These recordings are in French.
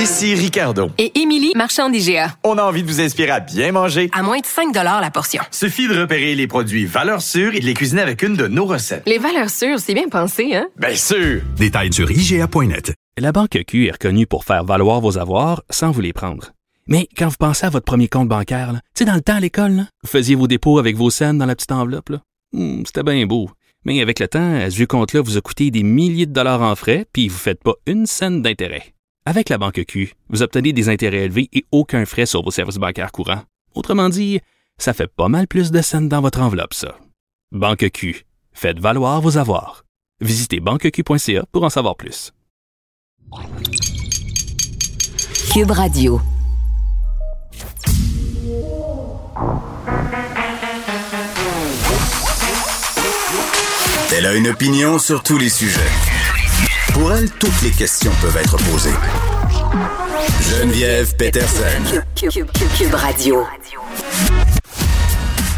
Ici Ricardo. Et Émilie, marchand d'IGA. On a envie de vous inspirer à bien manger. À moins de 5 la portion. Suffit de repérer les produits valeurs sûres et de les cuisiner avec une de nos recettes. Les valeurs sûres, c'est bien pensé, hein? Bien sûr! Détails sur IGA.net. La Banque Q est reconnue pour faire valoir vos avoirs sans vous les prendre. Mais quand vous pensez à votre premier compte bancaire, tu sais, dans le temps à l'école, vous faisiez vos dépôts avec vos scènes dans la petite enveloppe. là. Hmm, C'était bien beau. Mais avec le temps, à ce vieux compte-là vous a coûté des milliers de dollars en frais, puis vous ne faites pas une scène d'intérêt. Avec la Banque Q, vous obtenez des intérêts élevés et aucun frais sur vos services bancaires courants. Autrement dit, ça fait pas mal plus de scènes dans votre enveloppe, ça. Banque Q. Faites valoir vos avoirs. Visitez banqueq.ca pour en savoir plus. Cube Radio. Elle a une opinion sur tous les sujets. Pour elle, toutes les questions peuvent être posées. Geneviève Peterson. Cube, Cube- Cube- Cube Radio.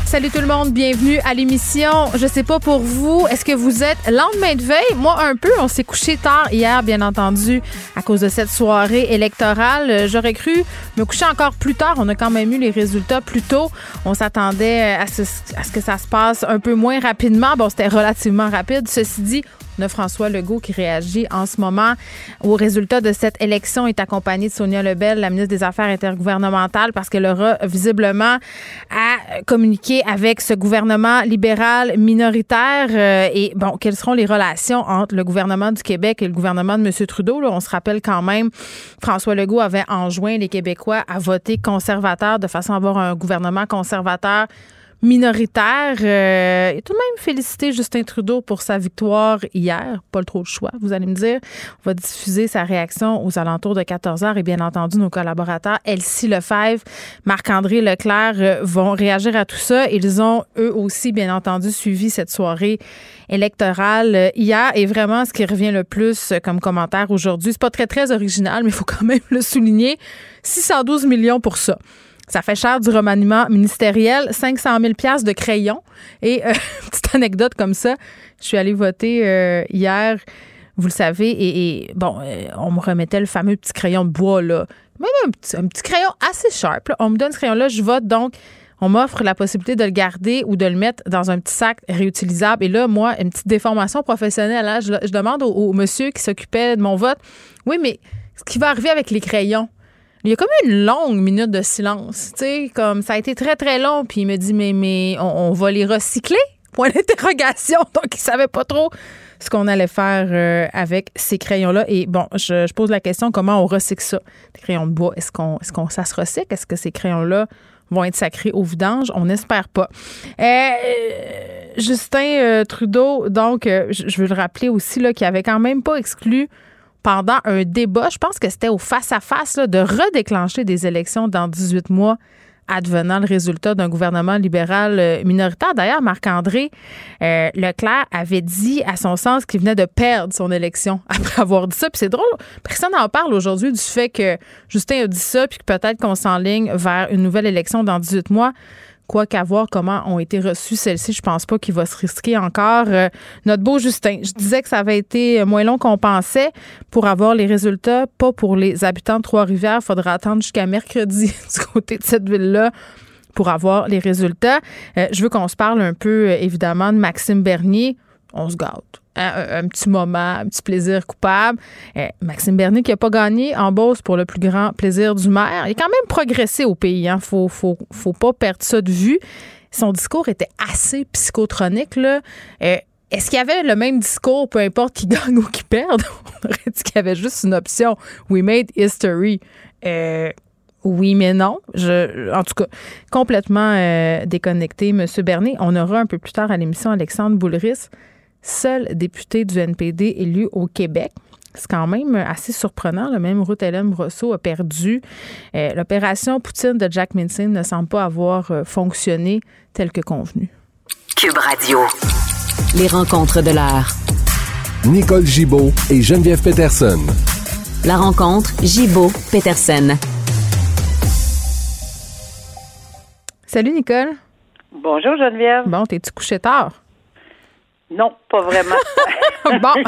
Salut tout le monde, bienvenue à l'émission. Je sais pas pour vous, est-ce que vous êtes lendemain de veille? Moi un peu, on s'est couché tard hier, bien entendu, à cause de cette soirée électorale. Euh, J'aurais cru me coucher encore plus tard. On a quand même eu les résultats plus tôt. On s'attendait à ce, à ce que ça se passe un peu moins rapidement. Bon, c'était relativement rapide. Ceci dit, François Legault qui réagit en ce moment aux résultats de cette élection. Est accompagné de Sonia Lebel, la ministre des Affaires intergouvernementales, parce qu'elle aura visiblement à communiquer avec ce gouvernement libéral minoritaire. Euh, et bon, quelles seront les relations entre le gouvernement du Québec et le gouvernement de M. Trudeau? On se rappelle quand même, François Legault avait enjoint les Québécois à voter conservateur de façon à avoir un gouvernement conservateur minoritaire. Euh, et tout de même félicité Justin Trudeau pour sa victoire hier. Pas trop le choix, vous allez me dire. On va diffuser sa réaction aux alentours de 14 heures et bien entendu nos collaborateurs Elsie Lefebvre, Marc-André Leclerc euh, vont réagir à tout ça. Ils ont eux aussi bien entendu suivi cette soirée électorale euh, hier et vraiment ce qui revient le plus euh, comme commentaire aujourd'hui, c'est pas très très original mais il faut quand même le souligner, 612 millions pour ça. Ça fait cher du remaniement ministériel, 500 000 pièces de crayons. Et euh, petite anecdote comme ça, je suis allée voter euh, hier, vous le savez, et, bon, euh, on me remettait le fameux petit crayon de bois là, même un petit, crayon assez sharp. là. On me donne ce crayon là, je vote donc. On m'offre la possibilité de le garder ou de le mettre dans un petit sac réutilisable. Et là, moi, une petite déformation professionnelle. hein, je, demande au monsieur qui s'occupait de mon vote, oui, mais ce qui va arriver avec les crayons? Il y a comme une longue minute de silence, tu sais, comme ça a été très très long, puis il me dit mais mais on, va les recycler? Point d'interrogation. Donc il savait pas trop ce qu'on allait faire euh, avec ces crayons là et bon, je, pose la question comment on recycle ça? Des crayons de bois, est-ce qu'on est-ce qu'on ça se recycle? Est-ce que ces crayons là vont être sacrés au vidange? On n'espère pas. Euh, Justin euh, Trudeau, donc, je veux le rappeler aussi, là, qui avait quand même pas exclu pendant un débat, je pense que c'était au face-à-face, de redéclencher des élections dans 18 mois advenant le résultat d'un gouvernement libéral euh, minoritaire. D'ailleurs, Marc-André euh, Leclerc avait dit à son sens qu'il venait de perdre son élection après avoir dit ça. Puis c'est drôle, personne n'en parle aujourd'hui du fait que Justin a dit ça, puis que peut-être qu'on s'enligne vers une nouvelle élection dans 18 mois. Quoi qu'à voir comment ont été reçues celles-ci, je pense pas qu'il va se risquer encore. Euh, notre beau Justin, je disais que ça avait été moins long qu'on pensait pour avoir les résultats, pas pour les habitants de Trois-Rivières. Il faudra attendre jusqu'à mercredi du côté de cette ville-là pour avoir les résultats. Euh, je veux qu'on se parle un peu, euh, évidemment, de Maxime Bernier. On se gâte. Hein, Un, petit moment, un petit plaisir coupable. Euh, Maxime Bernier qui n'a pas gagné en Beauce pour le plus grand plaisir du maire. Il a quand même progressé au pays. Hein. Faut, faut, faut pas perdre ça de vue. Son discours était assez psychotronique. Là. Euh, est-ce qu'il y avait le même discours, peu importe qui gagne ou qui perde? On aurait dit qu'il y avait juste une option. We made history. Euh, oui, mais non. Je, en tout cas, complètement euh, déconnecté. Monsieur Bernier, on aura un peu plus tard à l'émission Alexandre Boulris, seul député du NPD élu au Québec. C'est quand même assez surprenant. Le même Ruth Hélène Brosseau a perdu. Euh, L'opération Poutine de Jack Minson ne semble pas avoir euh, fonctionné tel que convenu. Cube Radio. Les rencontres de l'heure. Nicole Gibaud et Geneviève Peterson. La rencontre Gibaud-Peterson. Salut Nicole. Bonjour Geneviève. Bon, t'es-tu couché tard? Non, pas vraiment. bon,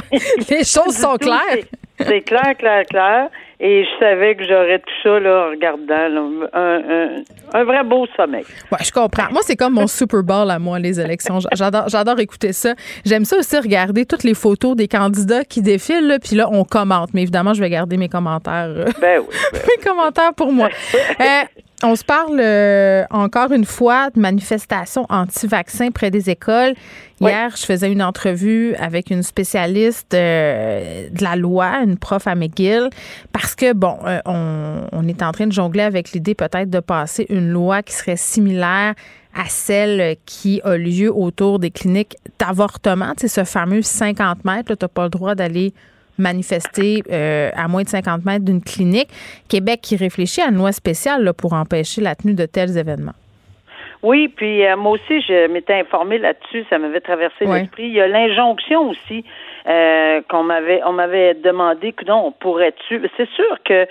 les choses sont claires. c'est- clair, clair, clair. Et je savais que j'aurais tout ça là, en regardant là, un, un, un vrai beau sommeil. Ouais, je comprends. Moi, c'est comme mon Super Bowl à moi, les élections. J'adore, j'adore écouter ça. J'aime ça aussi regarder toutes les photos des candidats qui défilent, là, puis là, on commente. Mais évidemment, je vais garder mes commentaires. euh, Ben oui. ben mes commentaires pour moi. Euh, on se parle euh, encore une fois de manifestations anti-vaccins près des écoles. Hier, je faisais une entrevue avec une spécialiste euh, de la loi, une prof à McGill, parce que, bon, euh, on, on est en train de jongler avec l'idée peut-être de passer une loi qui serait similaire à celle qui a lieu autour des cliniques d'avortement. C'est ce fameux 50 mètres. Tu n'as pas le droit d'aller manifester euh, à moins de 50 mètres d'une clinique. Québec qui réfléchit à une loi spéciale là, pour empêcher la tenue de tels événements. Oui, puis euh, moi aussi, je m'étais informée là-dessus, ça m'avait traversé l'esprit. Il y a l'injonction aussi euh, qu'on m'avait on m'avait demandé que non, on pourrait-tu? C'est sûr que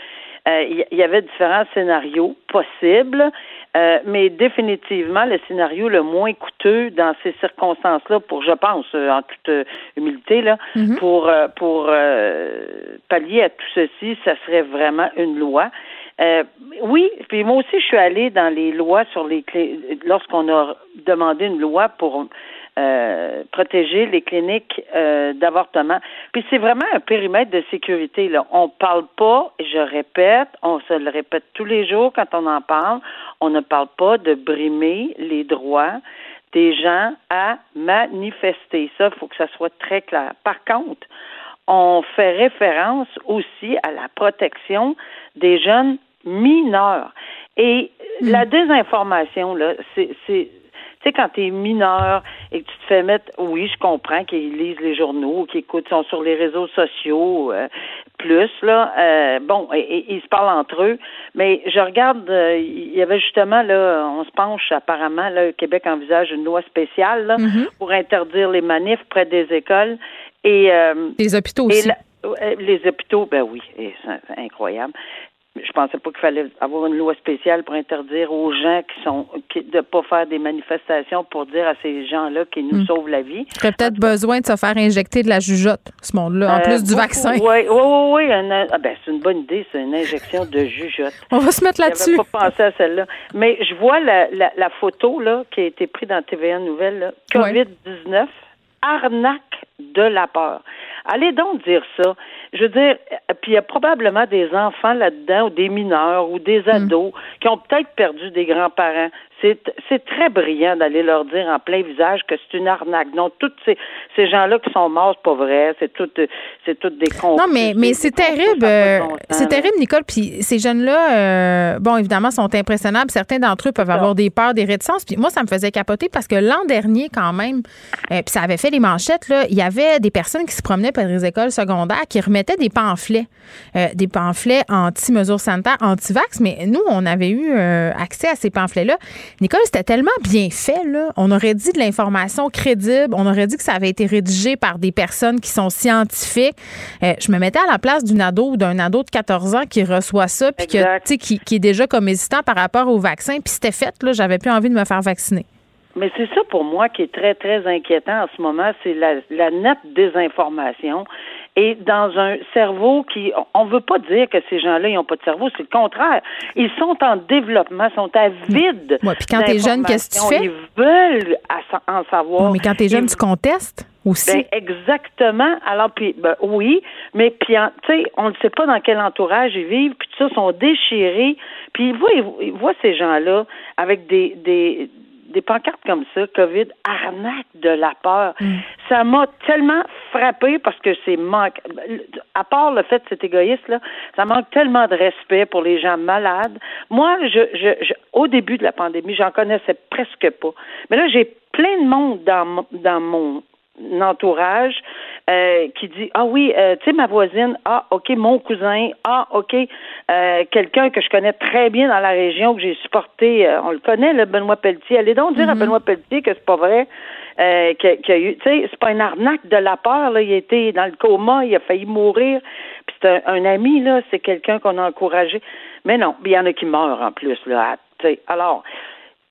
euh, il y, y avait différents scénarios possibles, euh, mais définitivement le scénario le moins coûteux dans ces circonstances-là, pour je pense, euh, en toute euh, humilité là, pour euh, pour euh, pallier à tout ceci, ça serait vraiment une loi. Euh, oui, puis moi aussi, je suis allée dans les lois sur les clés lorsqu'on a demandé une loi pour euh, protéger les cliniques euh, d'avortement. Puis c'est vraiment un périmètre de sécurité. Là. On parle pas, je répète, on se le répète tous les jours quand on en parle, on ne parle pas de brimer les droits des gens à manifester. Ça, il faut que ça soit très clair. Par contre, on fait référence aussi à la protection des jeunes mineurs. Et la désinformation, là, c'est tu sais, quand tu es mineur et que tu te fais mettre, oui, je comprends qu'ils lisent les journaux, qu'ils écoutent, sont sur les réseaux sociaux, euh, plus, là, euh, bon, et, ils se parlent entre eux, mais je regarde, euh, il y avait justement, là, on se penche apparemment, là, le Québec envisage une loi spéciale, là, pour interdire les manifs près des écoles, et... Les hôpitaux et aussi. la- les hôpitaux, ben oui, c'est incroyable. Je pensais pas qu'il fallait avoir une loi spéciale pour interdire aux gens qui sont qui, de pas faire des manifestations pour dire à ces gens-là qu'ils nous sauvent la vie. Il aurait peut-être besoin de se faire injecter de la jugeote, ce monde-là, en Euh, plus du vaccin. Oui, oui, oui, oui. ah, ben, c'est une bonne idée, c'est une injection de jugeote. On va se mettre là-dessus. Pas pensé à celle-là. Mais je vois la, la, la photo là, qui a été prise dans TVA Nouvelle, là. COVID-19, arnaque de la peur. Allez donc dire ça. Je veux dire, euh, puis il y a probablement des enfants là-dedans, ou des mineurs, ou des ados, qui ont peut-être perdu des grands-parents. C'est, très brillant d'aller leur dire en plein visage que c'est une arnaque. Non, tous ces, ces gens-là qui sont morts, c'est pas vrai. C'est tout, c'est toutes des cons. Non, mais, mais c'est terrible. euh, C'est terrible, Nicole. Puis ces jeunes-là, euh, bon, évidemment, sont impressionnables. Certains d'entre eux peuvent avoir des peurs, des réticences. Puis moi, ça me faisait capoter parce que l'an dernier, quand même, euh, puis ça avait fait les manchettes, là, il y avait des personnes qui se promenaient par les écoles secondaires qui remettaient des pamphlets, des pamphlets anti-mesures sanitaires, anti-vax. Mais nous, on avait eu accès à ces pamphlets-là. Nicole, c'était tellement bien fait, là. On aurait dit de l'information crédible. On aurait dit que ça avait été rédigé par des personnes qui sont scientifiques. Euh, je me mettais à la place d'une ado ou d'un ado de 14 ans qui reçoit ça, puis que, qui, qui est déjà comme hésitant par rapport au vaccin. Puis c'était fait, là. J'avais plus envie de me faire vacciner. Mais c'est ça pour moi qui est très, très inquiétant en ce moment, c'est la, la nette désinformation. Et dans un cerveau qui, on veut pas dire que ces gens-là, ils n'ont pas de cerveau, c'est le contraire. Ils sont en développement, sont avides. Ouais, puis quand t'es jeune, qu'est-ce que tu fais? Ils veulent en savoir. mais quand t'es jeune, Ils- tu contestes aussi? ben, exactement. Alors, puis, ben, oui, mais puis, tu sais, on ne sait pas dans quel entourage ils vivent, puis tout ça, sont déchirés. Puis, ils voient, ils voient ces gens-là avec des, des, des pancartes comme ça, COVID, arnaque de la peur. Ça m'a tellement frappé parce que c'est manque. À part le fait de cet égoïste-là, ça manque tellement de respect pour les gens malades. Moi, je, je, je- au début de la pandémie, j'en connaissais presque pas. Mais là, j'ai plein de monde dans, dans mon entourage euh, qui dit ah oui euh, tu sais ma voisine ah ok mon cousin ah ok euh, quelqu'un que je connais très bien dans la région que j'ai supporté euh, on le connaît le Benoît Pelletier. Allez donc dire à Benoît Pelletier que c'est pas vrai euh, qu'il y a eu tu sais c'est pas une arnaque de la peur là il était dans le coma il a failli mourir. Puis c'est un, un ami là c'est quelqu'un qu'on a encouragé. Mais non il y en a qui meurent en plus là tu sais. Alors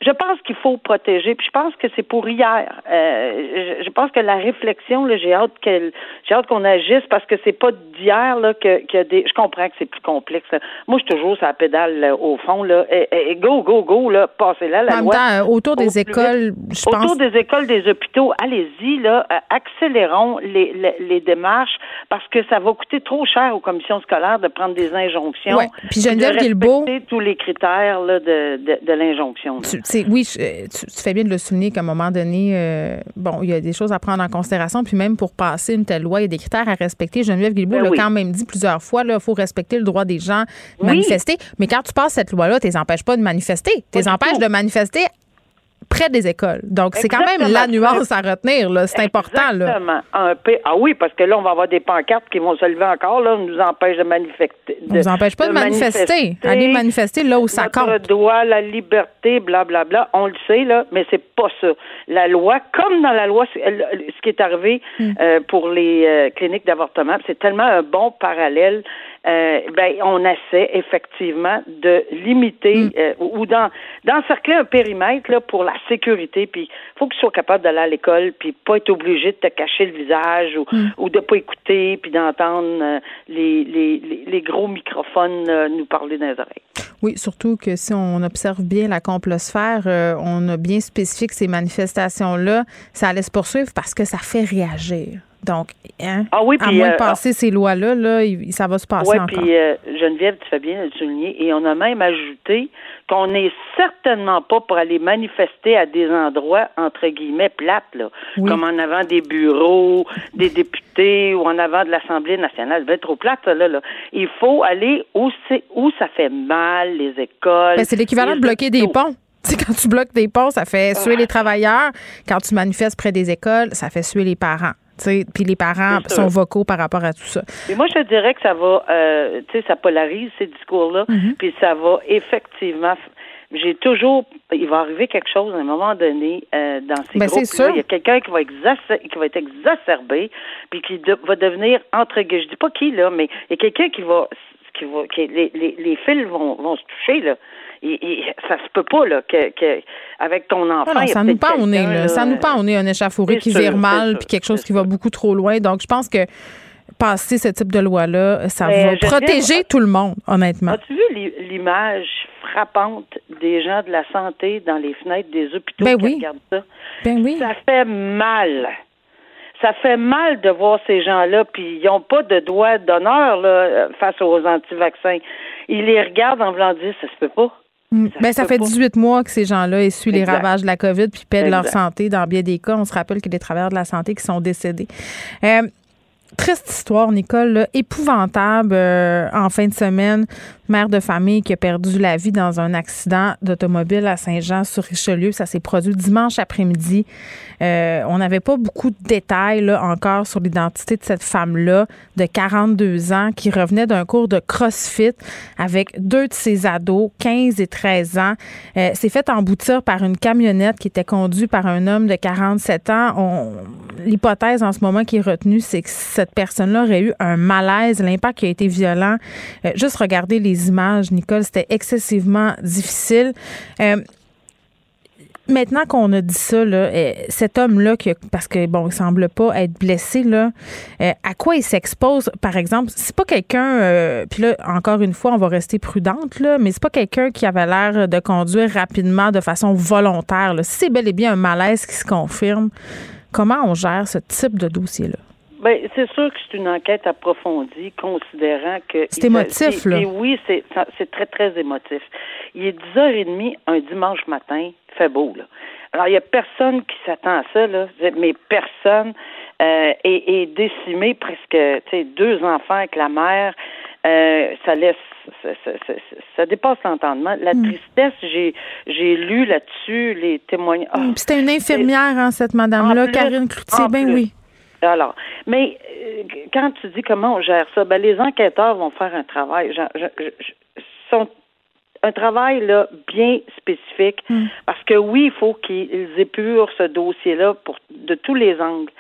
je pense qu'il faut protéger. Puis je pense que c'est pour hier. Euh, je, je, pense que la réflexion, là, j'ai hâte qu'elle, j'ai hâte qu'on agisse parce que c'est pas d'hier là que, que des. Je comprends que c'est plus complexe. Là. Moi, je suis toujours sur la pédale là, au fond là. Et, et, go, go, go là, passez là la en loi. Même temps, autour des écoles, je autour pense. des écoles, des hôpitaux, allez-y là, euh, accélérons les, les, les, démarches parce que ça va coûter trop cher aux commissions scolaires de prendre des injonctions. Ouais. Puis Geneviève de Guilbeault, tous les critères là, de, de, de l'injonction. Oui, je, tu, tu, fais bien de le souligner qu'à un moment donné, euh, bon, il y a des choses à prendre en considération. Puis même pour passer une telle loi, il y a des critères à respecter. Geneviève Guilbeault Ben l'a oui. quand même dit plusieurs fois, il faut respecter le droit des gens de Oui. manifester. Mais quand tu passes cette loi-là, tu les empêches pas de manifester. Tu les du empêches tout. de manifester près des écoles. Donc, c'est quand même la nuance à retenir. là. C'est important. Là. Un Ah oui, parce que là, on va avoir des pancartes qui vont se lever encore, là, on nous empêche de manifester. On nous empêche pas de, manifester. Allez manifester là où ça Notre compte. droit, la liberté, blablabla, on le sait, là, mais c'est pas ça. La loi, comme dans la loi, ce qui est arrivé Hmm. euh, pour les euh, cliniques d'avortement, c'est tellement un bon parallèle. Euh, ben, on essaie effectivement de limiter Hmm. euh, ou d'en- d'encercler un périmètre là, pour la sécurité. Puis, faut que tu sois capable d'aller à l'école, puis pas être obligé de te cacher le visage ou, Hmm. ou de pas écouter, puis d'entendre euh, les, les, les, les gros microphones nous parler dans les oreilles. Oui, surtout que si on observe bien la complosphère, on a bien spécifié que ces manifestations-là, ça allait se poursuivre parce que ça fait réagir. Donc, hein, Ah oui, à puis, moins de euh, passer ces lois-là, là, ça va se passer Oui, encore. puis euh, Geneviève, tu fais bien de le souligner. Et on a même ajouté qu'on n'est certainement pas pour aller manifester à des endroits, entre guillemets, plates, là, Oui. comme en avant des bureaux, des députés ou en avant de l'Assemblée nationale. Être trop plate, ça, là, là. Il faut aller où, c'est, où ça fait mal, les écoles. Ben, c'est l'équivalent de bloquer des ponts. C'est quand tu bloques des ponts, ça fait suer les travailleurs. Quand tu manifestes près des écoles, ça fait suer les parents. Puis les parents sont vocaux par rapport à tout ça. Et moi, je te dirais que ça va, euh, tu sais, ça polarise ces discours-là, Mm-hmm. puis ça va effectivement. J'ai toujours, il va arriver quelque chose à un moment donné euh, dans ces Ben, c'est groupes. sûr. Il y a quelqu'un qui va exacer- qui va être exacerbé, puis qui de- va devenir entre guillemets, je dis pas qui là, mais il y a quelqu'un qui va, qui va, qui les, les, les fils vont, vont se toucher là. Et, et ça se peut pas là que, que avec ton enfant. Ah a ça nous pend au nez. quelqu'un, là. Ça nous pend au nez un échafouré c'est qui sûr, vire mal, puis quelque chose qui va beaucoup trop loin. Donc, je pense que passer ce type de loi-là, ça Mais va protéger tout le monde, honnêtement. As-tu vu l'i- l'image frappante des gens de la santé dans les fenêtres des hôpitaux Ben qui oui. regardent ça? Ben oui. Ça fait mal. Ça fait mal de voir ces gens-là, puis ils n'ont pas de doigt d'honneur face aux anti-vaccins. Ils les regardent en voulant dire ça se peut pas. Mm. Ça Ben, ça fait pas. 18 mois que ces gens-là essuient les ravages de la COVID puis perdent leur santé dans bien des cas. On se rappelle qu'il y a des travailleurs de la santé qui sont décédés. Euh, triste histoire, Nicole, là, épouvantable euh, en fin de semaine. Mère de famille qui a perdu la vie dans un accident d'automobile à Saint-Jean-sur-Richelieu. Ça s'est produit dimanche après-midi. Euh, on n'avait pas beaucoup de détails là, encore sur l'identité de cette femme-là de 42 ans qui revenait d'un cours de CrossFit avec deux de ses ados, 15 et 13 ans. Euh, c'est fait emboutir par une camionnette qui était conduite par un homme de 47 ans. L'hypothèse en ce moment qui est retenue, c'est que cette personne-là aurait eu un malaise. L'impact qui a été violent. Euh, juste regarder les images, Nicole, c'était excessivement difficile. Euh, Maintenant qu'on a dit ça, là, euh, cet homme-là, parce que bon, il semble pas être blessé, là, euh, à quoi il s'expose, par exemple, c'est pas quelqu'un, puis là, encore une fois, on va rester prudente, là, mais c'est pas quelqu'un qui avait l'air de conduire rapidement de façon volontaire. Si c'est bel et bien un malaise qui se confirme, comment on gère ce type de dossier-là? Ben, c'est sûr que c'est une enquête approfondie, considérant que. C'est émotif, là. et oui, c'est, très, très émotif. Il est 10h30 un dimanche matin, fait beau, là. Alors, il n'y a personne qui s'attend à ça, là, mais personne euh, est, est décimé, presque, tu sais, deux enfants avec la mère. Euh, ça laisse, ça, ça- ça- ça dépasse l'entendement. La Hmm. tristesse, j'ai, j'ai lu là-dessus les témoignages. Ah, Puis C'était une infirmière, hein, cette madame-là, Karine Cloutier. en Ben plus. oui. Alors, mais euh, quand tu dis comment on gère ça, ben les enquêteurs vont faire un travail. Je- je- je- sont un travail là bien spécifique parce que oui, il faut qu'ils épurent ce dossier-là pour de tous les angles.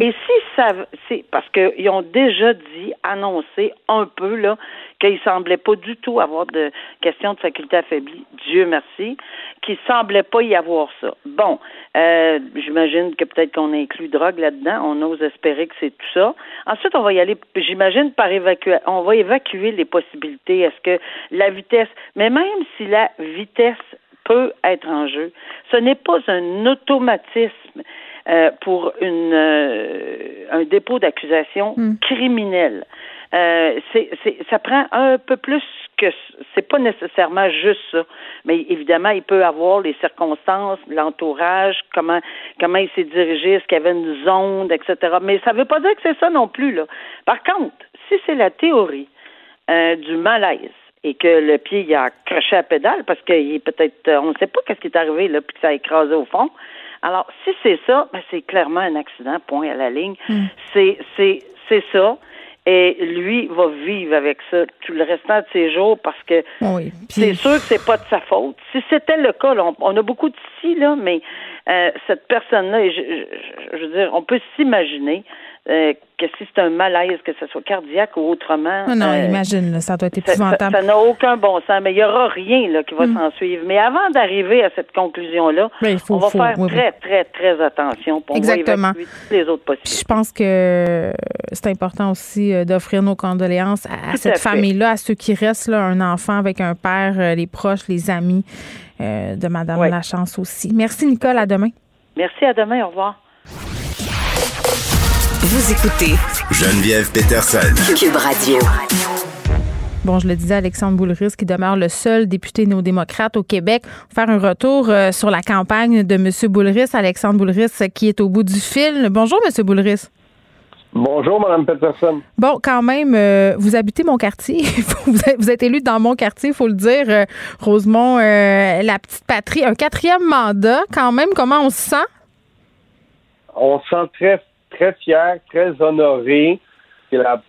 Et si ça, c'est parce qu'ils ont déjà dit, annoncé un peu là qu'il semblait pas du tout avoir de question de faculté affaiblie. Dieu merci, qu'il semblait pas y avoir ça. Bon, euh, j'imagine que peut-être qu'on inclut drogue là-dedans. On ose espérer que c'est tout ça. Ensuite, on va y aller, j'imagine, par évacuer. On va évacuer les possibilités. Est-ce que la vitesse, mais même si la vitesse peut être en jeu, ce n'est pas un automatisme euh, pour une, euh, un dépôt d'accusation criminelle. Euh, c'est, c'est, ça prend un peu plus que c'est pas nécessairement juste ça, mais évidemment il peut avoir les circonstances, l'entourage, comment comment il s'est dirigé, est-ce qu'il y avait une zone, etc. Mais ça veut pas dire que c'est ça non plus là. Par contre, si c'est la théorie euh, du malaise et que le pied il a accroché à la pédale parce qu'il est peut-être, euh, on ne sait pas qu'est-ce qui est arrivé là, puis que ça a écrasé au fond. Alors si c'est ça, ben, c'est clairement un accident, point à la ligne. C'est c'est c'est ça. Et lui va vivre avec ça tout le restant de ses jours parce que Oui. c'est sûr que c'est pas de sa faute. Si c'était le cas, là, on, on a beaucoup de si là, mais euh, cette personne-là, je, je- je veux dire, on peut s'imaginer euh, que si c'est un malaise, que ce soit cardiaque ou autrement. non, non, euh, imagine, là, ça doit être épouvantable. ça n'a aucun bon sens, mais il n'y aura rien là, qui va s'en suivre. Mais avant d'arriver à cette conclusion-là, Oui, on va faut- faire oui, oui. très, très, très attention. puis On Exactement. toutes les autres Puis possibilités. je pense que c'est important aussi d'offrir nos condoléances à, à cette famille-là, à ceux qui restent, là, un enfant avec un père, les proches, les amis euh, de Madame Ouais. Lachance aussi. Merci, Nicole. À demain. Merci, à demain. Au revoir. Vous écoutez Geneviève Peterson. Cube Radio. Bon, je le disais, Alexandre Boulris, qui demeure le seul député néo-démocrate au Québec. Faire un retour euh, sur la campagne de M. Boulris. Alexandre Boulris, qui est au bout du fil. Bonjour, M. Boulris. Bonjour, Mme Peterson. Bon, quand même, euh, vous habitez mon quartier. vous, êtes, vous êtes élu dans mon quartier, il faut le dire. Euh, Rosemont, euh, la petite patrie. Un quatrième mandat, quand même. Comment on se sent? On se sent très, très fier, très honoré. C'est la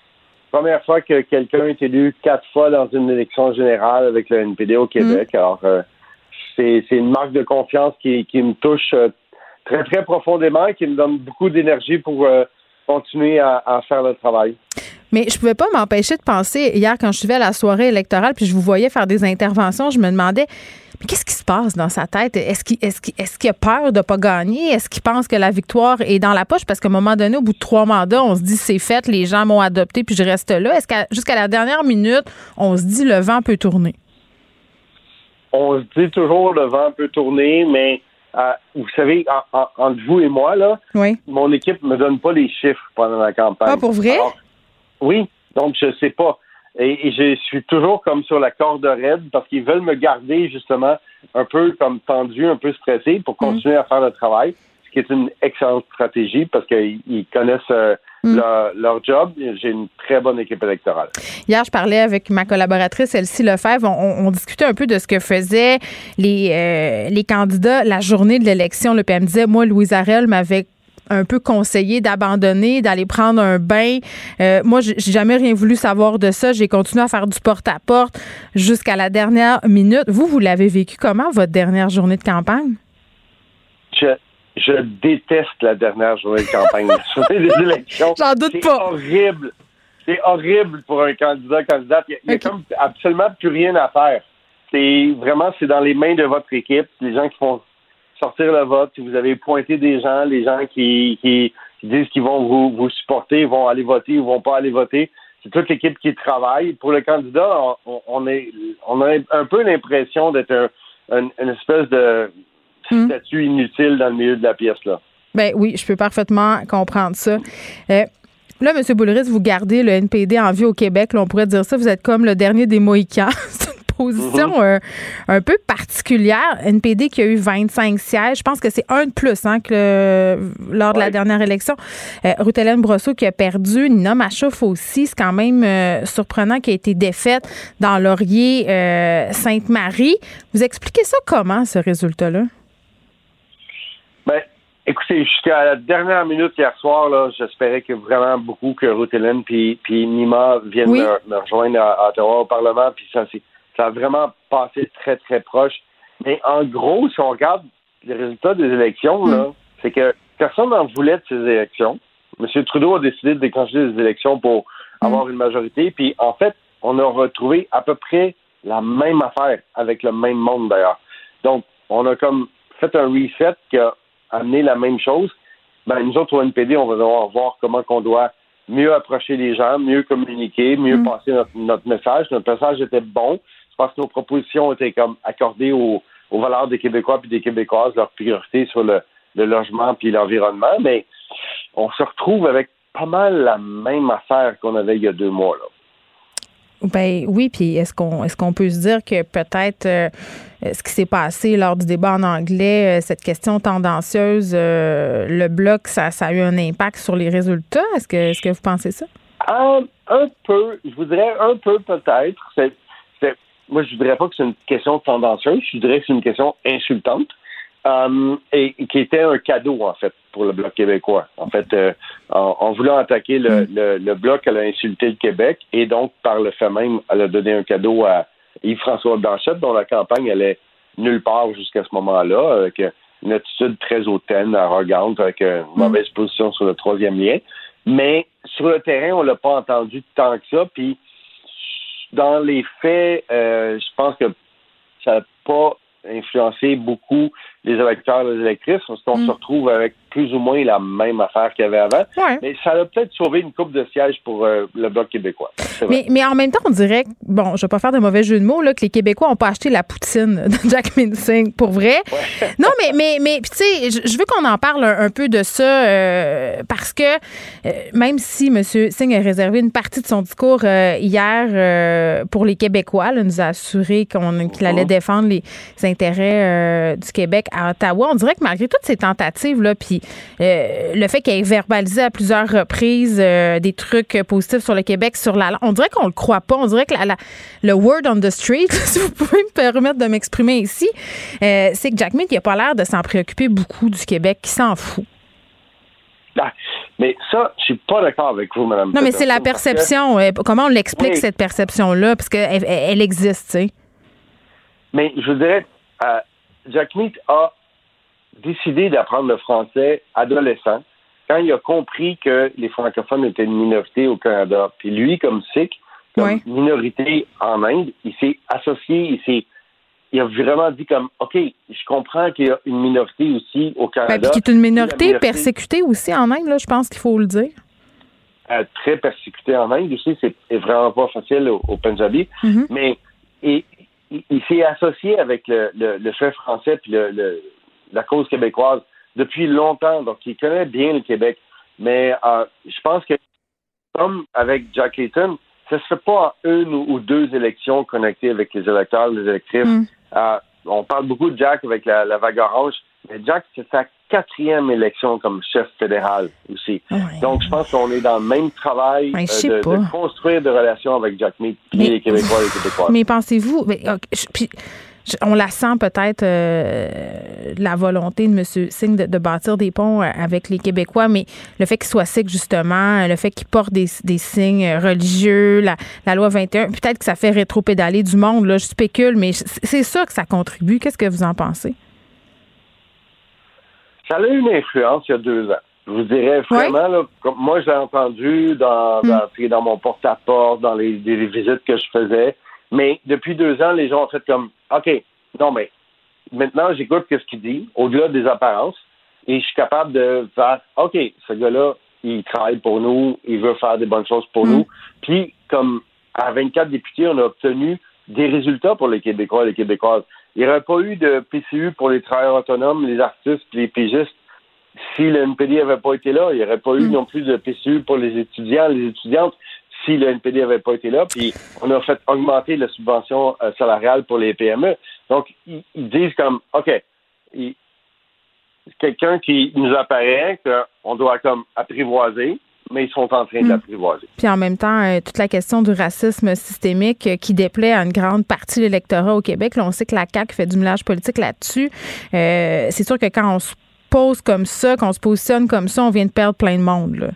première fois que quelqu'un est élu quatre fois dans une élection générale avec le NPD au Québec. Alors, euh, c'est une marque de confiance qui, qui me touche très, très profondément et qui me donne beaucoup d'énergie pour continuer à, à faire le travail. Mais je pouvais pas m'empêcher de penser, hier, quand je suivais la soirée électorale, puis je vous voyais faire des interventions, je me demandais, mais qu'est-ce qui se passe dans sa tête? Est-ce qu'il est qu'il est qu'il a peur de pas gagner? Est-ce qu'il pense que la victoire est dans la poche? Parce qu'à un moment donné, au bout de trois mandats, on se dit c'est fait, les gens m'ont adopté, puis je reste là. Est-ce qu'à jusqu'à la dernière minute, on se dit le vent peut tourner? on se dit toujours le vent peut tourner, mais euh, vous savez, en- en- entre vous et moi, là, Oui. mon équipe me donne pas les chiffres pendant la campagne. Ah, pour vrai? Alors, oui, donc je sais pas. Et, et je suis toujours comme sur la corde raide parce qu'ils veulent me garder justement un peu comme tendu, un peu stressé pour continuer à faire le travail, qui est une excellente stratégie parce qu'ils ils connaissent euh, leur, leur job. J'ai une très bonne équipe électorale. Hier, je parlais avec ma collaboratrice Elsie Lefebvre. On, on discutait un peu de ce que faisaient les, euh, les candidats la journée de l'élection. Le PM disait, moi, Louise Arel m'avait un peu conseillé d'abandonner, d'aller prendre un bain. Euh, moi, j'ai jamais rien voulu savoir de ça. J'ai continué à faire du porte-à-porte jusqu'à la dernière minute. Vous, vous l'avez vécu comment, votre dernière journée de campagne? Je, déteste la dernière journée de campagne, la journée des élections. J'en doute C'est pas. horrible. C'est horrible pour un candidat, candidate. Il n'y a, comme absolument plus rien à faire. C'est vraiment, c'est dans les mains de votre équipe, les gens qui font sortir le vote. Si vous avez pointé des gens, les gens qui, qui, qui disent qu'ils vont vous, vous supporter, vont aller voter ou vont pas aller voter. C'est toute l'équipe qui travaille. Pour le candidat, on, on est, on a un peu l'impression d'être un- un- une espèce de Hmm. statut inutile dans le milieu de la pièce là. Ben oui, je peux parfaitement comprendre ça. Euh, là, M. Boulris, vous gardez le NPD en vie au Québec. Là, on pourrait dire ça. Vous êtes comme le dernier des Mohicans. C'est une position euh, un peu particulière. NPD qui a eu 25 sièges. Je pense que c'est un de plus hein, que le- lors de la dernière élection. Euh, Ruth Hélène Brosseau qui a perdu. Nina Machouf aussi. C'est quand même euh, surprenant qui a été défaite dans Laurier euh, Sainte-Marie. Vous expliquez ça comment, ce résultat-là? Ben, écoutez, jusqu'à la dernière minute hier soir, là, j'espérais que vraiment beaucoup que Ruth Hélène puis, puis Nima viennent Oui. me, me rejoindre à, à Ottawa au Parlement, puis ça ça a vraiment passé très, très proche. Mais en gros, si on regarde les résultats des élections, là, c'est que personne n'en voulait de ces élections. M. Trudeau a décidé de déclencher des élections pour avoir une majorité. Puis, en fait, on a retrouvé à peu près la même affaire avec le même monde, d'ailleurs. Donc, on a comme fait un reset qui a amené la même chose. Ben, nous autres, au NPD, on va devoir voir comment qu'on doit mieux approcher les gens, mieux communiquer, mieux passer notre, notre message. Notre message était bon. Je pense que nos propositions étaient comme accordées aux, aux valeurs des Québécois puis des Québécoises, leur priorité sur le, le logement puis l'environnement, mais on se retrouve avec pas mal la même affaire qu'on avait il y a deux mois. Là. Ben oui, puis est-ce qu'on est-ce qu'on peut se dire que peut-être euh, ce qui s'est passé lors du débat en anglais, euh, cette question tendancieuse, euh, le bloc, ça, ça, a eu un impact sur les résultats? Est-ce que est-ce que vous pensez ça? Un, un peu, je voudrais un peu peut-être. Moi, je voudrais pas que c'est une question tendancieuse, je dirais que c'est une question insultante. Um, et, qui était un cadeau, en fait, pour le Bloc québécois. En fait, euh, en, en, voulant attaquer le, le, le, Bloc, elle a insulté le Québec et donc, par le fait même, elle a donné un cadeau à Yves-François Blanchette, dont la campagne allait nulle part jusqu'à ce moment-là, avec une attitude très hautaine, arrogante, avec une mauvaise position sur le troisième lien. Mais sur le terrain, on l'a pas entendu tant que ça. Puis, dans les faits, euh, je pense que ça n'a pas influencé beaucoup les électeurs et les électrices, parce qu'on Mm. se retrouve avec plus ou moins la même affaire qu'il y avait avant. Ouais. Mais ça a peut-être sauvé une coupe de sièges pour euh, le Bloc québécois. Mais, mais en même temps, on dirait, que, bon, je vais pas faire de mauvais jeu de mots, là, que les Québécois ont pas acheté la poutine de Jack Minsing, pour vrai. Non, mais, mais, mais tu sais, je- veux qu'on en parle un, un peu de ça, euh, parce que euh, même si M. Singh a réservé une partie de son discours hier pour les Québécois, là, nous a assuré qu'on- qu'il allait défendre les intérêts euh, du Québec à Ottawa, on dirait que malgré toutes ces tentatives-là, puis euh, le fait qu'il ait verbalisé à plusieurs reprises euh, des trucs positifs sur le Québec, sur la langue, on dirait qu'on le croit pas. On dirait que la- la- le word on the street, si vous pouvez me permettre de m'exprimer ici, euh, c'est que Jack Mead, il a pas l'air de s'en préoccuper beaucoup du Québec, qui s'en fout. Ah, mais ça, je suis pas d'accord avec vous, Mme Non, mais c'est la que- perception. comment on l'explique, Oui. cette perception-là? Parce qu'elle elle, existe, tu sais. Mais je dirais, Jack Meat a décidé d'apprendre le français adolescent quand il a compris que les francophones étaient une minorité au Canada. Puis lui, comme Sikh, comme Ouais. minorité en Inde, il s'est associé, il s'est il a vraiment dit comme OK, je comprends qu'il y a une minorité aussi au Ben, Canada. puis qui est une minorité persécutée aussi en Inde, là, je pense qu'il faut le dire. euh, très persécuté en Inde aussi, c'est vraiment pas facile au, au Punjabi. Mhm. Mais et, il, il s'est associé avec le, le, le chef français puis le, le- la cause québécoise depuis longtemps, donc il connaît bien le Québec. Mais euh, je pense que comme avec Jack Layton, ça se fait pas en une ou deux élections connectées avec les électeurs, les électrices. Mm. Euh, on parle beaucoup de Jack avec la, la vague orange, mais Jack, c'est sa quatrième élection comme chef fédéral aussi. Ouais. Donc, je pense qu'on est dans le même travail Ouais, je euh, de, construire des relations avec Jack Mead puis Mais- les Québécois et les Québécoises. Mais pensez-vous, puis, on la sent peut-être euh, la volonté de M. Singh de, de bâtir des ponts euh, avec les Québécois, mais le fait qu'il soit sikh, justement, le fait qu'il porte des, des signes religieux, la, la loi 21, peut-être que ça fait rétro-pédaler du monde, là, je spécule, mais c'est ça que ça contribue. Qu'est-ce que vous en pensez? Ça a eu une influence il y a deux ans. Je vous dirais vraiment, là, comme moi, je l'ai entendu dans, Mm. dans, dans mon porte-à-porte, dans les visites que je faisais. Mais depuis deux ans, les gens ont fait comme, OK, non, mais maintenant, j'écoute ce qu'il dit, au-delà des apparences, et je suis capable de faire, OK, ce gars-là, il travaille pour nous, il veut faire des bonnes choses pour Mm. nous. Puis, comme à 24 députés, on a obtenu des résultats pour les Québécois et les Québécoises. Il n'y aurait pas eu de PCU pour les travailleurs autonomes, les artistes, les pigistes si le NPD n'avait pas été là. Il n'y aurait pas eu non plus de PCU pour les étudiants, les étudiantes si le NPD n'avait pas été là. Puis on a fait augmenter la subvention euh, salariale pour les PME. Donc, ils, ils disent comme, OK, quelqu'un qui nous apparaît qu'on doit comme apprivoiser, mais ils sont en train de Mm. l'apprivoiser. Puis en même temps, euh, toute la question du racisme systémique euh, qui déplaît à une grande partie de l'électorat au Québec. Là, on sait que la CAQ fait du mélange politique là-dessus. C'est sûr que quand on se pose comme ça, qu'on se positionne comme ça, on vient de perdre plein de monde. Là.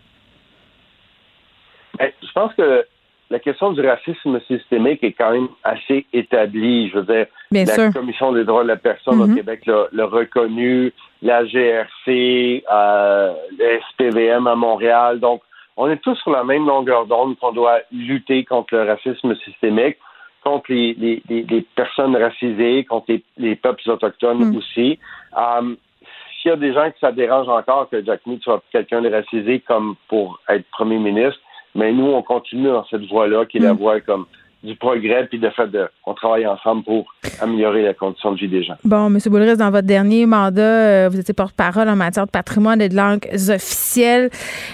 Je pense que la question du racisme systémique est quand même assez établie. Je veux dire, Bien la sûr. Commission des droits de la personne au Mhm. Québec l'a reconnu, la GRC, euh, le SPVM à Montréal. Donc, on est tous sur la même longueur d'onde qu'on doit lutter contre le racisme systémique, contre les, les, les, les personnes racisées, contre les, les peuples autochtones Mm. aussi. Euh, S'il y a des gens que ça dérange encore que Jack Mead soit quelqu'un de racisé comme pour être premier ministre, mais nous, on continue dans cette voie-là, qui est la Mm. voie comme du progrès, puis de fait, de, on travaille ensemble pour améliorer la condition de vie des gens. Bon, M. Boulris, dans votre dernier mandat, euh, vous étiez porte-parole en matière de patrimoine et de langues officielles.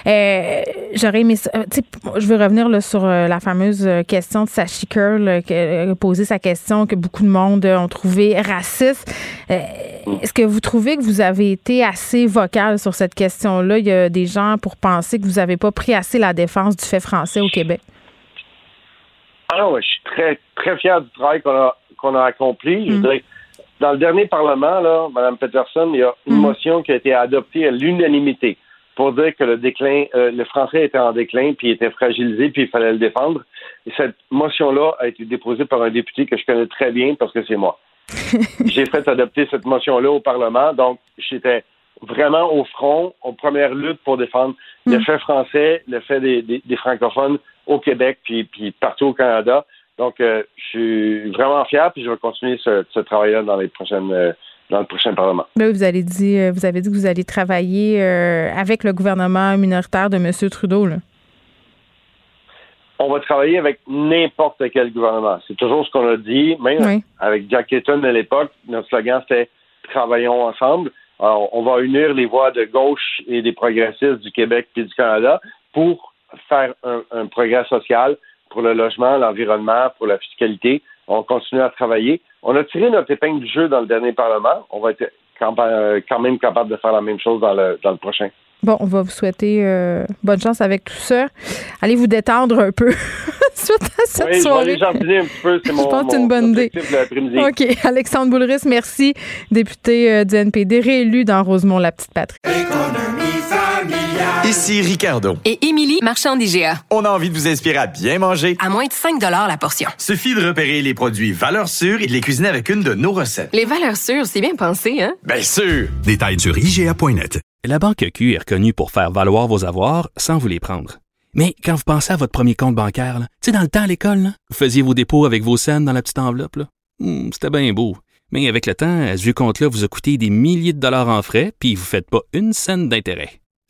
Euh, J'aurais aimé euh, tu sais, je veux revenir là, sur la fameuse question de Sachi Curl, qui a posé sa question que beaucoup de monde ont trouvé raciste. Euh, Est-ce que vous trouvez que vous avez été assez vocal sur cette question-là? Il y a des gens pour penser que vous n'avez pas pris assez la défense du fait français au Québec. Ah je suis très, très fier du travail qu'on a, qu'on a accompli. Je Mm. dirais, dans le dernier Parlement, là, Mme Peterson, il y a une Mm. motion qui a été adoptée à l'unanimité pour dire que le déclin, euh, le français était en déclin, puis il était fragilisé, puis il fallait le défendre. Et cette motion-là a été déposée par un député que je connais très bien parce que c'est moi. J'ai fait adopter cette motion-là au Parlement, donc j'étais vraiment au front, aux premières luttes pour défendre le Mm. fait français, le fait des, des- des francophones au Québec, puis, puis partout au Canada. Donc, euh, je suis vraiment fier, puis je vais continuer ce, ce travail-là dans les prochaines, euh, dans le prochain Parlement. Là, vous avez dit, euh, vous avez dit que vous allez travailler euh, avec le gouvernement minoritaire de M. Trudeau. Là. On va travailler avec n'importe quel gouvernement. C'est toujours ce qu'on a dit. Même Oui. avec Jack Layton à l'époque, notre slogan c'était Travaillons ensemble. Alors, on va unir les voix de gauche et des progressistes du Québec et du Canada pour faire un, un progrès social pour le logement, l'environnement, pour la fiscalité. On continue à travailler. On a tiré notre épingle du jeu dans le dernier Parlement. On va être quand, euh, quand même capable de faire la même chose dans le, dans le prochain. Bon, on va vous souhaiter euh, bonne chance avec tout ça. Allez vous détendre un peu suite à cette oui, je vais soirée. aller jardiner un petit peu. C'est Je mon, pense que c'est mon une bonne idée. OK. Alexandre Boulris, merci. Député euh, du NPD, réélu dans Rosemont-la-Petite-Patrie. Ici Ricardo. Et Émilie, marchand d'IGA. On a envie de vous inspirer à bien manger. À moins de 5 la portion. Suffit de repérer les produits valeurs sûres et de les cuisiner avec une de nos recettes. Les valeurs sûres, c'est bien pensé, hein? Bien sûr! Détails sur IGA.net. La Banque Q est reconnue pour faire valoir vos avoirs sans vous les prendre. Mais quand vous pensez à votre premier compte bancaire, tu sais, dans le temps à l'école, vous faisiez vos dépôts avec vos scènes dans la petite enveloppe. là. Hmm, C'était bien beau. Mais avec le temps, ce vieux compte-là vous a coûté des milliers de dollars en frais, puis vous ne faites pas une scène d'intérêt.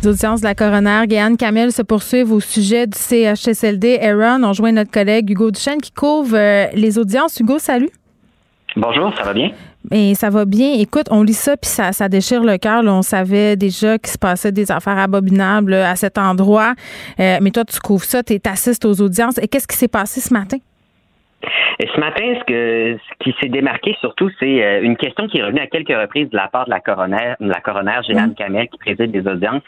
Les audiences de la coroner Gaëlle Camel se poursuivent au sujet du CHSLD Aaron. On joint notre collègue Hugo Duchesne qui couvre euh, les audiences. Hugo, salut. Bonjour, ça va bien? Mais ça va bien. Écoute, on lit ça puis ça, ça déchire le cœur. On savait déjà qu'il se passait des affaires abominables là, à cet endroit. Euh, mais toi, tu couvres ça, tu assistes aux audiences. Et qu'est-ce qui s'est passé ce matin? Ce matin, ce, que, ce qui s'est démarqué surtout, c'est euh, une question qui est revenue à quelques reprises de la part de la coroner, la coroner Camel qui préside les audiences.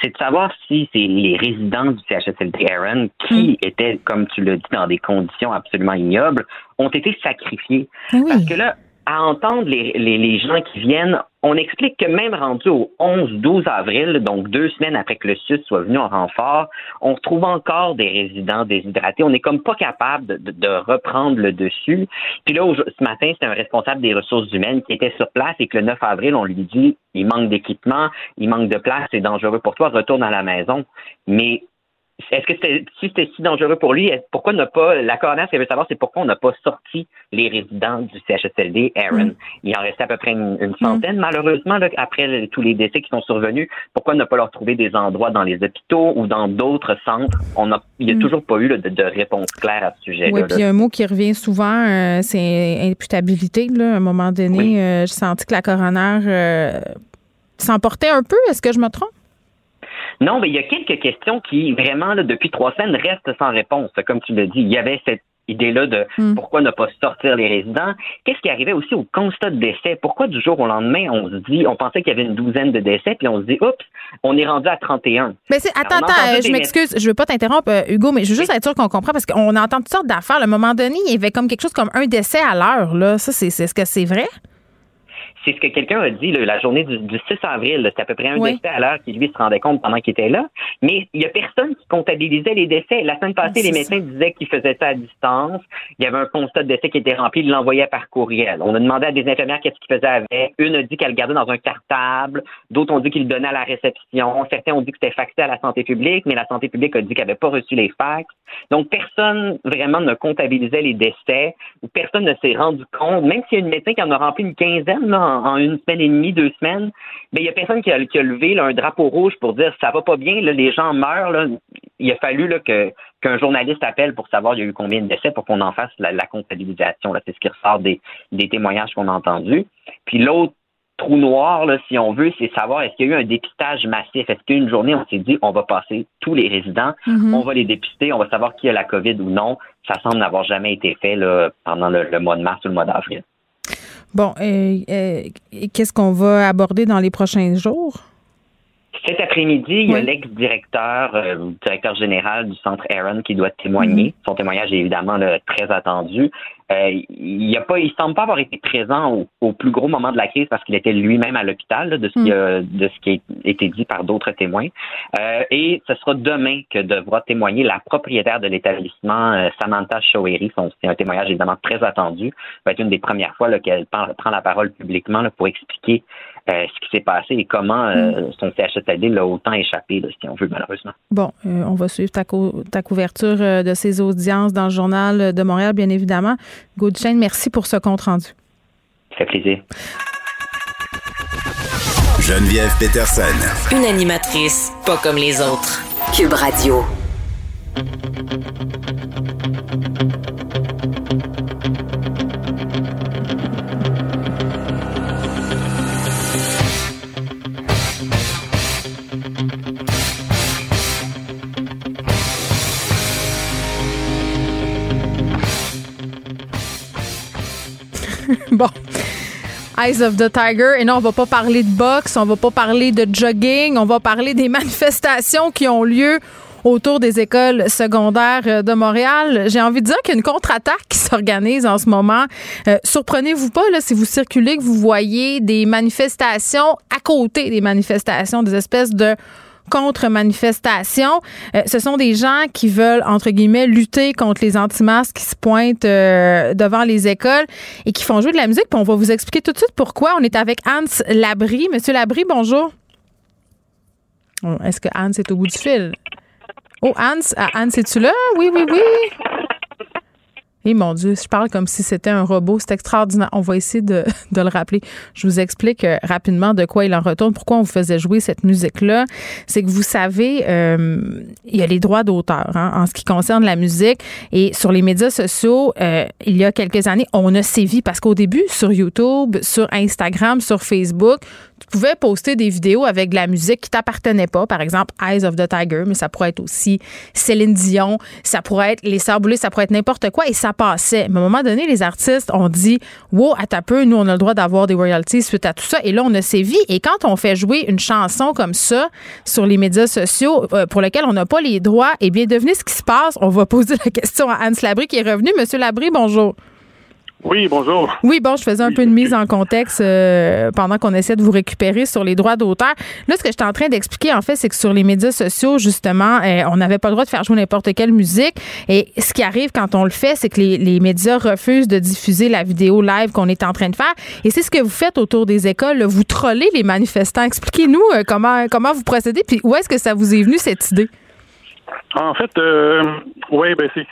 C'est de savoir si c'est les résidents du CHSLD Aaron qui étaient, comme tu l'as dit, dans des conditions absolument ignobles, ont été sacrifiés. Parce que là, à entendre les, les, gens qui viennent, on explique que même rendu au 11-12 avril, donc deux semaines après que le SUS soit venu en renfort, on retrouve encore des résidents déshydratés. On n'est comme pas capable de, de- reprendre le dessus. Puis là, ce matin, c'est un responsable des ressources humaines qui était sur place et que le 9 avril, on lui dit, il manque d'équipement, il manque de place, c'est dangereux pour toi, retourne à la maison. Mais est-ce que c'était si c'était si dangereux pour lui, pourquoi ne pas la coroner, ce qu'elle veut savoir, c'est pourquoi on n'a pas sorti les résidents du CHSLD, Aaron? Mm. Il en restait à peu près une, une centaine, malheureusement, là, après le- tous les décès qui sont survenus. Pourquoi ne pas leur trouver des endroits dans les hôpitaux ou dans d'autres centres? On a, il n'y a Mm. toujours pas eu là, de, de réponse claire à ce sujet-là. Oui, puis un mot qui revient souvent, euh, c'est imputabilité. Là. À un moment donné, euh, j'ai senti que la coroner euh, s'emportait un peu. Est-ce que je me trompe? Non, mais il y a quelques questions qui, vraiment, là, depuis trois semaines, restent sans réponse. Comme tu l'as dit, il y avait cette idée-là de Mm. pourquoi ne pas sortir les résidents. Qu'est-ce qui arrivait aussi au constat de décès? Pourquoi du jour au lendemain, on se dit, on pensait qu'il y avait une douzaine de décès, puis on se dit, oups, on est rendu à 31. Mais c'est, attends, Alors, attends, je m'excuse, je veux pas t'interrompre, euh, Hugo, mais je veux juste être sûr qu'on comprend parce qu'on entend toutes sortes d'affaires. À un moment donné, il y avait comme quelque chose comme un décès à l'heure. Là. Ça, c'est, est-ce que c'est vrai? C'est ce que quelqu'un a dit là, la journée du, du 6 avril. C'est à peu près un Oui. décès à l'heure qui, lui, se rendait compte pendant qu'il était là. Mais il y a personne qui comptabilisait les décès. La semaine passée, les ça. médecins disaient qu'ils faisaient ça à distance. Il y avait un constat de décès qui était rempli, ils l'envoyaient par courriel. On a demandé à des infirmières qu'est-ce qu'ils faisaient avec. Une a dit qu'elle le gardait dans un cartable. D'autres ont dit qu'ils le donnaient à la réception. Certains ont dit que c'était faxé à la santé publique, mais la santé publique a dit qu'elle n'avait pas reçu les fax. Donc, personne vraiment ne comptabilisait les décès ou personne ne s'est rendu compte, même s'il y a une médecin qui en a rempli une quinzaine là, en, en une semaine et demie, deux semaines, mais il y a personne qui a, qui a levé là, un drapeau rouge pour dire ça va pas bien, là, les gens meurent. Là. Il a fallu que qu'un journaliste appelle pour savoir il y a eu combien de décès pour qu'on en fasse la, la comptabilisation. C'est ce qui ressort des, des témoignages qu'on a entendus. Puis l'autre trou noir, là, si on veut, c'est savoir est-ce qu'il y a eu un dépistage massif? Est-ce qu'une journée, on s'est dit on va passer tous les résidents, Mhm. on va les dépister, on va savoir qui a la COVID ou non? Ça semble n'avoir jamais été fait là, pendant le, le mois de mars ou le mois d'avril. Bon, euh, euh, qu'est-ce qu'on va aborder dans les prochains jours? Cet après-midi, il y a l'ex-directeur, euh, directeur général du centre Aaron qui doit témoigner. Son témoignage est évidemment là, très attendu. Euh, il y a pas, il semble pas avoir été présent au, au plus gros moment de la crise parce qu'il était lui-même à l'hôpital, de ce qui a, de ce qui a été dit par d'autres témoins. Euh, et ce sera demain que devra témoigner la propriétaire de l'établissement, euh, Samantha. Son- C'est un témoignage évidemment très attendu. Ça va être une des premières fois qu'elle prend, prend la parole publiquement là, pour expliquer euh, ce qui s'est passé et comment euh, son CHSLD l'a autant échappé, là, si on veut, malheureusement. Bon, euh, on va suivre ta, cou- ta couverture euh, de ces audiences dans le Journal de Montréal, bien évidemment. Goodchain, merci pour ce compte-rendu. Ça fait plaisir. Geneviève Peterson. Une animatrice pas comme les autres. Cube Radio. bon. Eyes of the Tiger. Et non, on va pas parler de boxe, on va pas parler de jogging, on va parler des manifestations qui ont lieu autour des écoles secondaires euh, de Montréal. J'ai envie de dire qu'il y a une contre-attaque qui s'organise en ce moment. Euh, surprenez-vous pas là, si vous circulez que vous voyez des manifestations à côté des manifestations, des espèces de contre-manifestations. Euh, ce sont des gens qui veulent, entre guillemets, lutter contre les anti-masques qui se pointent euh, devant les écoles et qui font jouer de la musique. Puis on va vous expliquer tout de suite pourquoi. On est avec Hans Labry. Monsieur Labry, bonjour. Oh, Est-ce que Hans est au bout du fil? Oh, Hans, ah, Hans, es-tu là? Oui, oui, oui. Et mon Dieu, je parle comme si c'était un robot. C'est extraordinaire. On va essayer de, de le rappeler. Je vous explique euh, rapidement de quoi il en retourne, pourquoi on vous faisait jouer cette musique-là. C'est que vous savez, euh, il y a les droits d'auteur hein, en ce qui concerne la musique. Et sur les médias sociaux, euh, il y a quelques années, on a sévi parce qu'au début, sur YouTube, sur Instagram, sur Facebook, pouvais poster des vidéos avec de la musique qui t'appartenait pas. Par exemple, Eyes of the Tiger, mais ça pourrait être aussi Céline Dion, ça pourrait être Les Sœurs ça pourrait être n'importe quoi et ça passait. Mais à un moment donné, les artistes ont dit Wow, à ta peu, nous, on a le droit d'avoir des royalties suite à tout ça. Et là, on a sévi. Et quand on fait jouer une chanson comme ça sur les médias sociaux euh, pour lesquels on n'a pas les droits, eh bien, devenez ce qui se passe. On va poser la question à Hans Labry qui est revenu. Monsieur Labry, bonjour. Oui, bonjour. Oui, bon, je faisais un peu de mise en contexte euh, pendant qu'on essaie de vous récupérer sur les droits d'auteur. Là, ce que j'étais en train d'expliquer, en fait, c'est que sur les médias sociaux, justement, euh, on n'avait pas le droit de faire jouer n'importe quelle musique. Et ce qui arrive quand on le fait, c'est que les, les médias refusent de diffuser la vidéo live qu'on est en train de faire. Et c'est ce que vous faites autour des écoles. là. Vous trollez les manifestants. Expliquez-nous euh, comment, comment vous procédez, puis où est-ce que ça vous est venu, cette idée? En fait, euh, ouais, ben c'est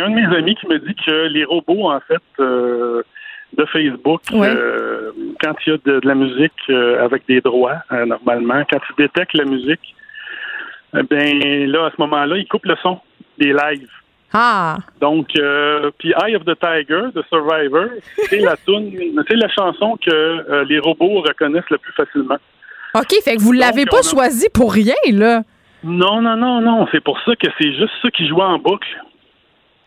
un de mes amis qui me dit que les robots, en fait, euh, de Facebook, Ouais. euh, quand il y a de, de la musique euh, avec des droits, normalement, quand ils détectent la musique, eh ben là, à ce moment-là, ils coupent le son des lives. Ah! Donc, puis Eye of the Tiger, The Survivor, c'est la tune, c'est la chanson que les robots reconnaissent le plus facilement. OK, fait que vous l'avez pas a- choisi pour rien, là. Non, non, non, non. C'est pour ça que c'est juste ça qui joue en boucle.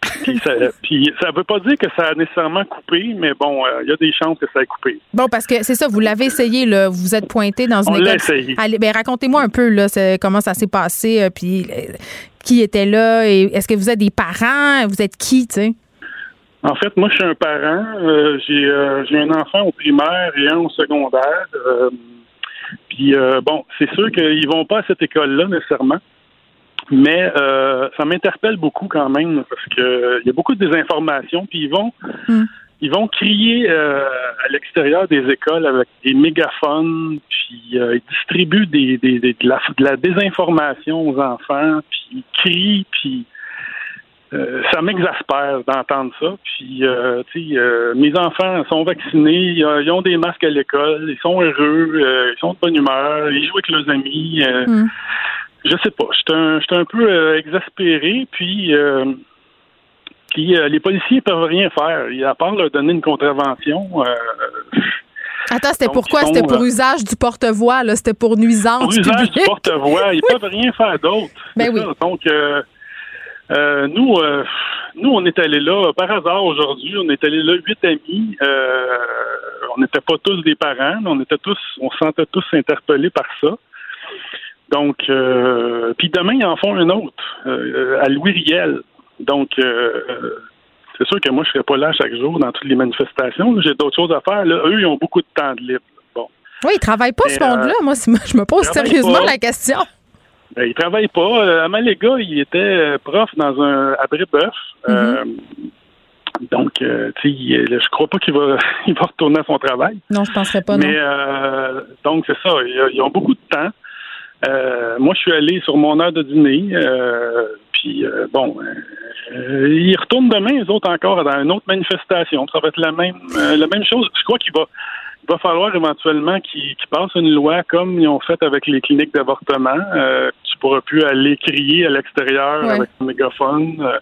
Puis ça, puis ça veut pas dire que ça a nécessairement coupé, mais bon, euh, il y a des chances que ça ait coupé. Bon, parce que c'est ça, vous l'avez essayé, là. Vous vous êtes pointé dans une On l'a école. essayé. Allez, ben, racontez-moi un peu, là, comment ça s'est passé, euh, puis euh, qui était là, et est-ce que vous êtes des parents? Vous êtes qui, tu sais? En fait, moi, je suis un parent. euh, j'ai euh, j'ai un enfant au primaire et un au secondaire. Euh, puis euh, bon, c'est sûr qu'ils vont pas à cette école-là nécessairement. Mais euh, ça m'interpelle beaucoup quand même parce que il y a beaucoup de désinformation. Puis ils vont ils vont crier euh, à l'extérieur des écoles avec des mégaphones, puis euh, ils distribuent des, des- des- de, la, de la désinformation aux enfants, puis ils crient, puis euh, ça m'exaspère d'entendre ça. Puis, euh, tu sais, euh, mes enfants sont vaccinés, ils, ont des masques à l'école, ils sont heureux, euh, ils sont de bonne humeur, ils jouent avec leurs amis. Mm. Je sais pas, j'étais un, un peu exaspéré, puis... puis les policiers peuvent rien faire. À part leur donner une contravention, Attends, c'était pourquoi? C'était pour usage du porte-voix, là. C'était pour nuisance pour usage du porte-voix, ils peuvent rien faire d'autre. Ben oui. ça. Donc, euh, euh, nous, euh, nous, on est allés là par hasard aujourd'hui. On est allés là huit amis. Euh, on n'était pas tous des parents, mais on était tous, on se sentait tous interpellés par ça. Donc, euh, puis demain, ils en font un autre à Louis Riel. Donc, c'est sûr que moi, je serais pas là chaque jour dans toutes les manifestations. J'ai d'autres choses à faire. Là. Eux, ils ont beaucoup de temps de libre. Bon. Oui, ils travaillent pas, ce Mais, monde-là. Moi, je me pose sérieusement pas. la question. Ben, il travaille pas. Euh, Amalega, il était euh, prof dans un à Brébeuf. Euh, donc, euh, tu sais, je crois pas qu'il va, il va retourner à son travail. Non, je penserais pas, non. Mais euh, donc c'est ça. Ils, ils ont beaucoup de temps. Euh, moi, je suis allé sur mon heure de dîner. euh, puis bon, ils retournent demain, les autres encore dans une autre manifestation. Ça va être la même, la même chose. Je crois qu'il va, il va falloir éventuellement qu'ils passent une loi comme ils ont fait avec les cliniques d'avortement. Euh, tu pourras plus aller crier à l'extérieur Ouais. avec un mégaphone. Euh,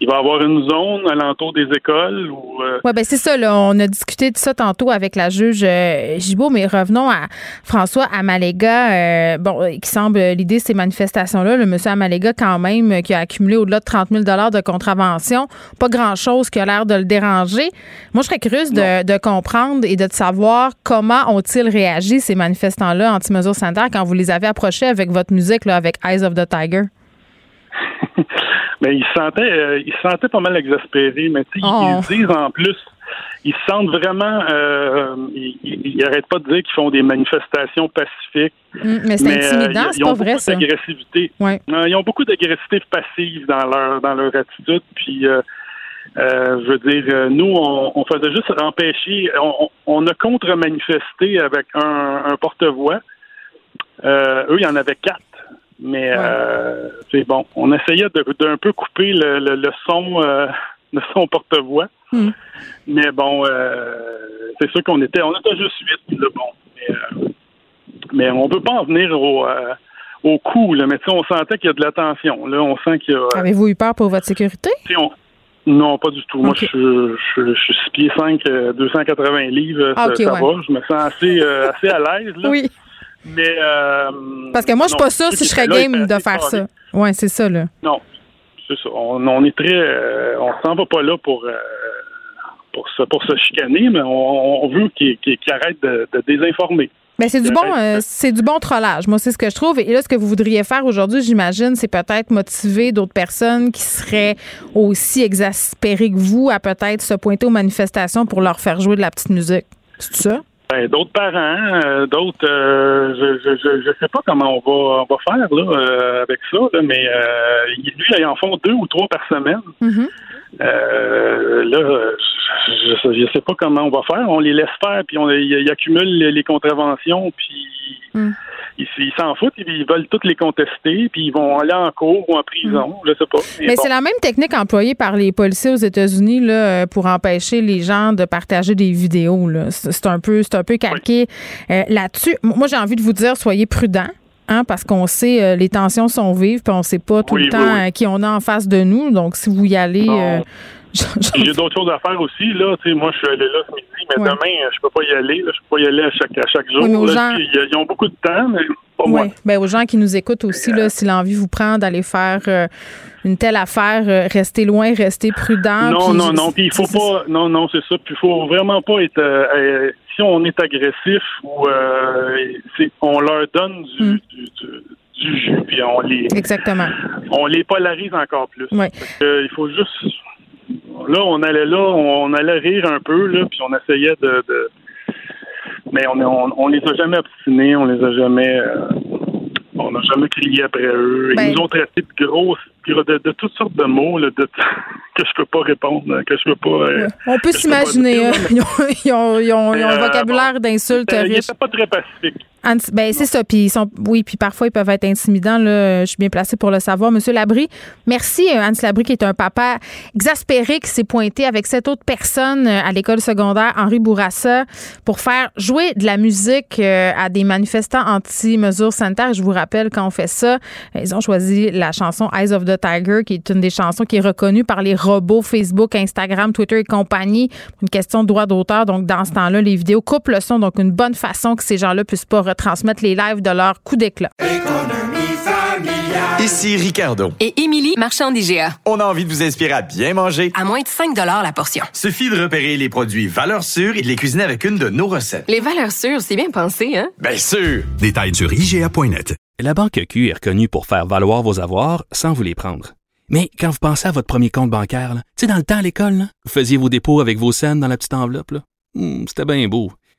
il va y avoir une zone alentour des écoles où euh, Oui, ben c'est ça. Là, on a discuté de ça tantôt avec la juge euh, Gibault, mais revenons à François Amalega. bon, qui semble l'idée de ces manifestations-là. Le monsieur Amalega, quand même, qui a accumulé au-delà de 30 000 de contraventions. Pas grand-chose qui a l'air de le déranger. Moi, je serais curieuse de, de comprendre et de savoir comment ont-ils réagi, ces manifestants-là, anti-mesures sanitaires, quand vous les avez approchés avec votre musique, là, avec Eyes of the Tiger? Mais ils se sentaient, euh, se pas mal exaspérés, mais Oh. ils disent en plus, ils se sentent vraiment, euh, ils, ils, ils arrêtent pas de dire qu'ils font des manifestations pacifiques. Hum, mais c'est euh, intimidant, ils- c'est pas vrai, beaucoup ça. d'agressivité. Ouais. Euh, ils ont beaucoup d'agressivité passive dans leur dans leur attitude. Puis, euh, je veux dire, nous, on, on faisait juste empêcher. On, on a contre-manifesté avec un, un porte-voix. Euh, eux, il y en avait quatre. Mais euh, c'est bon. On essayait de- d'un peu couper le, le, le son, euh, le son porte-voix. Hmm. Mais bon, euh, c'est sûr qu'on était, on était juste huit. Là, bon. Mais, mais on peut pas en venir au, au coup. Là. Mais tu sais, on sentait qu'il y a de la tension. Là, on sent qu'il y a. Avez-vous eu peur pour votre sécurité? on- non, pas du tout. Moi, je, suis- je, je suis 6 pieds 5, euh, 280 livres. Ah, ça, ça ouais. va. Je me sens assez, euh, assez à l'aise. Là. Oui. Mais. euh, Parce que moi, je suis pas sûre ceux si je serais là game de faire ça. Oui, c'est ça, là. Non, c'est ça. On, on est très. euh, on s'en va pas là pour. euh, pour se, pour se chicaner, mais on, on veut qu'ils qu'ils- qu'ils arrêtent de, de désinformer. Ben, c'est du bon, euh, c'est du bon trollage. Moi, c'est ce que je trouve. Et là, ce que vous voudriez faire aujourd'hui, j'imagine, c'est peut-être motiver d'autres personnes qui seraient aussi exaspérées que vous à peut-être se pointer aux manifestations pour leur faire jouer de la petite musique. C'est ça? Ben, d'autres parents, euh, d'autres, euh, je, je, je, sais pas comment on va, on va faire euh, avec ça, là, mais lui, en font deux ou trois par semaine. Mm-hmm. Euh, là, je, je sais pas comment on va faire. On les laisse faire, puis on ils, accumulent les, contraventions, puis Mm. ils s'en foutent, ils veulent toutes les contester, puis ils vont aller en cours ou en prison, je sais pas. Mais c'est la même technique employée par les policiers aux États-Unis là, pour empêcher les gens de partager des vidéos. c'est un peu, c'est un peu calqué euh, là-dessus. Moi, j'ai envie de vous dire, soyez prudents. Hein, parce qu'on sait euh, les tensions sont vives puis on sait pas tout Oui, le temps oui, oui. euh, qui on a en face de nous donc si vous y allez euh, J'ai d'autres choses à faire aussi, là. Moi, je suis allé là ce midi, mais Ouais. demain, je peux pas y aller. Là. Je peux pas y aller à chaque, à chaque jour. Là. gens- Ils, ils ont beaucoup de temps, mais pas moi. Ben, aux gens qui nous écoutent aussi, là, si l'envie vous prend d'aller faire euh, une telle affaire, euh, restez loin, restez prudent. Non, non, non. Puis il faut pas. Non, non, c'est ça. Puis il faut vraiment pas être. Si on est agressif ou euh, on leur donne du, Hmm. du, du- du jus, puis on les Exactement. on les polarise encore plus. Que, euh, il faut juste. Là, on allait là, on allait rire un peu là, puis on essayait de. de- Mais on, on, on les a jamais obstinés, on les a jamais. euh, On n'a jamais crié après eux. Ils Ben- nous ont traités de grosses, de, de toutes sortes de mots là, de, que je peux pas répondre, que je peux pas. euh, On peut pas s'imaginer. hein. Ils ont, ils ont- ils ont- ils ont un euh, vocabulaire d'insultes Euh, Il riches. était pas très pacifique. Ben, c'est ça. Puis ils sont, oui, puis parfois ils peuvent être intimidants. Là, je suis bien placée pour le savoir. Monsieur Labry, merci. euh, Anne Labry, qui est un papa exaspéré, qui s'est pointé avec cette autre personne euh, à l'école secondaire, Henri Bourassa, pour faire jouer de la musique euh, à des manifestants anti-mesures sanitaires. Je vous rappelle, quand on fait ça, euh, ils ont choisi la chanson Eyes of the Tiger, qui est une des chansons qui est reconnue par les robots Facebook, Instagram, Twitter et compagnie. Une question de droit d'auteur. Donc, dans ce temps-là, les vidéos coupent le son. Donc, une bonne façon que ces gens-là puissent pas retransmettre les lives de leur coup d'éclat. Ici Ricardo. Et Émilie, marchand d'IGA. On a envie de vous inspirer à bien manger. À moins de 5 la portion. Suffit de repérer les produits valeurs sûres et de les cuisiner avec une de nos recettes. Les valeurs sûres, c'est bien pensé, hein? Bien sûr! Détails sur IGA.net. La Banque Q est reconnue pour faire valoir vos avoirs sans vous les prendre. Mais quand vous pensez à votre premier compte bancaire, tu sais, dans le temps à l'école, là, vous faisiez vos dépôts avec vos scènes dans la petite enveloppe. Hmm, C'était bien beau.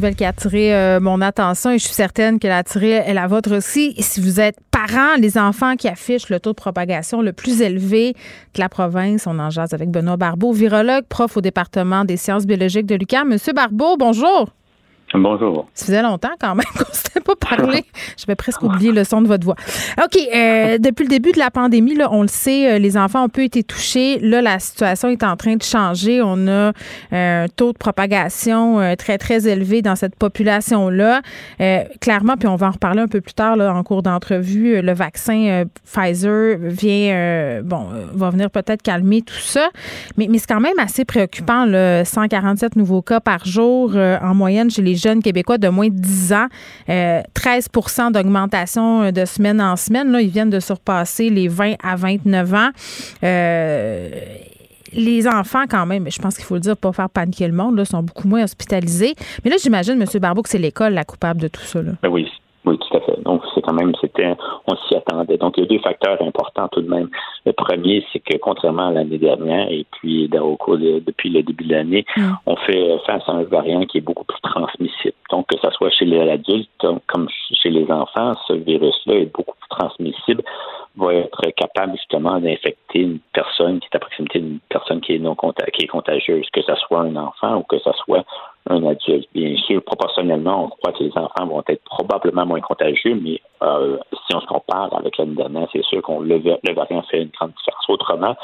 Qui a euh, mon attention et je suis certaine qu'elle a attiré la vôtre aussi. Si vous êtes parents, les enfants qui affichent le taux de propagation le plus élevé de la province, on en jase avec Benoît Barbeau, virologue, prof au département des sciences biologiques de l'UQAM. Monsieur Barbeau, bonjour. Bonjour. Ça faisait longtemps quand même qu'on ne s'était pas parlé. Je vais presque oublier le son de votre voix. OK. euh, depuis le début de la pandémie, là, on le sait, euh, les enfants ont peu été touchés. Là, la situation est en train de changer. On a euh, un taux de propagation très, très élevé dans cette population-là. Euh, clairement, puis on va en reparler un peu plus tard là, en cours d'entrevue, le vaccin euh, Pfizer vient, bon, va venir peut-être calmer tout ça. Mais, mais c'est quand même assez préoccupant, là, 147 nouveaux cas par jour en moyenne chez les jeunes Québécois de moins de 10 ans. Euh, 13% d'augmentation euh, de semaine en semaine. Là, ils viennent de surpasser les 20 à 29 ans. Euh, les enfants, quand même, je pense qu'il faut le dire, pas faire paniquer le monde, là, sont beaucoup moins hospitalisés. Mais là, j'imagine, M. Barbeau, que c'est l'école la coupable de tout ça. Là. Ben oui, oui, tout à fait. Donc, c'est quand même, c'était, on s'y attendait. Donc, il y a deux facteurs importants tout de même. Le premier, c'est que contrairement à l'année dernière, et puis au cours de, depuis le début de l'année, on fait face à un variant qui est beaucoup plus transmissible. Donc, que ce soit chez l'adulte comme chez les enfants, ce virus-là est beaucoup plus transmissible, va être capable justement d'infecter une personne qui est à proximité d'une personne qui est non qui est contagieuse, que ce soit un enfant ou que ce soit un adulte. Bien sûr, proportionnellement, on croit que les enfants vont être probablement moins contagieux, mais euh, si on se compare avec l'année dernière, c'est sûr qu'on le, le variant fait une grande différence. Autrement,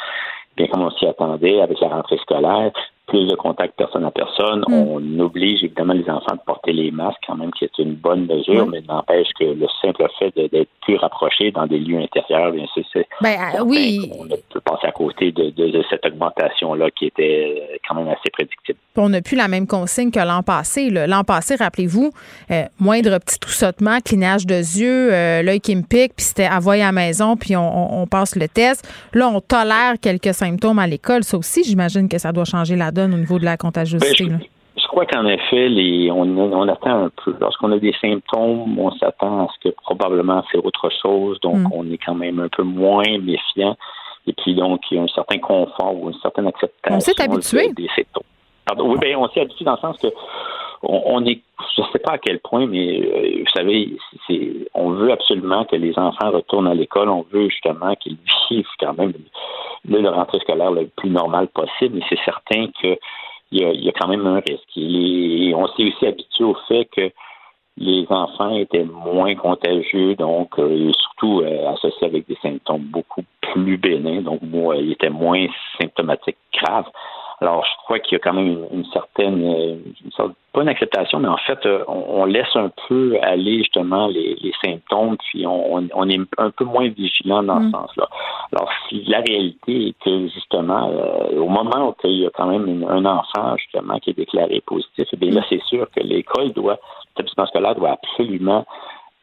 bien comme on s'y attendait avec la rentrée scolaire, plus de contact personne à personne. Mm. On oblige évidemment les enfants de porter les masques quand même, qui est une bonne mesure, Mm. mais n'empêche que le simple fait d'être plus rapproché dans des lieux intérieurs, bien sûr, c'est Ben, euh, oui. on peut passer à côté de, de- de cette augmentation-là qui était quand même assez prédictible. On n'a plus la même consigne que l'an passé. L'an passé, rappelez-vous, euh, moindre petit troussotement, clignage de yeux, euh, l'œil qui me pique, puis c'était envoyé à la maison, puis on, on- on passe le test. Là, on tolère quelques symptômes à l'école. Ça aussi, j'imagine que ça doit changer la donne au niveau de la contagiosité. là? Je crois qu'en effet, les, on, on attend un peu. Lorsqu'on a des symptômes, on s'attend à ce que probablement c'est autre chose, donc Mm. on est quand même un peu moins méfiant. Et puis donc, il y a un certain confort ou une certaine acceptation On s'est habitué. de- des. Pardon, oui, ben, on s'est habitué dans le sens que on, est, je ne sais pas à quel point, mais euh, vous savez, c'est, on veut absolument que les enfants retournent à l'école. On veut justement qu'ils vivent quand même le, rentrée scolaire le plus normal possible. Mais c'est certain que il y, a, quand même un risque. Est- on s'est aussi habitué au fait que les enfants étaient moins contagieux, donc euh, et surtout euh, associés avec des symptômes beaucoup plus bénins, donc moi, ils étaient moins symptomatiques graves. Alors, je crois qu'il y a quand même une, certaine, euh, une sorte, pas une acceptation, mais en fait, euh, on, on laisse un peu aller justement les, les symptômes, puis on, on- est un peu moins vigilant dans ce sens-là. Alors, si la réalité est que justement, euh, au moment où il y a quand même une- un enfant justement qui est déclaré positif, eh bien là, c'est sûr que l'école doit, l'établissement scolaire doit absolument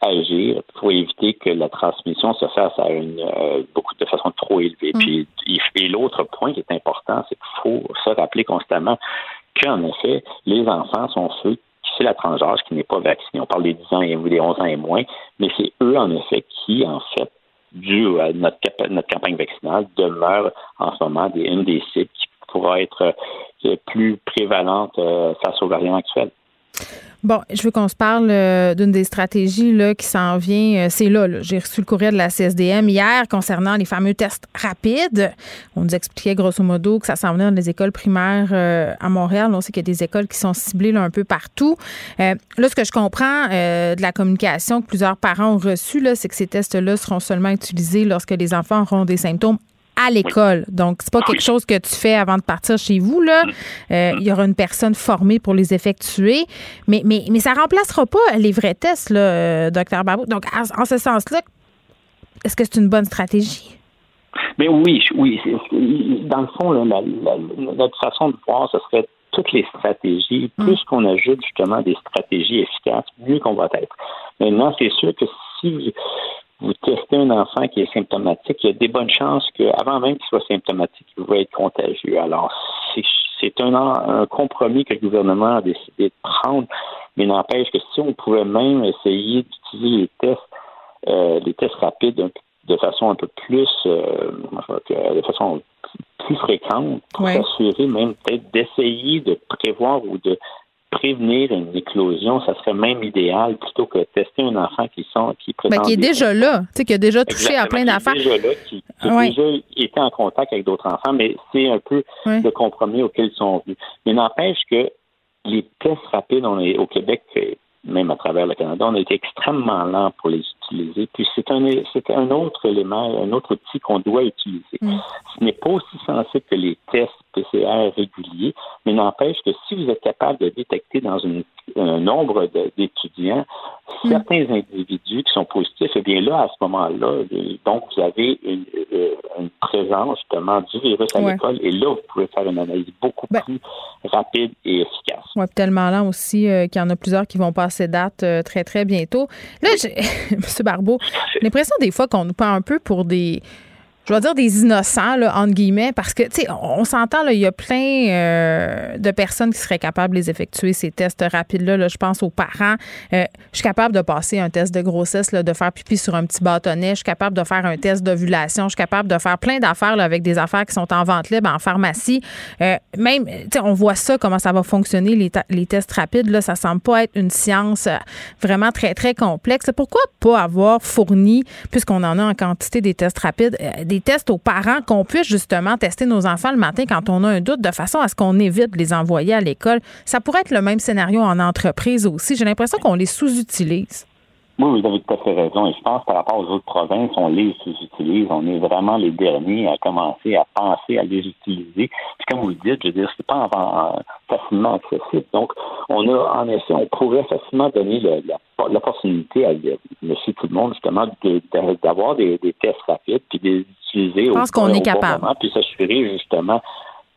agir pour éviter que la transmission se fasse à une euh, beaucoup de façon trop élevée. Puis et l'autre point qui est important, c'est qu'il faut se rappeler constamment qu'en effet, les enfants sont ceux qui c'est la tranche d'âge qui n'est pas vaccinée. On parle des 10 ans et des 11 ans et moins, mais c'est eux en effet qui, en fait, dû à notre, notre campagne vaccinale, demeurent en ce moment des, une des cibles qui pourra être euh, plus prévalente euh, face aux variants actuels. Bon, je veux qu'on se parle euh, d'une des stratégies là, qui s'en vient. euh, c'est là, j'ai reçu le courrier de la CSDM hier concernant les fameux tests rapides. On nous expliquait grosso modo que ça s'en venait dans les écoles primaires euh, à Montréal. On sait qu'il y a des écoles qui sont ciblées un peu partout. Là, ce que je comprends de la communication que plusieurs parents ont reçue, c'est que ces tests-là seront seulement utilisés lorsque les enfants auront des symptômes à l'école. Donc, c'est pas quelque chose que tu fais avant de partir chez vous. Là. Euh, il y aura une personne formée pour les effectuer. Mais, mais, mais ça remplacera pas les vrais tests, là, euh, docteur Barbeau. Donc, en, ce sens-là, est-ce que c'est une bonne stratégie? Mais oui, je- oui. c'est- Dans le fond, là, la- la- notre façon de voir, ce serait toutes les stratégies. Plus qu'on ajoute justement des stratégies efficaces, mieux qu'on va être. Maintenant, c'est sûr que si vous, testez un enfant qui est symptomatique, il y a des bonnes chances qu'avant même qu'il soit symptomatique, il va être contagieux. Alors, c'est un, un compromis que le gouvernement a décidé de prendre, mais n'empêche que si on pouvait même essayer d'utiliser les tests, euh, les tests rapides de façon un peu plus, euh, de façon plus fréquente, pour Ouais. s'assurer même peut-être d'essayer de prévoir ou de prévenir une éclosion, ça serait même idéal plutôt que tester un enfant qui sont qui Ben, qui est déjà là, tu sais, qui a déjà touché à plein d'affaires. qui est déjà là, qui, qui a déjà été en contact avec d'autres enfants, mais c'est un peu le compromis auquel ils sont venus. Mais n'empêche que les tests rapides on est, au Québec, même à travers le Canada, on a été extrêmement lent pour les utiliser. Puis c'est un, c'est un autre élément, un autre outil qu'on doit utiliser. Ce n'est pas aussi sensible que les tests PCR réguliers, mais n'empêche que si vous êtes capable de détecter dans une- un nombre d'étudiants certains individus qui sont positifs, eh bien là, à ce moment-là, donc vous avez une, euh, une présence justement du virus à Ouais. l'école, et là, vous pouvez faire une analyse beaucoup plus rapide et efficace. Puis tellement lent aussi euh, qu'il y en a plusieurs qui vont passer date euh, très, très bientôt. Là, j'ai-. Barbeau, j'ai l'impression des fois qu'on nous prend un peu pour des. Je vais dire des innocents, là, entre guillemets, parce que, tu sais, on, s'entend, il y a plein euh, de personnes qui seraient capables de les effectuer, ces tests rapides-là. Là, je pense aux parents. Euh, je suis capable de passer un test de grossesse, là, de faire pipi sur un petit bâtonnet. Je suis capable de faire un test d'ovulation. Je suis capable de faire plein d'affaires avec des affaires qui sont en vente libre, en pharmacie. Euh, même, tu sais, on voit ça, comment ça va fonctionner, les, les tests rapides. Là, ça semble pas être une science euh, vraiment très, très complexe. Pourquoi pas avoir fourni, puisqu'on en a en quantité des tests rapides, euh, des tests aux parents qu'on puisse justement tester nos enfants le matin quand on a un doute, de façon à ce qu'on évite de les envoyer à l'école. Ça pourrait être le même scénario en entreprise aussi. J'ai l'impression qu'on les sous-utilise. Oui, vous avez tout à fait raison. Et je pense par rapport aux autres provinces, on les utilise. On est vraiment les derniers à commencer à penser à les utiliser. Puis comme vous le dites, je veux dire, c'est pas facilement accessible. Donc, on a, en effet, on pourrait facilement donner l'opportunité à monsieur tout le monde, justement, d'avoir des, tests rapides, puis de les utiliser je pense qu'on est capable. puis s'assurer, justement,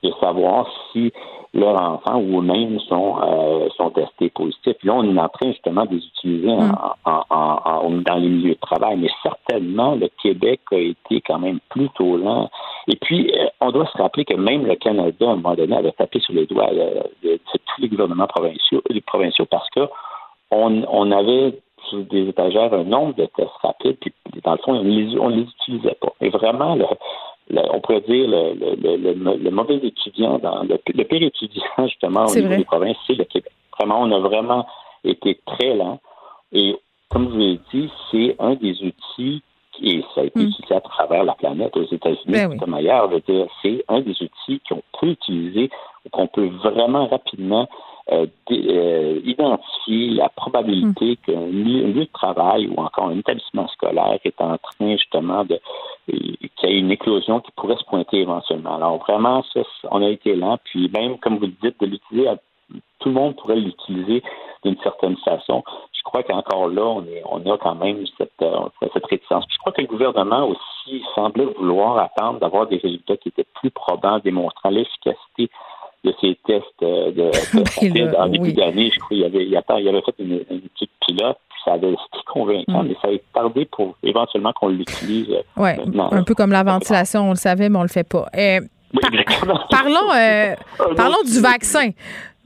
de savoir si leurs enfants ou eux-mêmes sont, euh, sont testés positifs. Là, on est en train justement de les utiliser mm. dans les milieux de travail, mais certainement le Québec a été quand même plutôt lent. Et puis, euh, on doit se rappeler que même le Canada, à un moment donné, avait tapé sur les doigts euh, de, tous les gouvernements provinciaux, les provinciaux parce que on, on avait sur des étagères un nombre de tests rapides, puis dans le fond, on ne les, on les utilisait pas. Et vraiment, le, on pourrait dire le, le, le, mauvais étudiant, dans le, pire étudiant justement au niveau des provinces, c'est le Québec. Vraiment, on a vraiment été très lent. Et comme je vous l'ai dit, c'est un des outils et ça a été hmm. utilisé à travers la planète, aux États-Unis, ben comme ailleurs. C'est un des outils qu'on peut utiliser, qu'on peut vraiment rapidement euh, euh, identifier la probabilité mm. qu'un lieu, de travail ou encore un établissement scolaire est en train justement de qu'il y ait une éclosion qui pourrait se pointer éventuellement. Alors vraiment, ça, on a été lent, puis même comme vous le dites, de l'utiliser, tout le monde pourrait l'utiliser d'une certaine façon. Je crois qu'encore là, on, est, on a quand même cette, euh, cette réticence. je crois que le gouvernement aussi semblait vouloir attendre d'avoir des résultats qui étaient plus probants, démontrant l'efficacité de ces tests euh, de, en début d'année. Je crois qu'il avait, il avait fait une, petite pilote, puis ça avait été convaincant, mm. mais ça a tardé pour éventuellement qu'on l'utilise. Euh, oui, un peu comme la ventilation, on le savait, mais on le fait pas. Euh, parlons, parlons du vaccin.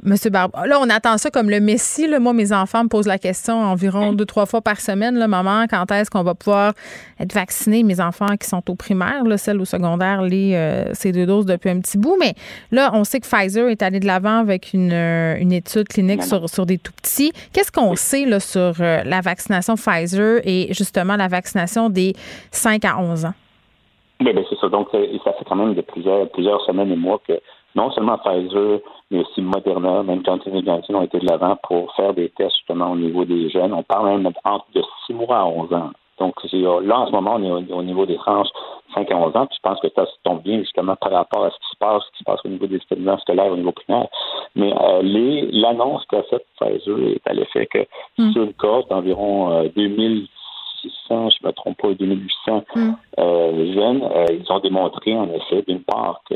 Monsieur Barbe, là, on attend ça comme le Messie. Là. Moi, mes enfants me posent la question environ deux, trois fois par semaine. Là, maman, quand est-ce qu'on va pouvoir être vacciné? Mes enfants qui sont au primaire, là, celles au secondaire, les, euh, ces deux doses depuis un petit bout. Mais là, on sait que Pfizer est allé de l'avant avec une, euh, une, étude clinique sur, sur des tout petits. Qu'est-ce qu'on sait là, sur euh, la vaccination Pfizer et justement la vaccination des 5 à 11 ans? Bien, bien c'est ça. Donc, ça fait quand même de plusieurs, plusieurs semaines et mois que non seulement Pfizer, mais aussi Moderna, même Johnson Johnson ont été de l'avant pour faire des tests justement au niveau des jeunes. On parle même entre de 6 mois à 11 ans. Donc là, en ce moment, on est au, niveau des tranches 5 à 11 ans. Puis je pense que ça se tombe bien justement par rapport à ce qui se passe, ce qui se passe au niveau des établissements scolaires, au niveau primaire. Mais euh, l'annonce qu'a faite Pfizer est à l'effet que mm. sur une cohorte d'environ euh, 2000 2600, je ne me trompe pas, 2800 mm. euh, jeunes, euh, ils ont démontré en effet, d'une part, que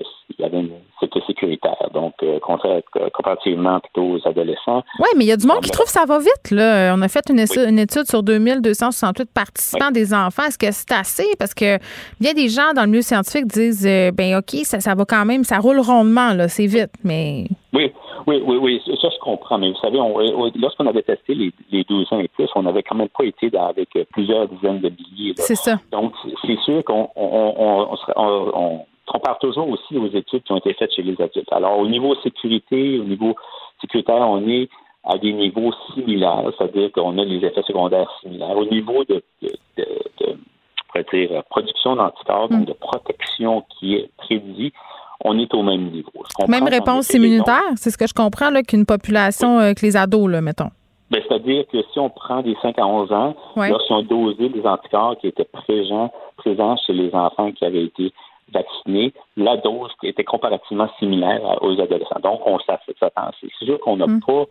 c'était sécuritaire, donc euh, comparativement plutôt aux adolescents. Oui, mais il y a du monde qui trouve que ça va vite. Là. On a fait une, étude sur 2268 participants des enfants. Est-ce que c'est assez? Parce que bien des gens dans le milieu scientifique disent, ben OK, ça, ça va quand même, ça roule rondement, là, c'est vite, mais... Oui, oui, oui, oui, ça je comprends. Mais vous savez, lorsqu'on avait testé les, les 12 ans et plus, on n'avait quand même pas été avec plusieurs dizaines de billets. C'est ça. Donc, c'est sûr qu'on on, on, compare toujours aussi aux études qui ont été faites chez les adultes. Alors, au niveau sécurité, au niveau sécuritaire, on est à des niveaux similaires, c'est-à-dire qu'on a des effets secondaires similaires. Au niveau de, de, de, dire, production d'anticorps, donc mm. de protection qui est prédit, on est au même niveau. Même réponse immunitaire, c'est ce que je comprends, qu'une population, euh, que les ados, là, mettons. Ben, c'est-à-dire que si on prend des 5 à 11 ans, lorsqu'on a dosé des anticorps qui étaient présents, présents chez les enfants qui avaient été vaccinés, la dose était comparativement similaire aux adolescents. Donc, on s'attend. C'est sûr qu'on n'a mm. pas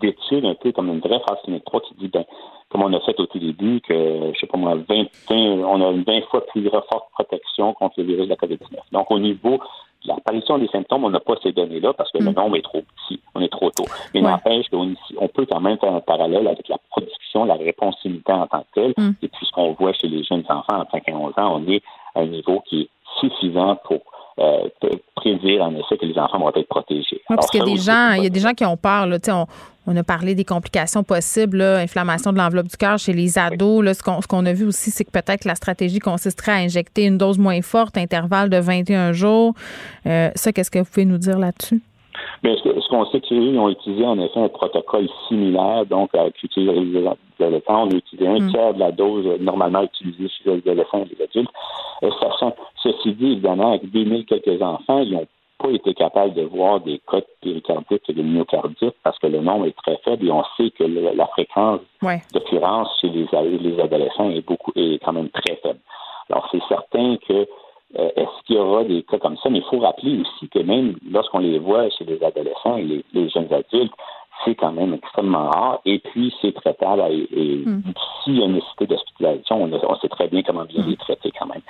d'études un peu comme une vraie phase clinique 3 qui dit, ben, comme on a fait au tout début, que, je sais pas moi, 20, on a une 20 fois plus forte protection contre le virus de la COVID-19. Donc, au niveau l'apparition des symptômes, on n'a pas ces données-là parce que le mm. nombre est trop petit, on est trop tôt. Mais n'empêche qu'on on peut quand même faire un parallèle avec la production, la réponse immunitaire en tant que telle. Mm. Et puis ce qu'on voit chez les jeunes enfants en 5 à 11 ans, on est à un niveau qui est suffisant pour euh, prédire en effet que les enfants vont être protégés. parce qu'il y a des gens, il y a des gens qui ont peur. Là, on, on a parlé des complications possibles, inflammation de l'enveloppe du cœur chez les ados. Là, ce qu'on a vu aussi, c'est que peut-être la stratégie consisterait à injecter une dose moins forte, intervalle de 21 jours. Euh, ça, qu'est-ce que vous pouvez nous dire là-dessus? Bien, ce qu'on sait, c'est qu'ils ont utilisé en effet un protocole similaire, donc à utiliser les adolescents. On a utilisé un mm. tiers de la dose normalement utilisée chez les adolescents et les adultes. Euh, sachant, ceci dit, évidemment, avec 2000 quelques enfants, ils ont pas été capable de voir des cas de péricardite et de myocardite parce que le nombre est très faible et on sait que la fréquence d'occurrence chez les, les adolescents est beaucoup est quand même très faible. Alors c'est certain que euh, est-ce qu'il y aura des cas comme ça? Mais il faut rappeler aussi que même lorsqu'on les voit chez les adolescents et les, jeunes adultes, c'est quand même extrêmement rare. Et puis, c'est traitable. Et, et mm. s'il y a une nécessité d'hospitalisation, on, sait très bien comment bien les traiter quand même.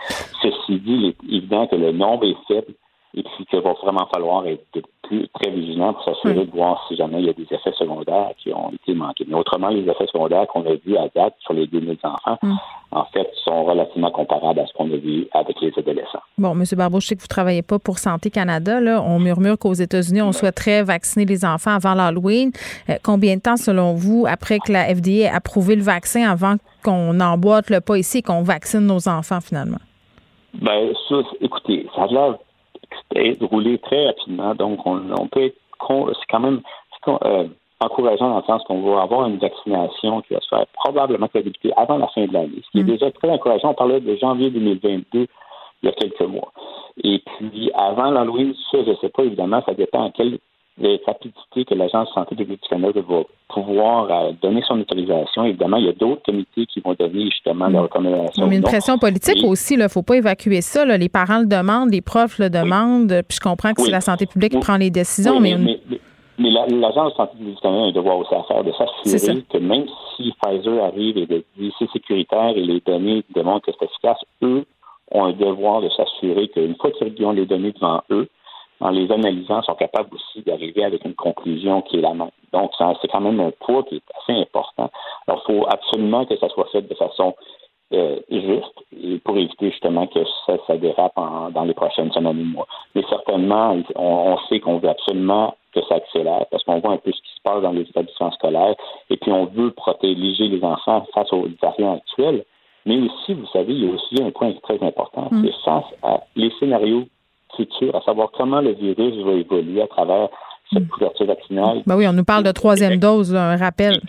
Ceci dit, il est évident que le nombre est faible et puis qu'il va vraiment falloir être plus, très vigilant pour s'assurer de voir si jamais il y a des effets secondaires qui ont été manqués. Mais autrement, les effets secondaires qu'on a vus à date sur les 2000 enfants, mm. en fait, sont relativement comparables à ce qu'on a vu avec les adolescents. Bon, M. Barbeau, je sais que vous ne travaillez pas pour Santé Canada. Là. On murmure qu'aux États-Unis, on souhaiterait vacciner les enfants avant l'Halloween. Euh, combien de temps, selon vous, après que la FDA ait approuvé le vaccin, avant qu'on emboîte le pas ici et qu'on vaccine nos enfants finalement? Ben, ça, écoutez, ça a l'air rouler très rapidement. Donc, on, peut être. C'est quand même euh, encourageant dans le sens qu'on va avoir une vaccination qui va se faire probablement débuter avant la fin de l'année, ce qui est mm. déjà très encourageant. On parlait de janvier 2022 il y a quelques mois. Et puis, avant l'Halloween, ça, je ne sais pas, évidemment, ça dépend à quel les rapidité que l'Agence de santé publique du Canada va pouvoir euh, donner son autorisation. Évidemment, il y a d'autres comités qui vont donner justement leur recommandation. Mais une pression politique aussi, il ne faut pas évacuer ça. Les parents le demandent, les profs le demandent, puis je comprends que c'est la santé publique qui prend les décisions. mais, mais, l'Agence de santé publique du Canada a un devoir aussi à faire de s'assurer que même si Pfizer arrive et dit c'est sécuritaire et les données démontrent que c'est efficace, eux ont un devoir de s'assurer qu'une fois qu'ils ont les données devant eux, en les analysant, sont capables aussi d'arriver avec une conclusion qui est la même. Donc, c'est quand même un poids qui est assez important. Alors, il faut absolument que ça soit fait de façon euh, juste et pour éviter justement que ça, dérape dans les prochaines semaines ou mois. Mais certainement, on, sait qu'on veut absolument que ça accélère parce qu'on voit un peu ce qui se passe dans les établissements scolaires et puis on veut protéger les enfants face aux variants actuels. Mais aussi, vous savez, il y a aussi un point très important, mm. c'est face à les scénarios futur, à savoir comment le virus va évoluer à travers cette couverture vaccinale. Ben oui, on nous parle de troisième dose, un rappel.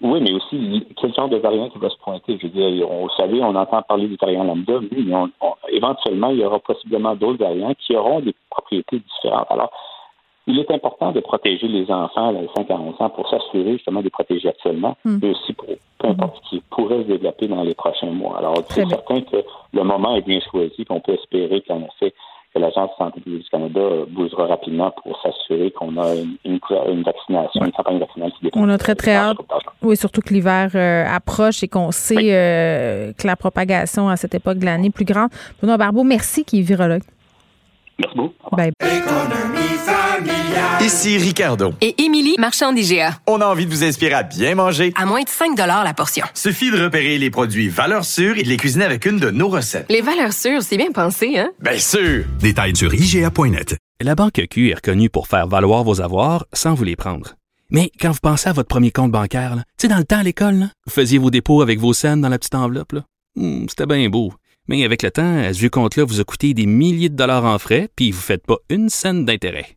oui, mais aussi quel genre de variant qui va se pointer? Je veux dire, on, vous savez, on entend parler du variant lambda, mais éventuellement, il y aura possiblement d'autres variants qui auront des propriétés différentes. Alors, il est important de protéger les enfants à 5 à 11 ans pour s'assurer justement de les protéger actuellement, mais hmm. aussi pour peu importe ce qui pourrait se développer dans les prochains mois. Alors, c'est certain que le moment est bien choisi, qu'on peut espérer qu'en effet, que l'Agence de santé publique du Canada bougera rapidement pour s'assurer qu'on a une, vaccination, une campagne vaccinale qui On a très, très hâte. Oui, surtout que l'hiver euh, approche et qu'on sait euh, que la propagation à cette époque de l'année est plus grande. Benoît Barbeau, merci, qui est virologue. Merci beaucoup. Bye. Ici Ricardo. Et Émilie, marchand d'IGA. On a envie de vous inspirer à bien manger. À moins de 5 la portion. Suffit de repérer les produits valeurs sûres et de les cuisiner avec une de nos recettes. Les valeurs sûres, c'est bien pensé, hein? Bien sûr! Détails sur IGA.net. La Banque Q est reconnue pour faire valoir vos avoirs sans vous les prendre. Mais quand vous pensez à votre premier compte bancaire, tu sais, dans le temps à l'école, vous faisiez vos dépôts avec vos scènes dans la petite enveloppe. Hmm, c'était bien beau. Mais avec le temps, ce vieux compte-là vous a coûté des milliers de dollars en frais, puis vous ne faites pas une scène d'intérêt.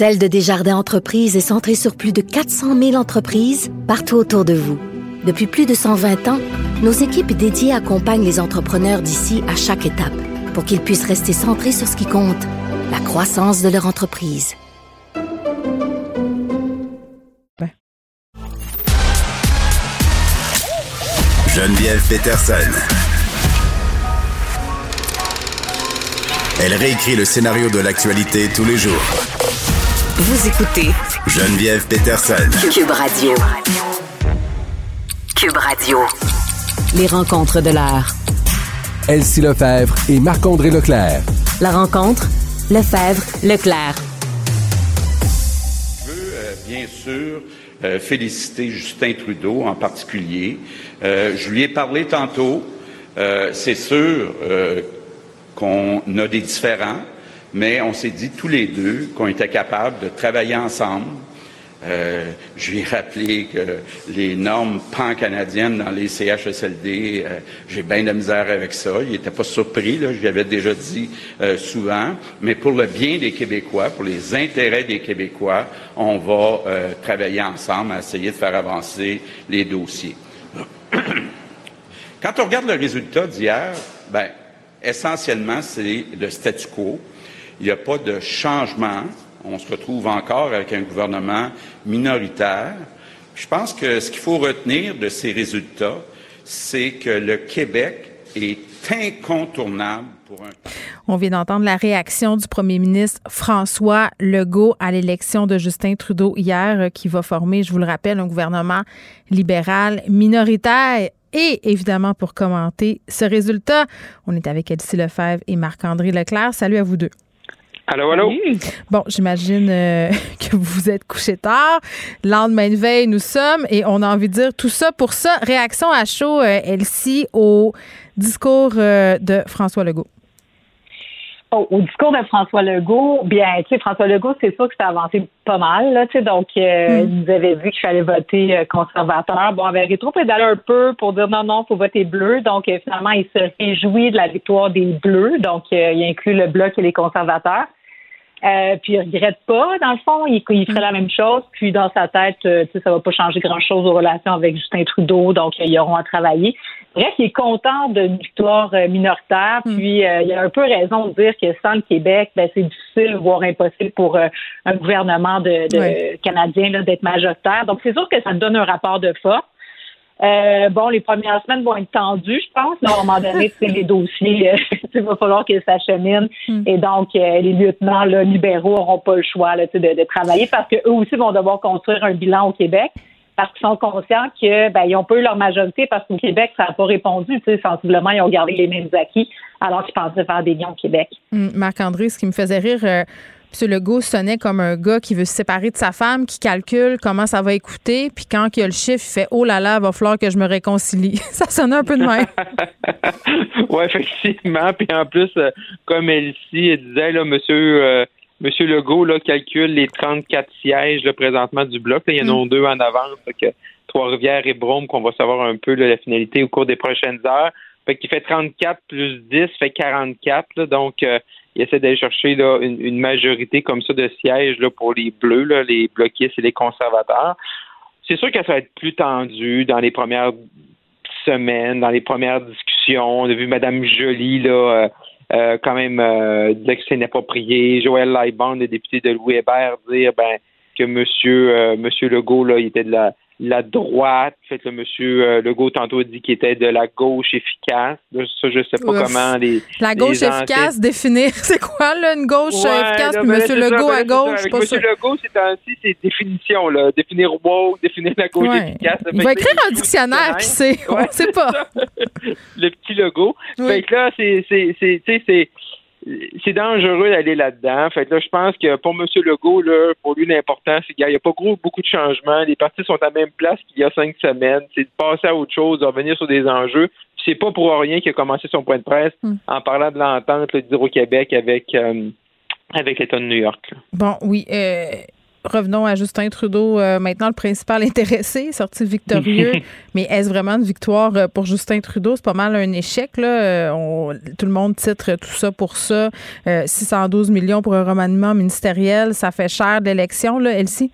Celle de Desjardins Entreprises est centrée sur plus de 400 000 entreprises partout autour de vous. Depuis plus de 120 ans, nos équipes dédiées accompagnent les entrepreneurs d'ici à chaque étape pour qu'ils puissent rester centrés sur ce qui compte, la croissance de leur entreprise. Geneviève Peterson. Elle réécrit le scénario de l'actualité tous les jours vous écoutez Geneviève Peterson. Cube Radio. Cube Radio. Les rencontres de l'heure. Elsie Lefebvre et Marc-André Leclerc. La rencontre, Lefebvre, Leclerc. Je veux euh, bien sûr euh, féliciter Justin Trudeau en particulier. Euh, je lui ai parlé tantôt. C'est sûr qu'on a des différends mais on s'est dit tous les deux qu'on était capables de travailler ensemble Euh, je lui ai rappelé que les normes pan-canadiennes dans les CHSLD, euh, j'ai bien de misère avec ça. Il n'était pas surpris, là, je lui avais déjà dit euh, souvent. Mais pour le bien des Québécois, pour les intérêts des Québécois, on va travailler ensemble à essayer de faire avancer les dossiers. Quand on regarde le résultat d'hier, ben, essentiellement, c'est le statu quo. Il n'y a pas de changement on se retrouve encore avec un gouvernement minoritaire. Je pense que ce qu'il faut retenir de ces résultats, c'est que le Québec est incontournable pour un. On vient d'entendre la réaction du premier ministre François Legault à l'élection de Justin Trudeau hier, euh, qui va former, je vous le rappelle, un gouvernement libéral minoritaire. Et évidemment, pour commenter ce résultat, on est avec Elsie Lefebvre et Marc-André Leclerc. Salut à vous deux. Allô, allô? Bon, j'imagine euh, que vous vous êtes couché tard. Lendemain de veille, nous sommes et on a envie de dire tout ça pour ça. Réaction à chaud, euh, Elsie, au discours euh, de François Legault. Oh, au discours de François Legault, bien, tu sais, François Legault, c'est sûr que ça a avancé pas mal, là, tu sais, donc, euh, mm. il avait vu qu'il fallait voter conservateur. Bon, avait rétro-pédalé un peu pour dire non, non, faut voter bleu. Donc, finalement, il se réjouit de la victoire des bleus. Donc, il inclut le bloc et les conservateurs. Euh, puis il regrette pas, dans le fond, il, il ferait la même chose. Puis dans sa tête, euh, tu sais, ça va pas changer grand-chose aux relations avec Justin Trudeau, donc ils auront à travailler. Bref, il est content d'une victoire euh, minoritaire. Mm. Puis euh, il a un peu raison de dire que sans le Québec, ben, c'est difficile, voire impossible pour un gouvernement de, de canadien d'être majoritaire. Donc c'est sûr que ça donne un rapport de force. Euh, bon, les premières semaines vont être tendues, je pense. à un moment donné, c'est les dossiers, euh, il va falloir qu'ils s'acheminent. Hmm. Et donc, euh, les lieutenants là, libéraux n'auront pas le choix là, de, de, travailler parce qu'eux aussi vont devoir construire un bilan au Québec parce qu'ils sont conscients que ben, ils ont pas eu leur majorité parce qu'au Québec, ça n'a pas répondu. Sensiblement, ils ont gardé les mêmes acquis alors qu'ils pensaient faire des liens au Québec. Hmm, Marc-André, ce qui me faisait rire M. Legault sonnait comme un gars qui veut se séparer de sa femme, qui calcule comment ça va écouter, puis quand il y a le chiffre, il fait Oh là là, il va falloir que je me réconcilie. ça sonnait un peu de même. oui, effectivement. Puis en plus, euh, comme Elsie disait, là, monsieur. Euh, Monsieur Legault là, calcule les 34 sièges là, présentement du bloc. il y en a mm. deux en avance. Trois-Rivières et Brome, qu'on va savoir un peu la finalité au cours des prochaines heures. Fait qu'il fait 34 plus 10, fait 44. donc, euh, il essaie d'aller chercher une, majorité comme ça de sièges pour les bleus, là, les bloquistes et les conservateurs. C'est sûr que ça va être plus tendu dans les premières semaines, dans les premières discussions. On a vu Mme Joly là, euh, euh, quand même dire que c'est inapproprié. Joël Lightband, le député de Louis Hébert, dire ben, que M. Monsieur Legault, là, il était de la la droite. Fait le monsieur euh, Legault tantôt dit qu'il était de la gauche efficace. ça, je sais pas comment les. La gauche efficace, définir, c'est quoi, là, une gauche efficace, puis monsieur Legault à gauche? Avec monsieur Legault, c'est c'est définition, là. Définir woke, définir la gauche efficace. Il va écrire un dictionnaire, qui sait. On sait pas. le petit logo. Fait que là, c'est, c'est, dangereux d'aller là-dedans. Fait là, je pense que pour M. Legault, là, pour lui, l'important, c'est qu'il n'y a pas gros, beaucoup de changements. Les partis sont à la même place qu'il y a cinq semaines. C'est de passer à autre chose, de revenir sur des enjeux. C'est pas pour rien qu'il a commencé son point de presse hmm. en parlant de l'entente au Québec avec, euh, avec l'État de New York. Bon, oui. Euh, revenons à Justin Trudeau, euh, maintenant le principal intéressé, sorti victorieux. Mais est-ce vraiment une victoire euh, pour Justin Trudeau? C'est pas mal un échec. Là. Euh, tout le monde titre tout ça pour ça. 612 millions pour un remaniement ministériel, ça fait cher d'élection, là, Elsie?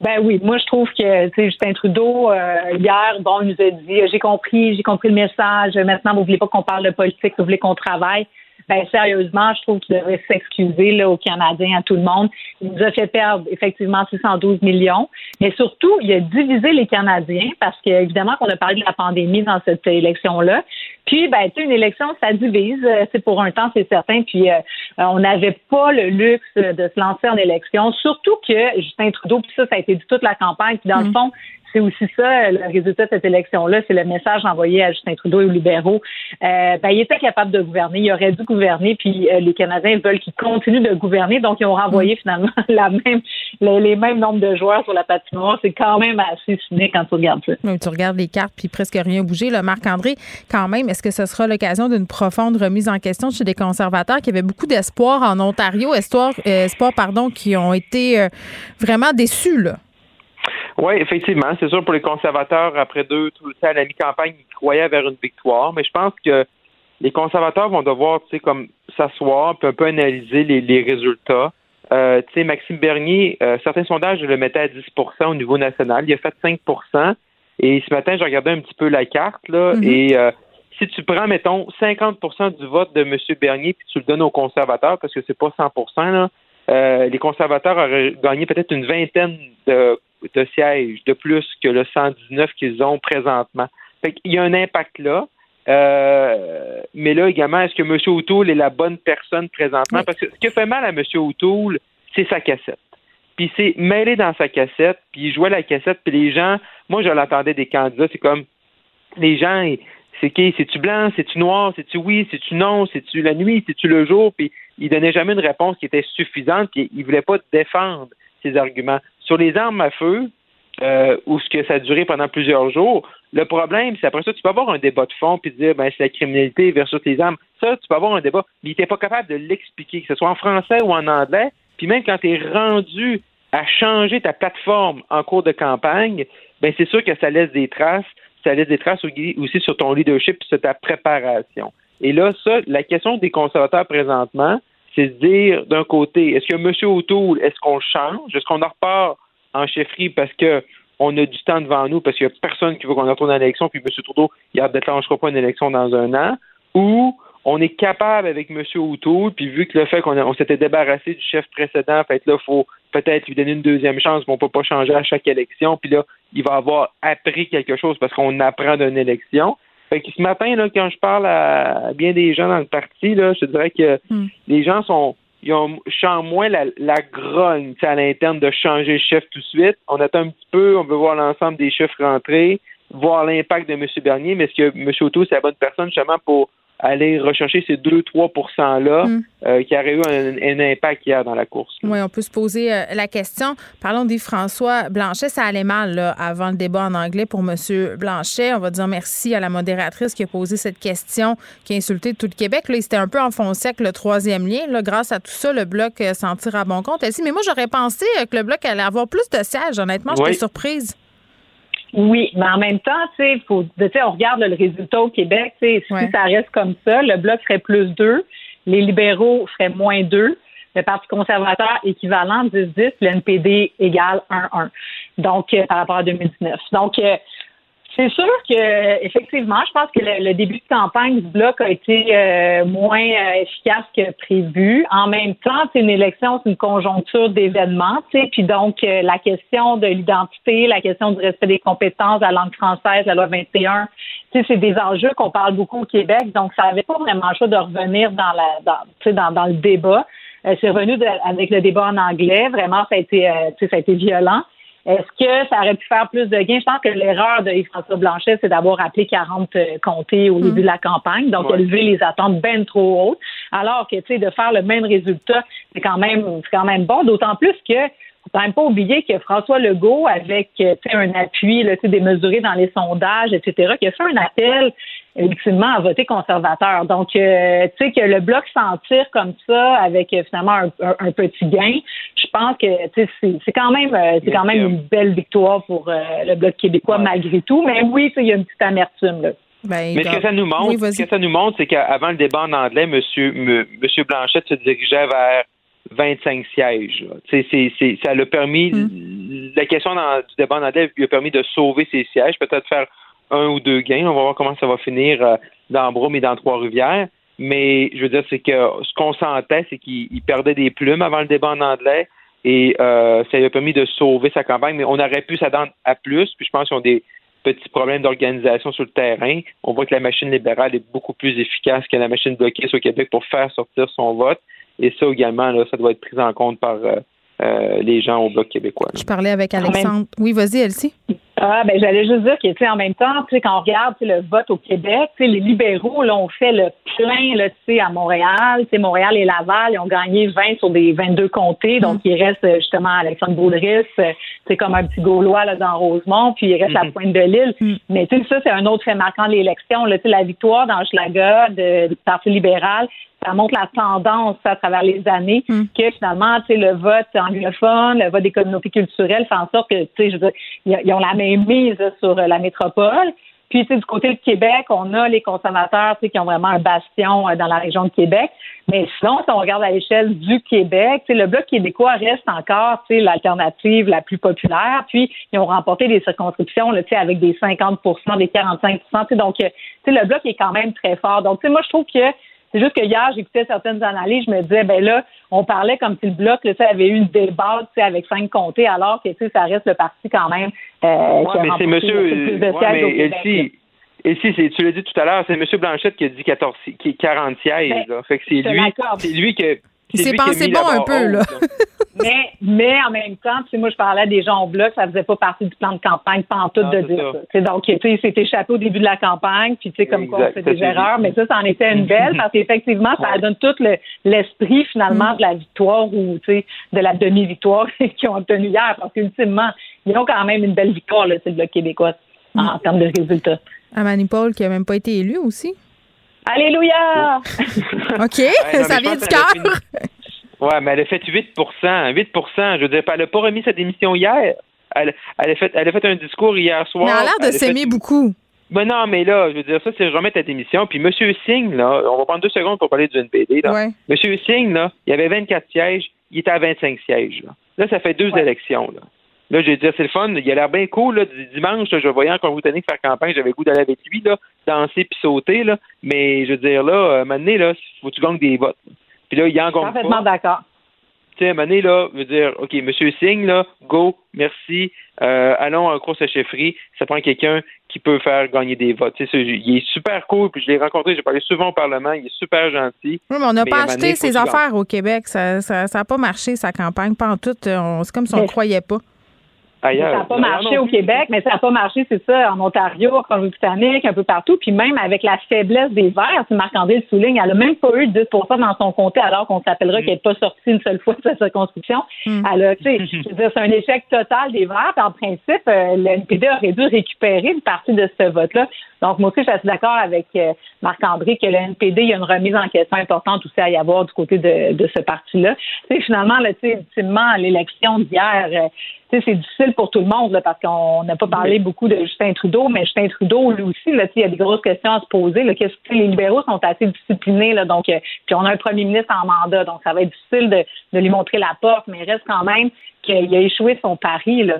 Ben oui, moi je trouve que Justin Trudeau hier, bon, il nous a dit j'ai compris, j'ai compris le message. Maintenant, vous voulez pas qu'on parle de politique, vous voulez qu'on travaille ben sérieusement, je trouve qu'il devrait s'excuser aux Canadiens, à tout le monde. Il nous a fait perdre effectivement 612 millions, mais surtout, il a divisé les Canadiens parce qu'évidemment qu'on a parlé de la pandémie dans cette élection-là. Puis, ben, tu sais, une élection, ça divise. C'est pour un temps, c'est certain. Puis, euh, on n'avait pas le luxe de se lancer en élection, surtout que Justin Trudeau, puis ça, ça a été dit toute la campagne. Puis, dans le mm. fond, c'est aussi ça, le résultat de cette élection-là, c'est le message envoyé à Justin Trudeau et aux libéraux. Euh, ben, il était capable de gouverner, il aurait dû gouverner, puis euh, les Canadiens veulent qu'il continue de gouverner, donc ils ont renvoyé mm. finalement la même, les, mêmes nombres de joueurs sur la patinoire. C'est quand même assez cynique quand tu regardes ça. tu regardes les cartes, puis presque rien bougé. Marc-André, quand même, est-ce que ce sera l'occasion d'une profonde remise en question chez des conservateurs qui avaient beaucoup d'espoir en Ontario, espoir, espoir pardon, qui ont été vraiment déçus là? Oui, effectivement. C'est sûr pour les conservateurs, après deux, tout le temps à la mi-campagne, ils croyaient vers une victoire. Mais je pense que les conservateurs vont devoir, tu sais, comme s'asseoir puis un peu analyser les, résultats. Euh, tu sais, Maxime Bernier, euh, certains sondages le mettaient à 10% au niveau national. Il a fait 5% Et ce matin, j'ai regardé un petit peu la carte, là, mm-hmm. et euh, si tu prends, mettons, 50% du vote de M. Bernier puis tu le donnes aux conservateurs, parce que c'est pas 100 là, les conservateurs auraient gagné peut-être une vingtaine de, de sièges de plus que le 119 qu'ils ont présentement. Fait qu'il y a un impact là. Euh, mais là également, est-ce que M. O'Toole est la bonne personne présentement? Parce que ce qui fait mal à M. O'Toole, c'est sa cassette. Puis c'est mêlé dans sa cassette, puis il jouait la cassette, puis les gens, moi je l'entendais des candidats, c'est comme les gens, c'est qui? C'est-tu blanc? C'est-tu noir? C'est-tu oui? C'est-tu non? C'est-tu la nuit? C'est-tu le jour? Puis il donnait jamais une réponse qui était suffisante, puis il voulait pas défendre ses arguments. Sur les armes à feu, euh, ou ce que ça a duré pendant plusieurs jours. Le problème, c'est après ça, tu peux avoir un débat de fond puis dire ben c'est la criminalité versus les armes. Ça, tu peux avoir un débat, mais il n'était pas capable de l'expliquer, que ce soit en français ou en anglais. Puis même quand tu es rendu à changer ta plateforme en cours de campagne, ben c'est sûr que ça laisse des traces. Ça laisse des traces aussi sur ton leadership et sur ta préparation. Et là, ça, la question des conservateurs présentement, c'est de dire d'un côté, est-ce que M. O'Toole, est-ce qu'on change? Est-ce qu'on en repart en chefferie parce que on a du temps devant nous parce qu'il n'y a personne qui veut qu'on retourne à l'élection, puis M. Trudeau, il ne déclenchera pas une élection dans un an, ou on est capable avec M. O'Toole, puis vu que le fait qu'on s'était débarrassé du chef précédent, fait là, il faut peut-être lui donner une deuxième chance, mais on ne peut pas changer à chaque élection, puis là, il va avoir appris quelque chose parce qu'on apprend d'une élection. Fait que ce matin, là, quand je parle à bien des gens dans le parti, là, je dirais que hmm. les gens sont ils ont, moins la, la grogne à l'interne de changer le chef tout de suite. On attend un petit peu, on veut voir l'ensemble des chefs rentrer, voir l'impact de M. Bernier, mais est-ce que M. Auto, c'est la bonne personne justement pour aller rechercher ces 2-3% là mm. euh, qui auraient eu un, impact hier dans la course. Oui, on peut se poser euh, la question. Parlons des François Blanchet. Ça allait mal là, avant le débat en anglais pour M. Blanchet. On va dire merci à la modératrice qui a posé cette question, qui a insulté tout le Québec. Là, il s'était un peu enfoncé avec le troisième lien. Là, grâce à tout ça, le Bloc euh, s'en tire à bon compte. mais moi, j'aurais pensé que le Bloc allait avoir plus de sièges. Honnêtement, j'étais surprise. Oui, mais en même temps, tu sais, faut, on regarde le résultat au Québec, si ça reste comme ça, le bloc ferait plus 2, les libéraux feraient moins 2, le Parti conservateur équivalent 10-10, le NPD égale 1-1. Donc, euh, par rapport à 2019. Donc, euh, c'est sûr que effectivement, je pense que le, début de campagne du bloc a été euh, moins euh, efficace que prévu. En même temps, c'est une élection, c'est une conjoncture d'événements, puis donc euh, la question de l'identité, la question du respect des compétences, la langue française, la loi 21, c'est des enjeux qu'on parle beaucoup au Québec, donc ça n'avait pas vraiment le choix de revenir dans la dans, dans, dans le débat. c'est revenu avec le débat en anglais. Vraiment, ça a été, ça a été violent. Est-ce que ça aurait pu faire plus de gains? Je pense que l'erreur de Yves-François Blanchet, c'est d'avoir appelé 40 euh, comtés au début de la campagne, donc élever les attentes bien trop hautes, alors que, tu sais, de faire le même résultat, c'est quand même, c'est quand même bon, d'autant plus que faut quand même pas oublier que François Legault, avec euh, un appui là, démesuré dans les sondages, etc., qui a fait un appel ultimement à voter conservateur. Donc, euh, tu sais, que le bloc s'en tire comme ça avec euh, finalement un, petit gain, je pense que c'est quand même euh, c'est quand même une belle victoire pour le bloc québécois malgré tout. Mais oui, il y a une petite amertume là. Ben, Mais ce que ça nous montre, ce que ça nous montre, c'est qu'avant le débat en anglais, Monsieur, Monsieur Blanchette se dirigeait vers 25 sièges. C'est, c'est, ça l'a permis, hum. la question dans, du débat en anglais lui a permis de sauver ses sièges, peut-être faire un ou deux gains. On va voir comment ça va finir euh, dans Brome et dans Trois-Rivières. Mais je veux dire, c'est que ce qu'on sentait, c'est qu'il perdait des plumes avant le débat en anglais et euh, ça lui a permis de sauver sa campagne. Mais on aurait pu s'attendre à plus. Puis je pense qu'ils ont des petits problèmes d'organisation sur le terrain. On voit que la machine libérale est beaucoup plus efficace que la machine bloquée au Québec pour faire sortir son vote. Et ça également, là, ça doit être pris en compte par euh, les gens au Bloc québécois. Je parlais avec Alexandre. Oui, vas-y, Elsie. Ah, ben, j'allais juste dire que, tu sais, en même temps, tu sais, quand on regarde tu sais, le vote au Québec, tu sais, les libéraux, là, ont fait le plein, là, tu sais, à Montréal. Tu sais, Montréal et Laval, ils ont gagné 20 sur des 22 comtés. Donc, il reste, euh, justement, Alexandre Boulris, euh, c'est comme un petit Gaulois, là, dans Rosemont, puis il reste à Pointe de l'Île. Mais, tu sais, ça, c'est un autre fait marquant de l'élection, là. Tu sais, la victoire de- du Parti libéral, ça montre la tendance à travers les années que finalement, tu sais, le vote anglophone, le vote des communautés culturelles fait en sorte que, tu sais, je veux dire, ils ont la même mise sur euh, la métropole. Puis, tu sais, du côté du Québec, on a les conservateurs, tu sais, qui ont vraiment un bastion euh, dans la région de Québec. Mais sinon, si on regarde à l'échelle du Québec, tu sais, le Bloc québécois reste encore, tu sais, l'alternative la plus populaire. Puis, ils ont remporté des circonscriptions, là, tu sais, avec des 50% des 45 tu sais, Donc, euh, tu sais, le Bloc est quand même très fort. Donc, tu sais, moi, je trouve que c'est juste que hier, j'écoutais certaines analyses, je me disais, ben là, on parlait comme si le bloc, là, ça avait eu une sais, avec cinq comtés, alors que, tu sais, ça reste le parti quand même. Euh, Ouais, mais c'est monsieur. ouais, mais c'est- tu l'as dit tout à l'heure, c'est monsieur Blanchette qui a dit 14, si- qui est 40 sièges. Ben, là. Fait que c'est lui, c'est lui c'est qui a pensé bon un peu, haute, là. Mais, mais en même temps, tu sais, moi, je parlais à des gens au bloc, ça faisait pas partie du plan de campagne, pas en tout Non, de dire ça. donc, tu sais, il s'est échappé au début de la campagne, puis tu sais, comme quoi on fait des erreurs, dit. mais ça, ça en était une belle, parce qu'effectivement, ça donne tout le- l'esprit, finalement, de la victoire ou, tu sais, de la demi-victoire qu'ils ont obtenue hier, parce qu'ultimement, ils ont quand même une belle victoire, là, c'est le bloc québécois, en, en termes de résultats. À Manipole, qui a même pas été élu aussi. Alléluia! OK, Ouais, non, mais ça vient du cœur. Ouais, mais elle a fait 8% 8% Je veux dire, elle n'a pas remis sa démission hier. Elle, elle, a fait, elle a fait un discours hier soir. Mais elle a l'air de fait- s'aimer beaucoup. Ben non, mais là, je veux dire, ça, c'est remettre ta démission. Puis M. Singh, là, on va prendre deux secondes pour parler du NPD. Là. Ouais. M. Singh, là, il y avait 24 sièges, il était à 25 sièges. Là, là ça fait deux élections. Là. Là, je veux dire, c'est le fun. Il a l'air bien cool. Là, dimanche, là, je voyais encore Boutanique faire campagne. J'avais goût d'aller avec lui, là, danser puis sauter. Là. Mais je veux dire, là, moment donné, là, faut que tu gagnes des votes. Puis là, il en Parfaitement d'accord. Tu sais, à un moment donné, là, je veux dire, OK, M. Singh, là, go, merci. Euh, allons en course à chefferie. Ça prend quelqu'un qui peut faire gagner des votes. Tu sais, il est super cool. Puis je l'ai rencontré, j'ai parlé souvent au Parlement. Il est super gentil. Oui, mais on n'a pas acheté ses affaires au Québec. Ça n'a ça, ça a pas marché, sa campagne. Pas en tout. On- C'est comme si on ne croyait pas. Ailleurs. Ça n'a pas marché non au. Québec, mais ça n'a pas marché, c'est ça, en Ontario, en Colombie-Britannique, un peu partout. Puis même avec la faiblesse des Verts, si Marc-André le souligne, elle n'a même pas eu 10% dans son comté alors qu'on s'appellera qu'elle n'est pas sortie une seule fois de sa circonscription. Elle a, tu sais, je veux dire, c'est un échec total des Verts. Puis en principe, euh, le NPD aurait dû récupérer une partie de ce vote-là. Donc moi aussi, je suis assez d'accord avec euh, Marc-André que le NPD, il y a une remise en question importante aussi à y avoir du côté de, de ce parti-là. Tu sais, finalement, là, tu sais, ultimement, l'élection d'hier, euh, c'est difficile pour tout le monde là, parce qu'on n'a pas parlé beaucoup de Justin Trudeau, mais Justin Trudeau, lui aussi, là, il y a des grosses questions à se poser. Là, qu'est-ce que les libéraux sont assez disciplinés, là, donc euh, puis on a un premier ministre en mandat, donc ça va être difficile de, de lui montrer la porte, mais il reste quand même qu'il a échoué son pari. Là.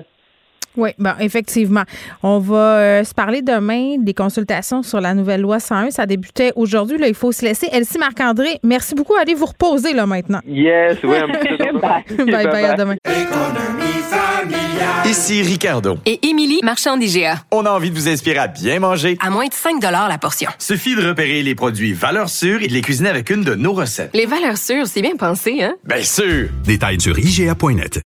Oui, ben, effectivement. On va euh, se parler demain des consultations sur la nouvelle loi 101. Ça débutait aujourd'hui. Là, il faut se laisser. Elsie Marc-André, merci beaucoup. Allez vous reposer là maintenant. Yes, oui, un petit peu. bye bye, à demain. Ici Ricardo. Et Émilie, marchand d'IGA. On a envie de vous inspirer à bien manger. À moins de 5 la portion. Suffit de repérer les produits valeurs sûres et de les cuisiner avec une de nos recettes. Les valeurs sûres, c'est bien pensé, hein? Bien sûr! Détails sur IGA.net.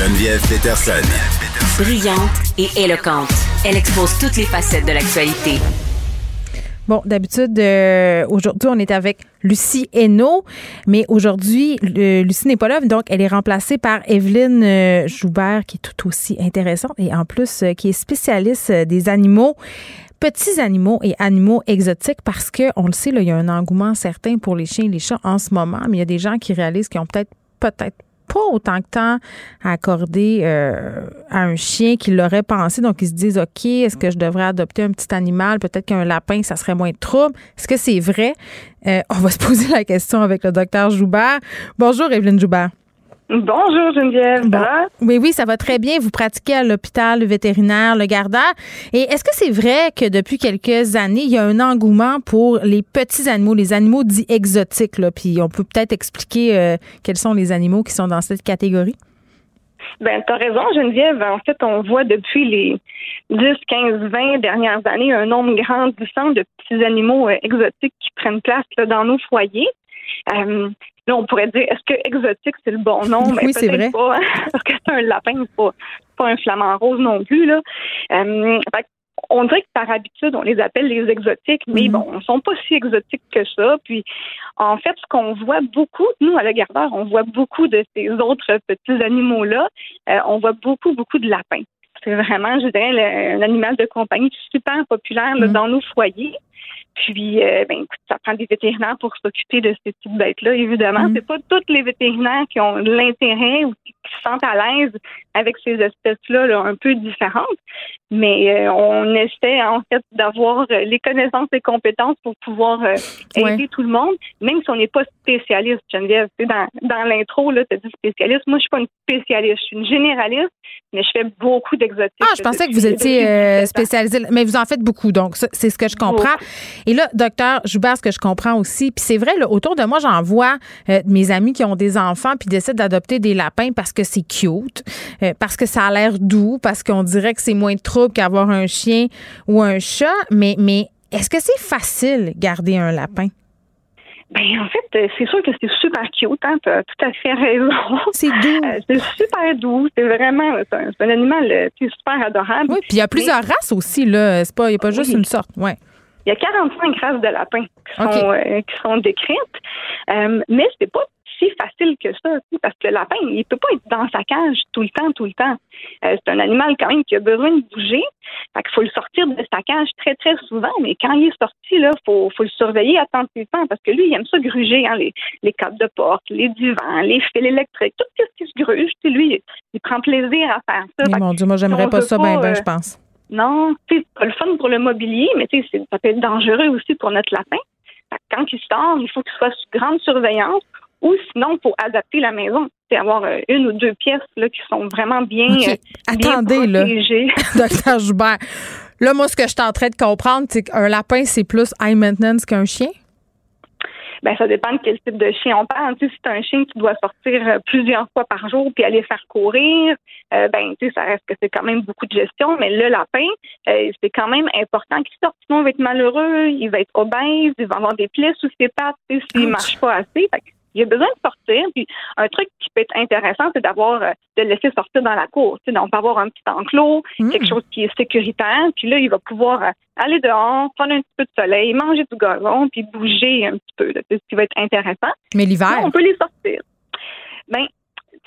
Geneviève Peterson. Brillante et éloquente, elle expose toutes les facettes de l'actualité. Bon, d'habitude, euh, aujourd'hui, on est avec Lucie Hainaut, mais aujourd'hui, le- Lucie n'est pas là, donc elle est remplacée par Evelyne euh, Joubert, qui est tout aussi intéressante et en plus, euh, qui est spécialiste euh, des animaux petits animaux et animaux exotiques parce que on le sait là, il y a un engouement certain pour les chiens et les chats en ce moment, mais il y a des gens qui réalisent qu'ils ont peut-être peut-être pas autant de temps à accorder euh, à un chien qu'ils l'auraient pensé. Donc, ils se disent, OK, est-ce que je devrais adopter un petit animal? Peut-être qu'un lapin, ça serait moins de trouble. Est-ce que c'est vrai? Euh, on va se poser la question avec le docteur Joubert. Bonjour, Evelyne Joubert. Bonjour Geneviève, va? Oui, oui, ça va très bien. Vous pratiquez à l'hôpital vétérinaire Le Gardeur. Et est-ce que c'est vrai que depuis quelques années, il y a un engouement pour les petits animaux, les animaux dits exotiques? Là? Puis on peut peut-être expliquer euh, quels sont les animaux qui sont dans cette catégorie? Ben, t'as raison, Geneviève. En fait, on voit depuis les 10, 15, 20 dernières années un nombre grandissant de petits animaux euh, exotiques qui prennent place là, dans nos foyers. Euh, là, on pourrait dire, est-ce que exotique, c'est le bon nom? Oui, Ben, c'est peut-être vrai. Pas, hein, parce que c'est un lapin, c'est pas, un flamant rose non plus. Là. Euh, fait on dirait que par habitude, on les appelle les exotiques, mais Mhm. bon, ils sont pas si exotiques que ça. Puis, en fait, ce qu'on voit beaucoup, nous, à la gardeur, on voit beaucoup de ces autres petits animaux-là. Euh, on voit beaucoup, beaucoup de lapins. C'est vraiment, je dirais, le- un animal de compagnie super populaire là, dans nos foyers. Puis, euh, ben, écoute, ça prend des vétérinaires pour s'occuper de ces petites bêtes-là. Évidemment, c'est pas tous les vétérinaires qui ont l'intérêt ou qui se sentent à l'aise avec ces espèces-là là, un peu différentes. Mais euh, on essaie en fait d'avoir euh, les connaissances et compétences pour pouvoir euh, aider tout le monde, même si on n'est pas spécialiste, Geneviève. Tu sais, dans dans l'intro, tu as dit spécialiste. Moi, je suis pas une spécialiste, je suis une généraliste, mais je fais beaucoup d'exotiques. Ah, je pensais que vous étiez euh, spécialisé, mais vous en faites beaucoup, donc c'est ce que je comprends. Et là, docteur Joubert, ce que je comprends aussi, puis c'est vrai, là, autour de moi, j'en vois mes amis qui ont des enfants puis décident d'adopter des lapins parce que c'est cute, euh, parce que ça a l'air doux, parce qu'on dirait que c'est moins de trouble qu'avoir un chien ou un chat. Mais, mais est-ce que c'est facile garder un lapin? Ben, en fait, euh, c'est sûr que c'est super cute, hein, t'as tout à fait raison. C'est doux. c'est super doux. C'est vraiment, un, animal euh, super adorable. Oui, puis il y a plusieurs races aussi, là. C'est pas, il n'y a pas juste une sorte. Ouais. Il y a 45 races de lapins qui sont, euh, qui sont décrites, euh, mais c'est pas si facile que ça, parce que le lapin, il peut pas être dans sa cage tout le temps, tout le temps. Euh, c'est un animal quand même qui a besoin de bouger. Fait qu'il faut le sortir de sa cage très, très souvent, mais quand il est sorti, là, faut, faut le surveiller attentivement parce que lui, il aime ça gruger, hein, les, les câbles de porte, les divans, les fils électriques, tout ce qui se gruge. Lui, il, prend plaisir à faire ça. Mon Dieu, moi, j'aimerais pas ça, ben, ben, euh, je pense. non, c'est pas le fun pour le mobilier, mais ça peut être dangereux aussi pour notre lapin. Quand il sort, il faut qu'il soit sous grande surveillance ou sinon, il faut adapter la maison. C'est avoir euh, une ou deux pièces là, qui sont vraiment bien, OK. euh, bien Attendez, là. protégées. Docteur Joubert. Là, moi, ce que je suis en train de comprendre, c'est qu'un lapin, c'est plus high maintenance qu'un chien? Ben, ça dépend de quel type de chien on parle. Tu sais, si c'est un chien qui doit sortir euh, plusieurs fois par jour puis aller faire courir, euh, ben, tu sais, ça reste que c'est quand même beaucoup de gestion. Mais le lapin, euh, c'est quand même important qu'il sorte. Sinon, il va être malheureux, il va être obèse, il va avoir des plaies sous ses pattes, tu sais, s'il marche pas assez. Fait que il a besoin de sortir. Puis un truc qui peut être intéressant, c'est d'avoir euh, de le laisser sortir dans la cour. Tu sais, donc, on peut avoir un petit enclos, quelque chose qui est sécuritaire. Puis là, il va pouvoir euh, aller dehors, prendre un petit peu de soleil, manger du gazon, puis bouger un petit peu. C'est ce qui va être intéressant. Mais l'hiver? On peut les sortir. Ben,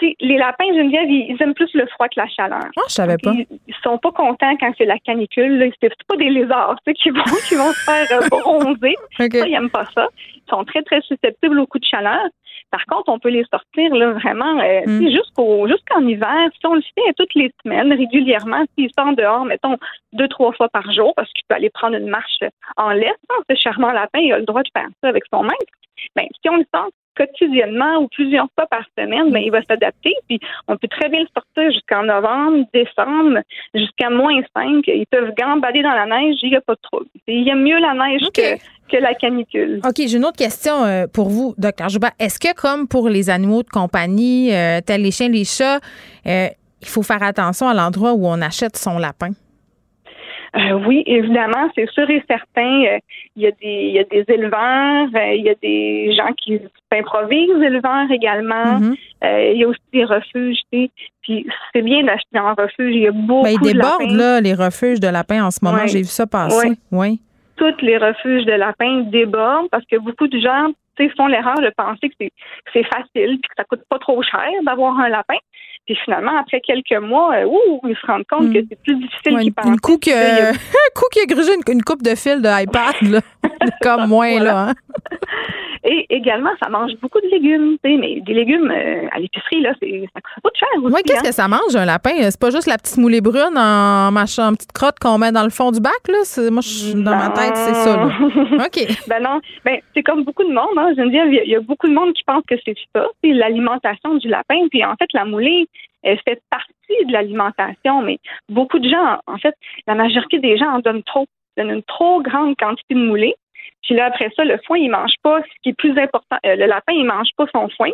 les lapins, Geneviève, ils, ils aiment plus le froid que la chaleur. Ah, je savais pas. Ils, ils sont pas contents quand c'est la canicule. là. C'est pas des lézards qui vont, qui vont se faire euh, bronzer. Ça, ils n'aiment pas ça. Ils sont très, très susceptibles aux coups de chaleur. Par contre, on peut les sortir là, vraiment euh, Mm. jusqu'au jusqu'en hiver. Si on le fait toutes les semaines, régulièrement, s'il sort dehors, mettons, deux, trois fois par jour, parce qu'il peut aller prendre une marche en laisse, hein, ce charmant lapin, il a le droit de faire ça avec son maître. Ben, si on le sort quotidiennement ou plusieurs fois par semaine, ben, il va s'adapter. Puis on peut très bien le sortir jusqu'en novembre, décembre, jusqu'à moins 5. Ils peuvent gambader dans la neige, il n'y a pas de trouble. Il aime mieux la neige que, que la canicule. OK, j'ai une autre question euh, pour vous, docteur Joubert. Est-ce que, comme pour les animaux de compagnie, euh, tels les chiens, les chats, euh, il faut faire attention à l'endroit où on achète son lapin? Euh, oui, évidemment, c'est sûr et certain. euh, Il y a des, il y a des éleveurs, euh, il y a des gens qui s'improvisent éleveurs également. Mhm. Euh, il y a aussi des refuges, tu sais. Puis c'est bien d'acheter en refuge. Il y a beaucoup Ben, ils de débordent, lapins. là, les refuges de lapins en ce moment. J'ai vu ça passer. Oui. Tout tous les refuges de lapins débordent parce que beaucoup de gens font l'erreur de penser que c'est que c'est facile puis que ça coûte pas trop cher d'avoir un lapin. Puis finalement, après quelques mois, euh, ouh, ils se rendent compte que c'est plus difficile Ouais, qu'ils coup a- un coup qui a grugé une, une coupe de fil de iPad, là. comme moins, là. hein. Et également, ça mange beaucoup de légumes. tu sais, Mais des légumes euh, à l'épicerie, là, c'est, ça, ça coûte cher aussi. Ouais, qu'est-ce hein. que ça mange, un lapin? C'est pas juste la petite moulée brune en, machin, en petite crotte qu'on met dans le fond du bac, là? Moi, je- dans ma tête, c'est ça, là. OK. ben non, ben c'est comme beaucoup de monde, hein. Geneviève, il y a- il y, a beaucoup de monde qui pense que c'est ça, c'est l'alimentation du lapin. Puis en fait, la moulée, elle fait partie de l'alimentation, mais beaucoup de gens, en fait, la majorité des gens en donnent trop, donnent une trop grande quantité de moulée. Puis là, après ça, le foin, il mange pas. Ce qui est plus important, euh, le lapin, il mange pas son foin.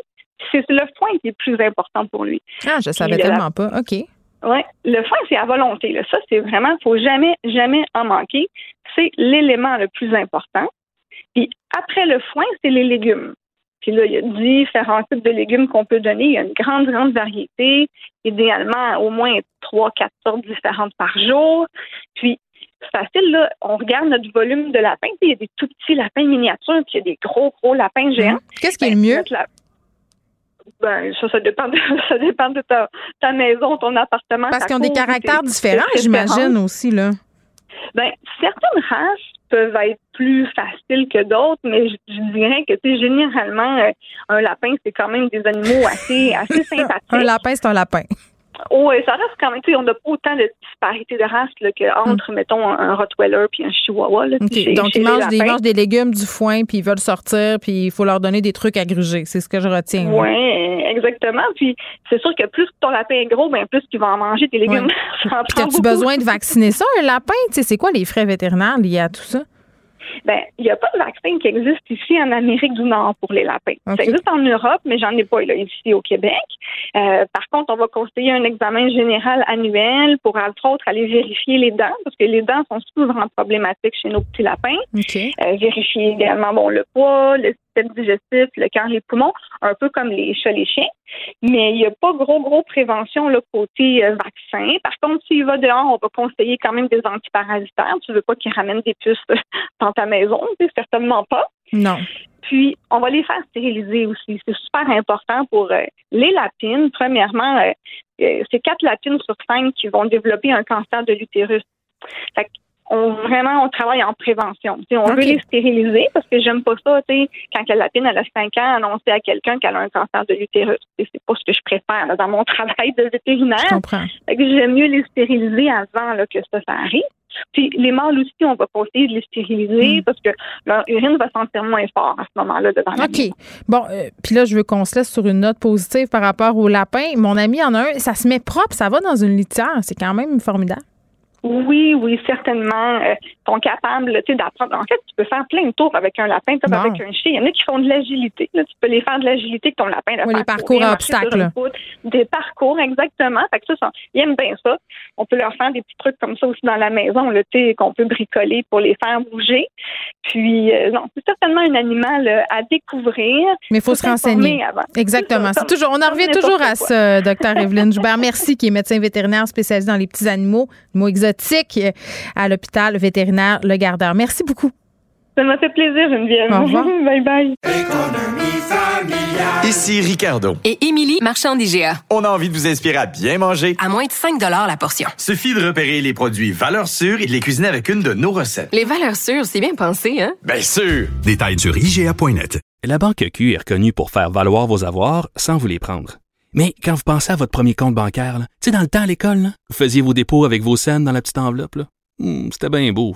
C'est le foin qui est plus important pour lui. Ah, je savais Puis tellement pas. OK. Ouais, le foin, c'est à volonté. Là. Ça, c'est vraiment, faut jamais, jamais en manquer. C'est l'élément le plus important. Puis après le foin, c'est les légumes. Puis là, il y a différents types de légumes qu'on peut donner. Il y a une grande, grande variété. Idéalement, au moins trois, quatre sortes différentes par jour. Puis, c'est facile, là. On regarde notre volume de lapin. Il y a des tout petits lapins miniatures, puis il y a des gros, gros lapins géants. Hum. Qu'est-ce qui est le mieux? Notre lap- Ben, ça, ça dépend de, ça dépend de ta, ta maison, ton appartement. Parce qu'ils ont des caractères différents, j'imagine aussi, là. Ben, certaines races peuvent être plus faciles que d'autres, mais je, je dirais que, tu généralement, euh, un lapin, c'est quand même des animaux assez, assez sympathiques. Un lapin, c'est un lapin. Oh, ça reste quand même, tu sais, on n'a pas autant de disparité de races là, qu'entre, mettons, un, Rottweiler puis un Chihuahua. Là, chez- Donc, chez ils mangent, des, ils lapins. mangent des légumes, du foin, puis ils veulent sortir, puis il faut leur donner des trucs à gruger. C'est ce que je retiens. Oui, exactement. Puis c'est sûr que plus ton lapin est gros, ben plus qu'il va en manger des légumes. Ouais. Puis, as-tu besoin de vacciner ça, un lapin? Tu sais, c'est quoi les frais vétérinaires liés à tout ça? Ben, il n'y a pas de vaccin qui existe ici en Amérique du Nord pour les lapins. Ça existe en Europe, mais j'en ai pas là, ici au Québec. Euh, par contre, on va conseiller un examen général annuel pour, entre autres, aller vérifier les dents, parce que les dents sont souvent problématiques chez nos petits lapins. Euh, vérifier également bon, le poids, le système digestif, le cœur, les poumons, un peu comme les chats, les chiens. Mais il n'y a pas gros, gros prévention là, côté euh, vaccin. Par contre, s'il va dehors, on va conseiller quand même des antiparasitaires. Tu veux pas qu'ils ramènent des puces euh, dans ta maison, certainement pas. Non. Puis, on va les faire stériliser aussi. C'est super important pour euh, les lapines. Premièrement, euh, c'est quatre lapines sur cinq qui vont développer un cancer de l'utérus. On, vraiment, on travaille en prévention. On veut les stériliser parce que j'aime pas ça, tu sais, quand la lapine elle a 5 ans, annoncer à quelqu'un qu'elle a un cancer de l'utérus. C'est pas ce que je préfère là, dans mon travail de vétérinaire. J'aime mieux les stériliser avant là, que ça, ça arrive. Puis les mâles aussi, on va conseiller de les stériliser parce que leur urine va sentir moins fort à ce moment-là dedans la OK. Bon, euh, puis là, je veux qu'on se laisse sur une note positive par rapport au lapin. Mon ami en a un, ça se met propre, ça va dans une litière. C'est quand même formidable. Oui, oui, certainement. Sont capables d'apprendre. En fait, tu peux faire plein de tours avec un lapin comme avec un chien. Il y en a qui font de l'agilité. Tu peux les faire de l'agilité que ton lapin. Oui, faire les parcours courir, à obstacles. poutre. Des parcours, exactement. Fait que ça, ils aiment bien ça. On peut leur faire des petits trucs comme ça aussi dans la maison, qu'on peut bricoler pour les faire bouger. Puis, euh, non, c'est certainement un animal euh, à découvrir. Mais il faut se renseigner. avant. Exactement. Ça, toujours, on en revient toujours à quoi. ça, docteur Evelyne Joubert. Merci, qui est médecin vétérinaire spécialisé dans les petits animaux, animaux exotiques euh, à l'hôpital vétérinaire Le Gardeur. Merci beaucoup. Ça m'a fait plaisir, Geneviève. Au revoir. bye bye. Ici Ricardo. Et Émilie, marchand d'IGA. On a envie de vous inspirer à bien manger. À moins de 5 la portion. Suffit de repérer les produits valeurs sûres et de les cuisiner avec une de nos recettes. Les valeurs sûres, c'est bien pensé, hein? Bien sûr! Détails sur IGA.net. La Banque Q est reconnue pour faire valoir vos avoirs sans vous les prendre. Mais quand vous pensez à votre premier compte bancaire, là, tu sais, dans le temps à l'école, là, vous faisiez vos dépôts avec vos scènes dans la petite enveloppe. là. Hmm, C'était bien beau.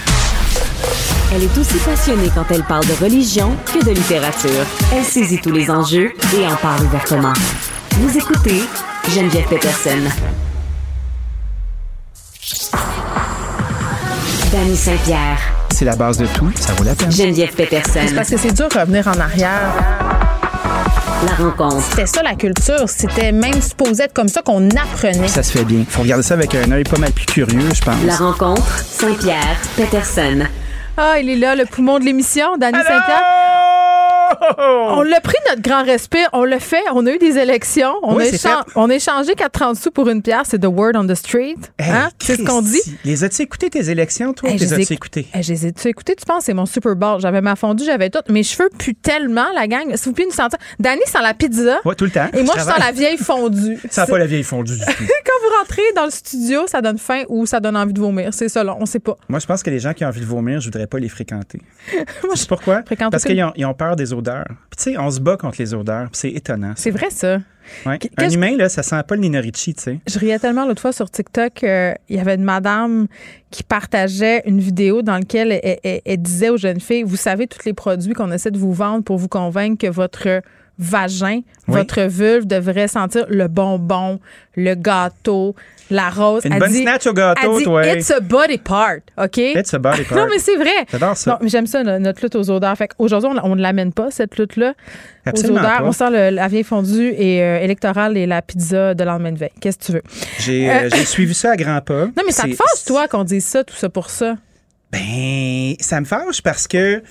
Elle est aussi passionnée quand elle parle de religion que de littérature. Elle saisit tous les enjeux et en parle ouvertement. Vous écoutez Geneviève Peterson. Danny Saint-Pierre. C'est la base de tout, ça vaut la peine. Geneviève Peterson. C'est parce que c'est dur de revenir en arrière. La rencontre. C'était ça la culture. C'était même supposé être comme ça qu'on apprenait. Ça se fait bien. Faut regarder ça avec un œil pas mal plus curieux, je pense. La rencontre. Saint-Pierre. Peterson. Ah, il est là, le poumon de l'émission, Danny Saint-Pierre. On l'a pris notre grand respect, on l'a fait, on a eu des élections, on, Oui, a, c'est échan- fait. on a échangé 4,30 sous pour une pierre, c'est the word on the street. Hein? C'est ce qu'on dit. Les as-tu écouté tes élections, toi? Hey, les as-tu écou- écoutées? Hey, je les ai-tu écoutés? Tu penses? C'est mon Super Bowl? J'avais ma fondue, j'avais tout. Mes cheveux puent tellement, la gang. S'il vous plaît, nous sentir. Danny sent la pizza. Ouais, tout le temps. Et moi, je sens la vieille fondue. Ça pas la vieille fondue du tout. Quand vous rentrez dans le studio, ça donne faim ou ça donne envie de vomir. C'est ça, là. On sait pas. Moi, je pense que les gens qui ont envie de vomir, je voudrais pas les fréquenter. pourquoi? Parce qu'ils ont, ont peur des odeurs. Puis tu sais, on se bat contre les odeurs, puis c'est étonnant. C'est vrai, ça. Ouais. Un humain, là, ça sent pas le Nina Ricci, tu sais. Je riais tellement l'autre fois sur TikTok. euh, Il y avait une madame qui partageait une vidéo dans laquelle elle, elle- elle disait aux jeunes filles Vous savez, tous les produits qu'on essaie de vous vendre pour vous convaincre que votre vagin, Oui. votre vulve devrait sentir le bonbon, le gâteau, la rose. Une Elle bonne dit- snatch au gâteau, dit, toi. It's a body part, OK? It's a body part. non, mais c'est vrai. J'adore ça. Non, mais j'aime ça, notre lutte aux odeurs. Fait aujourd'hui, on, ne l'amène pas, cette lutte-là. Aux odeurs. pas. On sent le- la vieille fondue et euh, électorale et la pizza de lendemain de veille. Qu'est-ce que tu veux? J'ai Euh, euh, j'ai suivi ça à grands pas. Non, mais ça te fâche, toi, qu'on dise ça, tout ça pour ça. Ben, ça me fâche parce que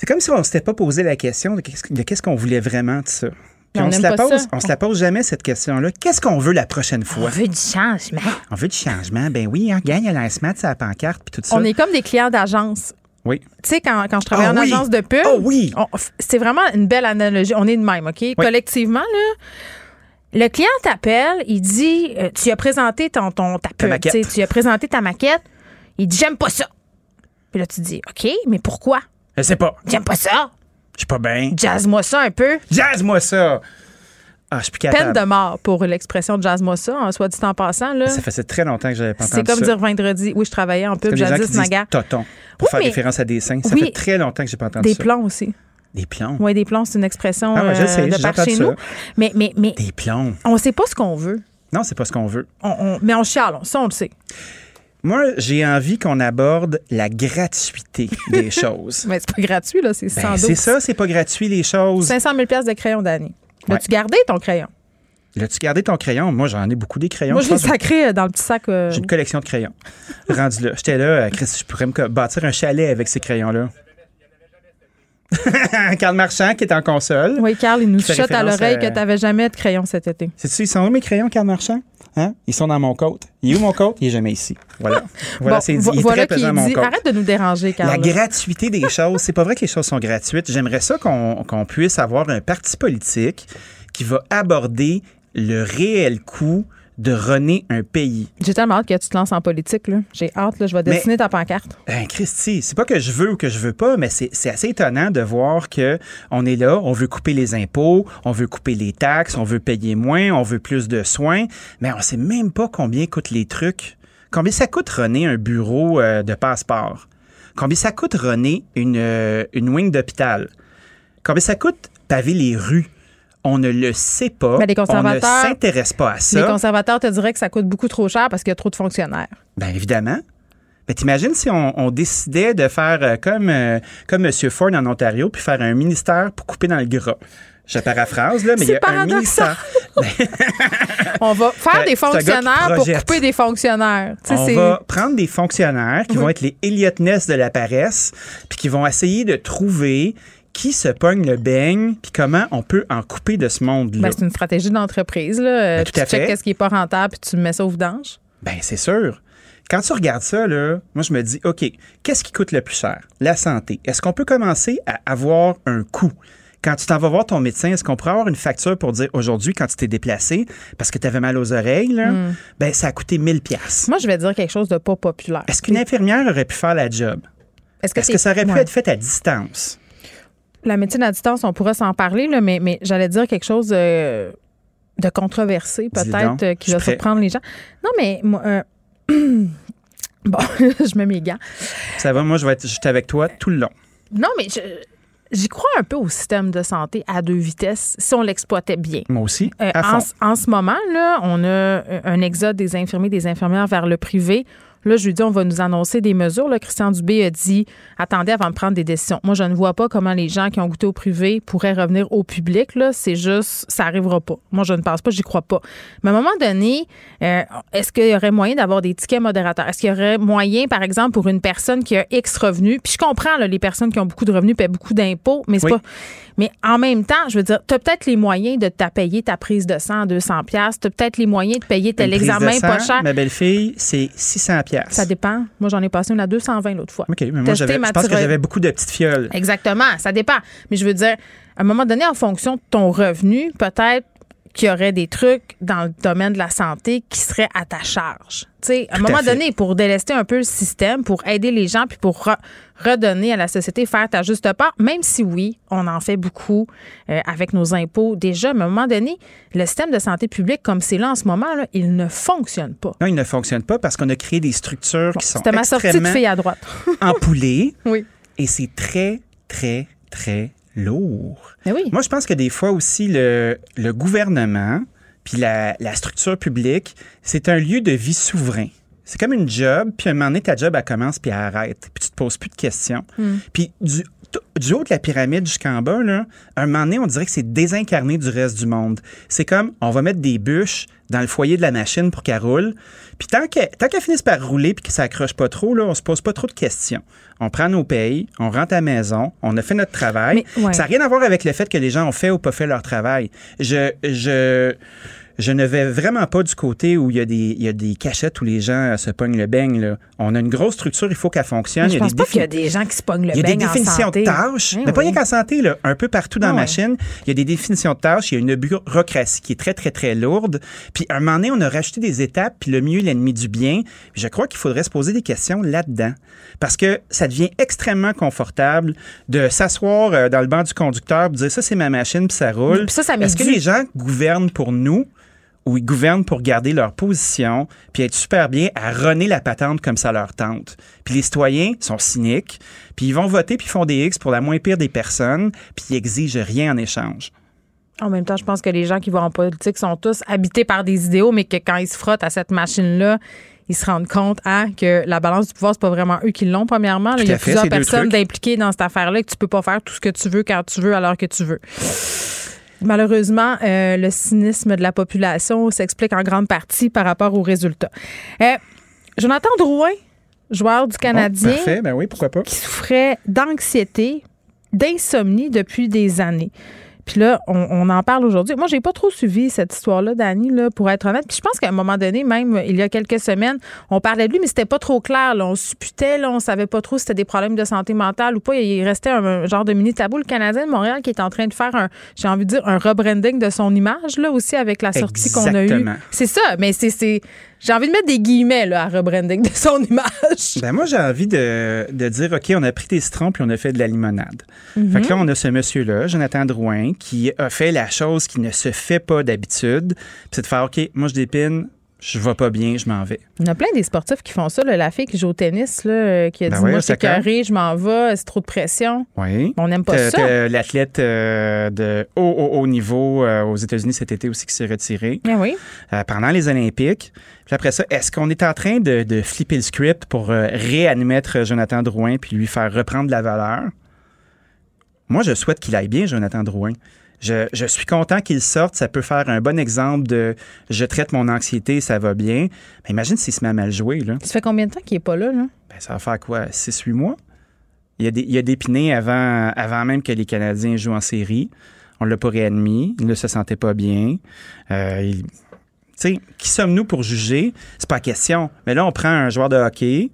c'est comme si on s'était pas posé la question de qu'est-ce qu'on voulait vraiment de ça. Puis On on, se la pose, ça. on se la pose jamais cette question-là. Qu'est-ce qu'on veut la prochaine fois? On veut du changement. On veut du changement. Ben oui, hein, gagne à la SMAT, sa pancarte, puis tout ça. On est comme des clients d'agence. Oui. Tu sais, quand, quand je travaillais Ah en oui. agence de pub, Oh oui. on- c'est vraiment une belle analogie. On est de même, OK? Collectivement, là, le client t'appelle, il dit euh, Tu as présenté ton, ton, ta pub, tu as présenté ta maquette. Il dit J'aime pas ça. Puis là, tu dis OK, mais pourquoi? Je sais pas. J'aime pas ça? Je suis pas bien. Jazz-moi ça un peu. Jazz-moi ça. Ah, je suis plus Peine capable. de mort pour l'expression jazz-moi ça, en soit dit en passant. Là. Ça faisait très longtemps que j'avais pas entendu C'est comme ça. dire vendredi. Oui, je travaillais en pub jadis, Naga. toton pour Oui, faire mais- référence à des seins. Ça Oui. fait très longtemps que j'ai pas entendu Des ça. plombs aussi. Des plombs. Oui, des plombs, c'est une expression Ah ouais, euh, de par chez ça. nous. Mais, mais, mais Des plombs. on sait pas ce qu'on veut. Non, c'est pas ce qu'on veut. On- on- mais on chiale, ça, on le sait. Moi, j'ai envie qu'on aborde la gratuité des choses. Mais c'est pas gratuit, là, c'est Ben, 112. c'est ça, c'est pas gratuit les choses. 500 000 piastres de crayon. Ouais. L'as-tu gardé ton crayon? L'as-tu gardé ton crayon? Moi, j'en ai beaucoup des crayons. Moi, Je je l'ai sacré euh, dans le petit sac. euh, J'ai une collection de crayons. Rendu là. J'étais là, euh, Chris, je pourrais me bâtir un chalet avec ces crayons-là. Carl Marchand qui est en console. Oui, Carl, il nous chuchote à l'oreille à- que tu n'avais jamais de crayon cet été. Sais-tu, ils sont où mes crayons, Carl Marchand? Hein? Ils sont dans mon côte. Il est où mon côte? Il est jamais ici. Voilà. Voilà, Bon, c'est dit. Il est voilà très à mon dit. côte. Arrête de nous déranger, Carl. La gratuité des choses, c'est pas vrai que les choses sont gratuites. J'aimerais ça qu'on qu'on puisse avoir un parti politique qui va aborder le réel coût de runner un pays. J'ai tellement hâte que tu te lances en politique. là. J'ai hâte, là, je vais Mais- dessiner ta pancarte. Ben, Christy, c'est pas que je veux ou que je veux pas, mais c'est c'est assez étonnant de voir que on est là, on veut couper les impôts, on veut couper les taxes, on veut payer moins, on veut plus de soins, mais on sait même pas combien coûtent les trucs. Combien ça coûte runner un bureau euh, de passeport? Combien ça coûte runner une, euh, une wing d'hôpital? Combien ça coûte paver les rues? On ne le sait pas. Mais les on ne conservateurs- s'intéresse pas à Les ça. conservateurs te diraient que ça coûte beaucoup trop cher parce qu'il y a trop de fonctionnaires. Bien évidemment. Mais t'imagines si on, on décidait de faire euh, comme, euh, comme M. Ford en Ontario, puis faire un ministère pour couper dans le gras. Je paraphrase, là, mais il y a C'est un paradoxal. ministère. On va faire Ben, des fonctionnaires pour couper des fonctionnaires. Tu sais, On va prendre des fonctionnaires qui Oui. vont être les Elliot Ness de la paresse, puis qui vont essayer de trouver qui se pogne le beigne, puis comment on peut en couper de ce monde-là. Ben, c'est une stratégie d'entreprise. Là. Ben, tout tu à checkes fait. qu'est-ce qui est pas rentable puis tu mets ça au vidange? Ben, c'est sûr. Quand tu regardes ça, là, moi, je me dis, OK, qu'est-ce qui coûte le plus cher? La santé. Est-ce qu'on peut commencer à avoir un coût? Quand tu t'en vas voir ton médecin, est-ce qu'on pourrait avoir une facture pour dire aujourd'hui, quand tu t'es déplacé, parce que tu avais mal aux oreilles, là, Hmm. ben, ça a coûté 1000 pièces. Moi, je vais dire quelque chose de pas populaire. Est-ce qu'une infirmière aurait pu faire la job? Est-ce que, Est-ce t'es- que ça aurait pu Ouais. être fait à distance? La médecine à distance, on pourrait s'en parler, là, mais, mais j'allais dire quelque chose euh, de controversé, peut-être, euh, qui va prêt. surprendre les gens. Non, mais moi, euh, bon, je mets mes gants. Ça va, moi, je vais être juste avec toi tout le long. Non, mais je- j'y crois un peu au système de santé à deux vitesses si on l'exploitait bien. Moi aussi, à en, fond. en ce moment, là, on a un exode des infirmiers, des infirmières vers le privé. Là, je lui dis, on va nous annoncer des mesures. Là, Christian Dubé a dit, attendez avant de prendre des décisions. Moi, je ne vois pas comment les gens qui ont goûté au privé pourraient revenir au public. Là, c'est juste, ça arrivera pas. Moi, je ne pense pas, j'y crois pas. Mais à un moment donné, euh, est-ce qu'il y aurait moyen d'avoir des tickets modérateurs? Est-ce qu'il y aurait moyen, par exemple, pour une personne qui a X revenus? Puis je comprends, là, les personnes qui ont beaucoup de revenus paient beaucoup d'impôts, mais c'est Oui. pas. Mais en même temps, je veux dire, tu as peut-être les moyens de payer ta prise de sang à 200 pièces, tu as peut-être les moyens de payer tel examen pas cher. Ma belle-fille, c'est 600 Ça dépend. Moi, j'en ai passé une à 220 l'autre fois. OK, mais moi, je pense que j'avais beaucoup de petites fioles. Exactement, ça dépend. Mais je veux dire, à un moment donné, en fonction de ton revenu, peut-être qu'il y aurait des trucs dans le domaine de la santé qui seraient à ta charge. Tu sais, à un à moment donné, pour délester un peu le système, pour aider les gens, puis pour re- redonner à la société, faire ta juste part, même si oui, on en fait beaucoup euh, avec nos impôts déjà, mais à un moment donné, le système de santé publique, comme c'est là en ce moment, là, il ne fonctionne pas. Non, il ne fonctionne pas parce qu'on a créé des structures qui sont ma sortie de extrêmement fille à droite. empoulées. Oui. Et c'est très, très, très lourd. Mais oui. Moi, je pense que des fois aussi, le, le gouvernement puis la, la structure publique, c'est un lieu de vie souverain. C'est comme une job, puis à un moment donné, ta job, elle commence, puis elle arrête. Puis tu te poses plus de questions. Hmm. Puis du, du haut de la pyramide jusqu'en bas, là, à un moment donné, on dirait que c'est désincarné du reste du monde. C'est comme, on va mettre des bûches dans le foyer de la machine pour qu'elle roule. Puis tant qu'elle finisse par rouler puis que ça accroche pas trop, là, on se pose pas trop de questions. On prend nos payes, on rentre à la maison, on a fait notre travail. Mais, ouais. Ça n'a rien à voir avec le fait que les gens ont fait ou pas fait leur travail. Je, je, je ne vais vraiment pas du côté où il y a des, il y a des cachettes où les gens se pognent le beigne. Là. On a une grosse structure, il faut qu'elle fonctionne. Mais je Il y a pense des pas qu'il y a des gens qui se pognent le il y a des beigne définitions de tâches, Eh mais pas oui. rien qu'en santé, là, un peu partout dans la machine. Il y a des définitions de tâches, il y a une bureaucratie qui est très, très, très lourde. Puis, à un moment donné, on a rajouté des étapes, puis le mieux, l'ennemi du bien. Puis je crois qu'il faudrait se poser des questions là-dedans. Parce que ça devient extrêmement confortable de s'asseoir euh, dans le banc du conducteur, puis dire ça, c'est ma machine, puis ça roule. Puis ça, ça m'est Est-ce que les gens gouvernent pour nous? Ou ils gouvernent pour garder leur position, puis être super bien à runner la patente comme ça leur tente. Puis les citoyens sont cyniques, puis ils vont voter, puis font des X pour la moins pire des personnes, puis ils exigent rien en échange. En même temps, je pense que les gens qui vont en politique sont tous habités par des idéaux, mais que quand ils se frottent à cette machine-là, ils se rendent compte hein, que la balance du pouvoir, c'est pas vraiment eux qui l'ont, premièrement. Là, il y a fait, plusieurs personnes impliquées dans cette affaire-là que tu peux pas faire tout ce que tu veux quand tu veux, à l'heure que tu veux. Malheureusement, euh, le cynisme de la population s'explique en grande partie par rapport aux résultats. Euh, Jonathan Drouin, joueur du Canadien, parfait, ben oui, pourquoi pas. qui souffrait d'anxiété, d'insomnie depuis des années. Puis là, on, on en parle aujourd'hui. Moi, j'ai pas trop suivi cette histoire-là, Dani, là, pour être honnête. Puis je pense qu'à un moment donné, même il y a quelques semaines, on parlait de lui, mais c'était pas trop clair. Là. On supputait, là, on savait pas trop si c'était des problèmes de santé mentale ou pas. Il restait un, un genre de mini tabou. Le Canadien de Montréal qui est en train de faire un, j'ai envie de dire, un rebranding de son image, là, aussi, avec la sortie qu'on a eue. C'est ça, mais c'est, c'est, j'ai envie de mettre des guillemets, là, à rebranding de son image. Ben moi, j'ai envie de, de dire, OK, on a pris des citrons puis on a fait de la limonade. Mhm. Fait que là, on a ce monsieur-là, Jonathan Drouin, qui a fait la chose qui ne se fait pas d'habitude. Puis c'est de faire, OK, moi, je dépine, je vais pas bien, je m'en vais. Il y a plein des sportifs qui font ça. là. La fille qui joue au tennis, là, euh, qui a Ben dit Moi, je écœurée, je m'en vais, c'est trop de pression. Oui. On n'aime pas ça. L'athlète euh, de haut, haut, haut niveau euh, aux États-Unis cet été aussi qui s'est retiré Ah oui. euh, pendant les Olympiques. Puis après ça, est-ce qu'on est en train de, de flipper le script pour euh, réadmettre Jonathan Drouin puis lui faire reprendre de la valeur? Moi, je souhaite qu'il aille bien, Jonathan Drouin. Je, je suis content qu'il sorte. Ça peut faire un bon exemple de je traite mon anxiété, ça va bien. Mais imagine s'il se met à mal jouer. Là. Ça fait combien de temps qu'il n'est pas là? là? Ben, ça va faire quoi? 6-8 mois? Il y a, des, il a dépiné avant, avant même que les Canadiens jouent en série. On l'a pas réadmis. Il ne se sentait pas bien. Euh, il- sais, qui sommes-nous pour juger? C'est pas la question. Mais là, on prend un joueur de hockey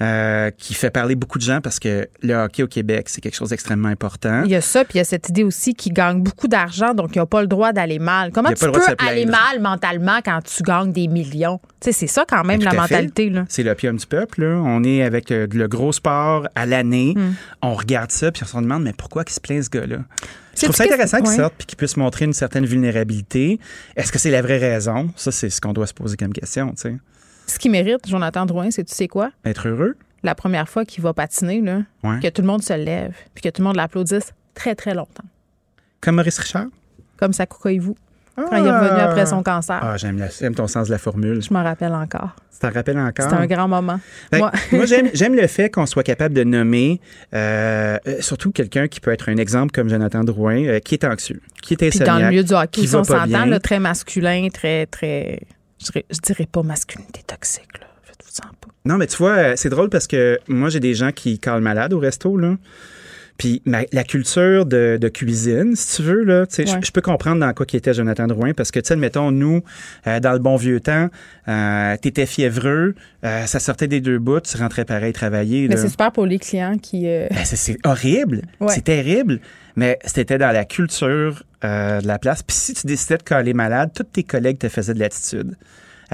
euh, qui fait parler beaucoup de gens parce que le hockey au Québec, c'est quelque chose d'extrêmement important. Il y a ça, puis il y a cette idée aussi qu'ils gagnent beaucoup d'argent, donc ils n'ont pas le droit d'aller mal. Comment Il tu peux aller mal mentalement quand tu gagnes des millions? Tu sais, c'est ça quand même Ben, la mentalité. Là. C'est l'opium du peuple. là. On est avec euh, le gros sport à l'année. Mm. On regarde ça, puis on se demande, mais pourquoi qu'il se plaint ce gars-là? Je trouve ça intéressant qu'il ouais. sorte puis qu'il puisse montrer une certaine vulnérabilité. Est-ce que c'est la vraie raison? Ça, c'est ce qu'on doit se poser comme question, tu sais. Ce qui mérite, Jonathan Drouin, c'est tu sais quoi? Être heureux? La première fois qu'il va patiner, là, Ouais. que tout le monde se lève, puis que tout le monde l'applaudisse très, très longtemps. Comme Maurice Richard? Comme ça vous quand il est revenu après son cancer. Ah, j'aime, la- j'aime ton sens de la formule. Je m'en rappelle encore. Tu t'en rappelles encore? C'était un grand moment. Fait que Moi- moi, j'aime, j'aime le fait qu'on soit capable de nommer euh, euh, surtout quelqu'un qui peut être un exemple comme Jonathan Drouin, euh, qui est anxieux, qui est Puis dans le insomniaque, milieu du hockey, qui on pas s'entend, bien. là, très masculin, très, très. Je dirais, je dirais pas masculinité toxique, là. Faites-vous en pas. Non, mais tu vois, c'est drôle parce que moi, j'ai des gens qui calent malade au resto, là. Puis ma- la culture de, de cuisine, si tu veux, là, je- Ouais. je peux comprendre dans quoi qui était Jonathan Drouin parce que, tu sais, mettons, nous, euh, dans le bon vieux temps, euh, t'étais fiévreux, euh, ça sortait des deux bouts, tu rentrais pareil travailler. Mais c'est super pour les clients qui. euh, Ben, c'est- horrible. Ouais. C'est terrible. Mais c'était dans la culture de la place. Puis si tu décidais de caler malade, tous tes collègues te faisaient de l'attitude.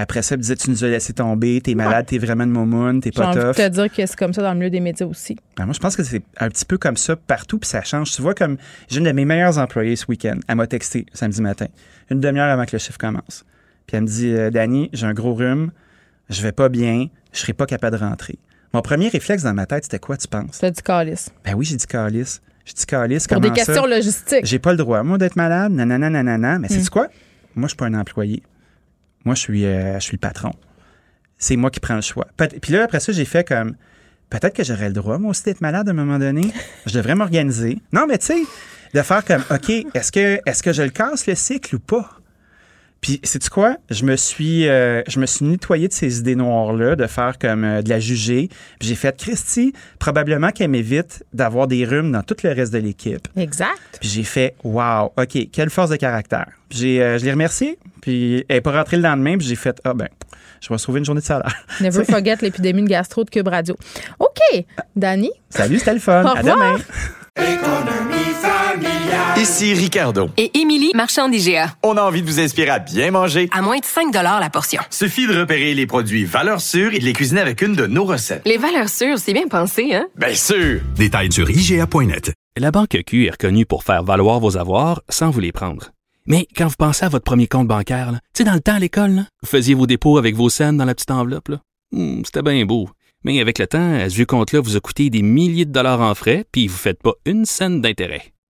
Après ça, ils disaient Tu nous as laissé tomber, t'es malade, t'es vraiment de moumoune, t'es J'ai pas envie de tough. te dire que c'est comme ça dans le milieu des médias aussi. Ben, moi, je pense que c'est un petit peu comme ça partout, puis ça change. Tu vois, comme j'ai une de mes meilleures employées ce week-end. Elle m'a texté samedi matin, une demi-heure avant que le chiffre commence. Puis elle me dit euh, Danny, j'ai un gros rhume, je vais pas bien, je serai pas capable de rentrer. Mon premier réflexe dans ma tête, c'était quoi, tu penses? T'as dit calice. Ben oui, j'ai dit calice. J'ai dit calice. Pour des comment ça? questions logistiques. J'ai pas le droit, moi, d'être malade, nanana, nanana. Mais Mm. c'est quoi? Moi, je suis pas un employé. Moi, je suis, euh, je suis le patron. C'est moi qui prends le choix. Puis là, après ça, j'ai fait comme. Peut-être que j'aurais le droit, moi aussi, d'être malade à un moment donné. Je devrais m'organiser. Non, mais tu sais, de faire comme, OK, est-ce que, est-ce que je le casse le cycle ou pas? Puis, sais-tu quoi? Je me suis, euh, je me suis nettoyé de ces idées noires-là, de faire comme euh, de la juger. Puis j'ai fait, Christy, probablement qu'elle m'évite d'avoir des rhumes dans tout le reste de l'équipe. Exact. Puis j'ai fait Wow, OK, quelle force de caractère. Puis j'ai, euh, je l'ai remercié, puis elle n'est pas rentrée le lendemain, puis j'ai fait Ah ben, je vais se trouver une journée de salaire. Never forget l'épidémie de gastro de Cube Radio. OK, Dani. Salut, c'était le fun. Au À revoir. demain. Ici Ricardo. Et Émilie, marchand d'IGA. On a envie de vous inspirer à bien manger. À moins de 5 la portion. Suffit de repérer les produits valeurs sûres et de les cuisiner avec une de nos recettes. Les valeurs sûres, c'est bien pensé, hein? Bien sûr! Détails sur IGA.net. La Banque Q est reconnue pour faire valoir vos avoirs sans vous les prendre. Mais quand vous pensez à votre premier compte bancaire, tu sais, dans le temps à l'école, vous faisiez vos dépôts avec vos scènes dans la petite enveloppe. Hmm, C'était bien beau. Mais avec le temps, ce vieux compte-là vous a coûté des milliers de dollars en frais, puis vous ne faites pas une scène d'intérêt.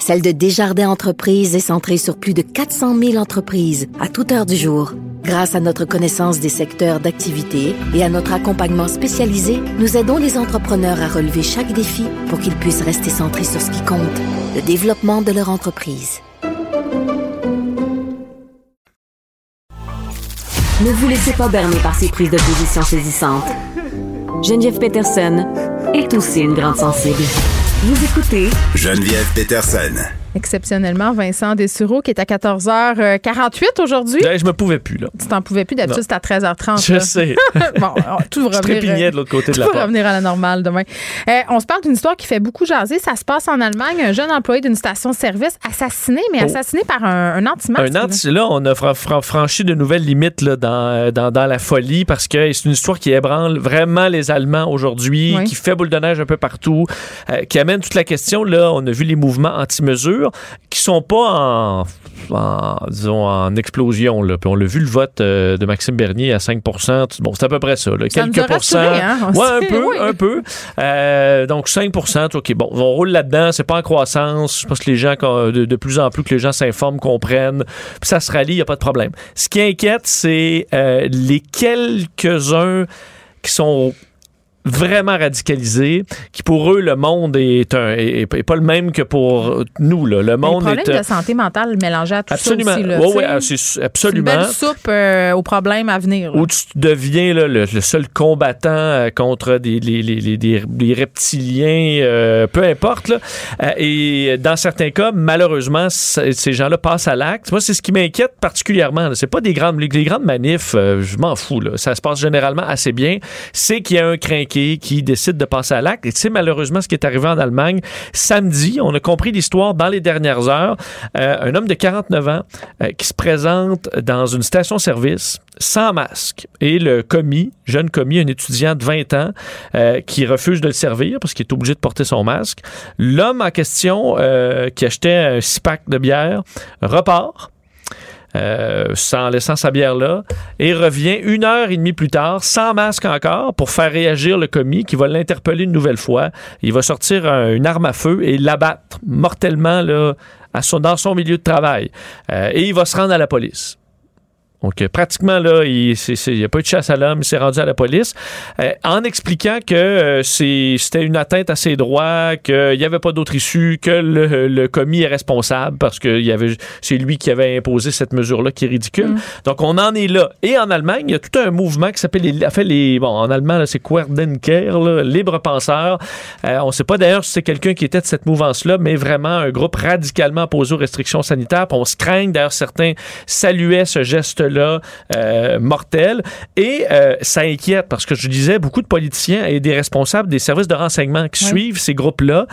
celle de Desjardins Entreprises est centrée sur plus de 400 000 entreprises à toute heure du jour. Grâce à notre connaissance des secteurs d'activité et à notre accompagnement spécialisé, nous aidons les entrepreneurs à relever chaque défi pour qu'ils puissent rester centrés sur ce qui compte, le développement de leur entreprise. Ne vous laissez pas berner par ces prises de position saisissantes. Geneviève Peterson est aussi une grande sensible. Vous écoutez Geneviève Peterson. Exceptionnellement, Vincent Dessureau, qui est à 14h48 aujourd'hui. Ouais, je me pouvais plus, là. Tu t'en pouvais plus, d'habitude, c'est à 13h30. Je là. sais. bon, tout va revenir. de l'autre côté de la va porte. revenir à la normale demain. Euh, on se parle d'une histoire qui fait beaucoup jaser. Ça se passe en Allemagne. Un jeune employé d'une station-service assassiné, mais Oh. assassiné par un, un anti-masque. Un anti, là, on a fra- fra- franchi de nouvelles limites là, dans, euh, dans, dans la folie parce que c'est une histoire qui ébranle vraiment les Allemands aujourd'hui, Oui. qui fait boule de neige un peu partout, euh, qui amène toute la question. Là, on a vu les mouvements anti-mesures qui sont pas en, en, disons, en explosion. Là. Puis on l'a vu le vote euh, de Maxime Bernier à 5 Bon, c'est à peu près ça. Là. Ça Quelques rassurés, hein? Ouais, un peu, oui. un peu. Euh, donc 5% OK, bon, on roule là-dedans, c'est pas en croissance. Je pense que les gens, de, de plus en plus que les gens s'informent, comprennent, puis ça se rallie, il n'y a pas de problème. Ce qui inquiète, c'est euh, les quelques-uns qui sont vraiment radicalisés, qui pour eux, le monde est, un, est, est pas le même que pour nous. Là. Le monde Les problèmes est... de santé mentale mélangés à tout Absolument. ça aussi. Là, sais. ouais, ah, c'est absolument. Une belle soupe euh, aux problèmes à venir. là. où tu deviens là, le, le seul combattant euh, contre des, les, des- des reptiliens, euh, peu importe. là. Euh, et dans certains cas, malheureusement, ces gens-là passent à l'acte. Moi, c'est ce qui m'inquiète particulièrement. C'est pas des grandes, les, grandes manifs, euh, je m'en fous. Là. Ça se passe généralement assez bien. C'est qu'il y a un qui décide de passer à l'acte. Et sais, malheureusement, ce qui est arrivé en Allemagne, samedi, on a compris l'histoire dans les dernières heures. Euh, un homme de 49 ans euh, qui se présente dans une station-service sans masque. Et le commis, jeune commis, un étudiant de 20 ans, euh, qui refuse de le servir parce qu'il est obligé de porter son masque. L'homme en question, qui achetait un six pack de bière, repart. Euh, sans laissant sa bière là et revient une heure et demie plus tard sans masque encore pour faire réagir le commis qui va l'interpeller une nouvelle fois. Il va sortir un- une arme à feu et l'abattre mortellement là, à son, dans son milieu de travail. Euh, et il va se rendre à la police donc, euh, pratiquement, là, il n'y a pas eu de chasse à l'homme, il s'est rendu à la police, euh, en expliquant que euh, c'était une atteinte à ses droits, qu'il n'y avait pas d'autre issue, que le, le commis est responsable parce que c'est lui qui avait imposé cette mesure-là qui est ridicule. Donc, on en est là. Et en Allemagne, il y a tout un mouvement qui s'appelle les, fait les, bon, en allemand, là, c'est Querdenker, là, libre penseur. Euh, on ne sait pas d'ailleurs si c'est quelqu'un qui était de cette mouvance-là, mais vraiment un groupe radicalement opposé aux restrictions sanitaires. Puis on se craint, d'ailleurs, certains saluaient ce euh, mortel. Et euh, ça inquiète parce que je disais, beaucoup de politiciens et des responsables des services de renseignement qui suivent ces groupes-là.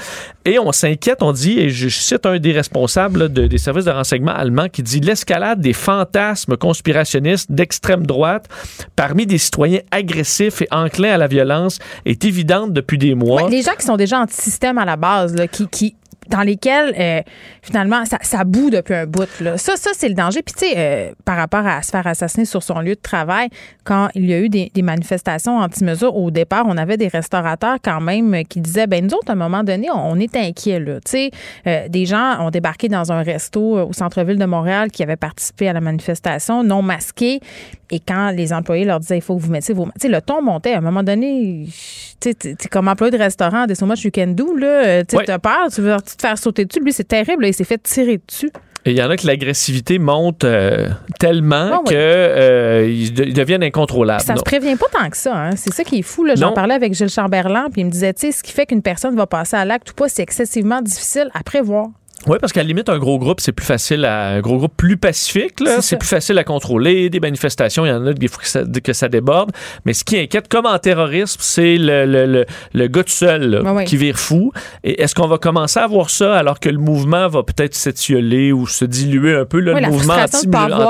Et on s'inquiète, on dit, et je cite un des responsables là, de- des services de renseignement allemands qui dit l'escalade des fantasmes conspirationnistes d'extrême droite parmi des citoyens agressifs et enclins à la violence est évidente depuis des mois. Ouais, les gens qui sont déjà anti-système à la base, là, qui, qui dans lesquels euh, finalement ça, ça boue depuis un bout. Là. Ça, ça c'est le danger. Puis tu sais, euh, par rapport à se faire assassiner sur son lieu de travail, quand il y a eu des, des manifestations anti-mesures, au départ, on avait des restaurateurs quand même euh, qui disaient, ben nous autres, à un moment donné, on, on est inquiets. Là. Tu sais, euh, des gens ont débarqué dans un resto au centre-ville de Montréal qui avait participé à la manifestation, non masqués. Et quand les employés leur disaient, il faut que vous mettiez vos... Tu sais, le ton montait. À un moment donné, tu sais, comme employé de restaurant, des so much you can do, là. Tu sais, peur, tu veux te faire sauter dessus. Lui, c'est terrible. là, il s'est fait tirer dessus. Et il y en a que l'agressivité monte euh, tellement Ah oui. que euh, ils, de- ils deviennent incontrôlables. Ça Non. se prévient pas tant que ça. Hein. C'est ça qui est fou. J'en parlais avec Gilles Chamberlain, puis il me disait, tu sais, ce qui fait qu'une personne va passer à l'acte ou pas, c'est excessivement difficile à prévoir. Oui, parce qu'à la limite, un gros groupe, c'est plus facile à. Un gros groupe plus pacifique, là, C'est plus facile à contrôler. Des manifestations, il y en a des fois que ça, que ça déborde. Mais ce qui inquiète, comme en terrorisme, c'est le, le, le, le gars tout seul là, Ouais, ouais. qui vire fou. Et est-ce qu'on va commencer à voir ça alors que le mouvement va peut-être s'étioler ou se diluer un peu, là, Oui, le mouvement pas anti-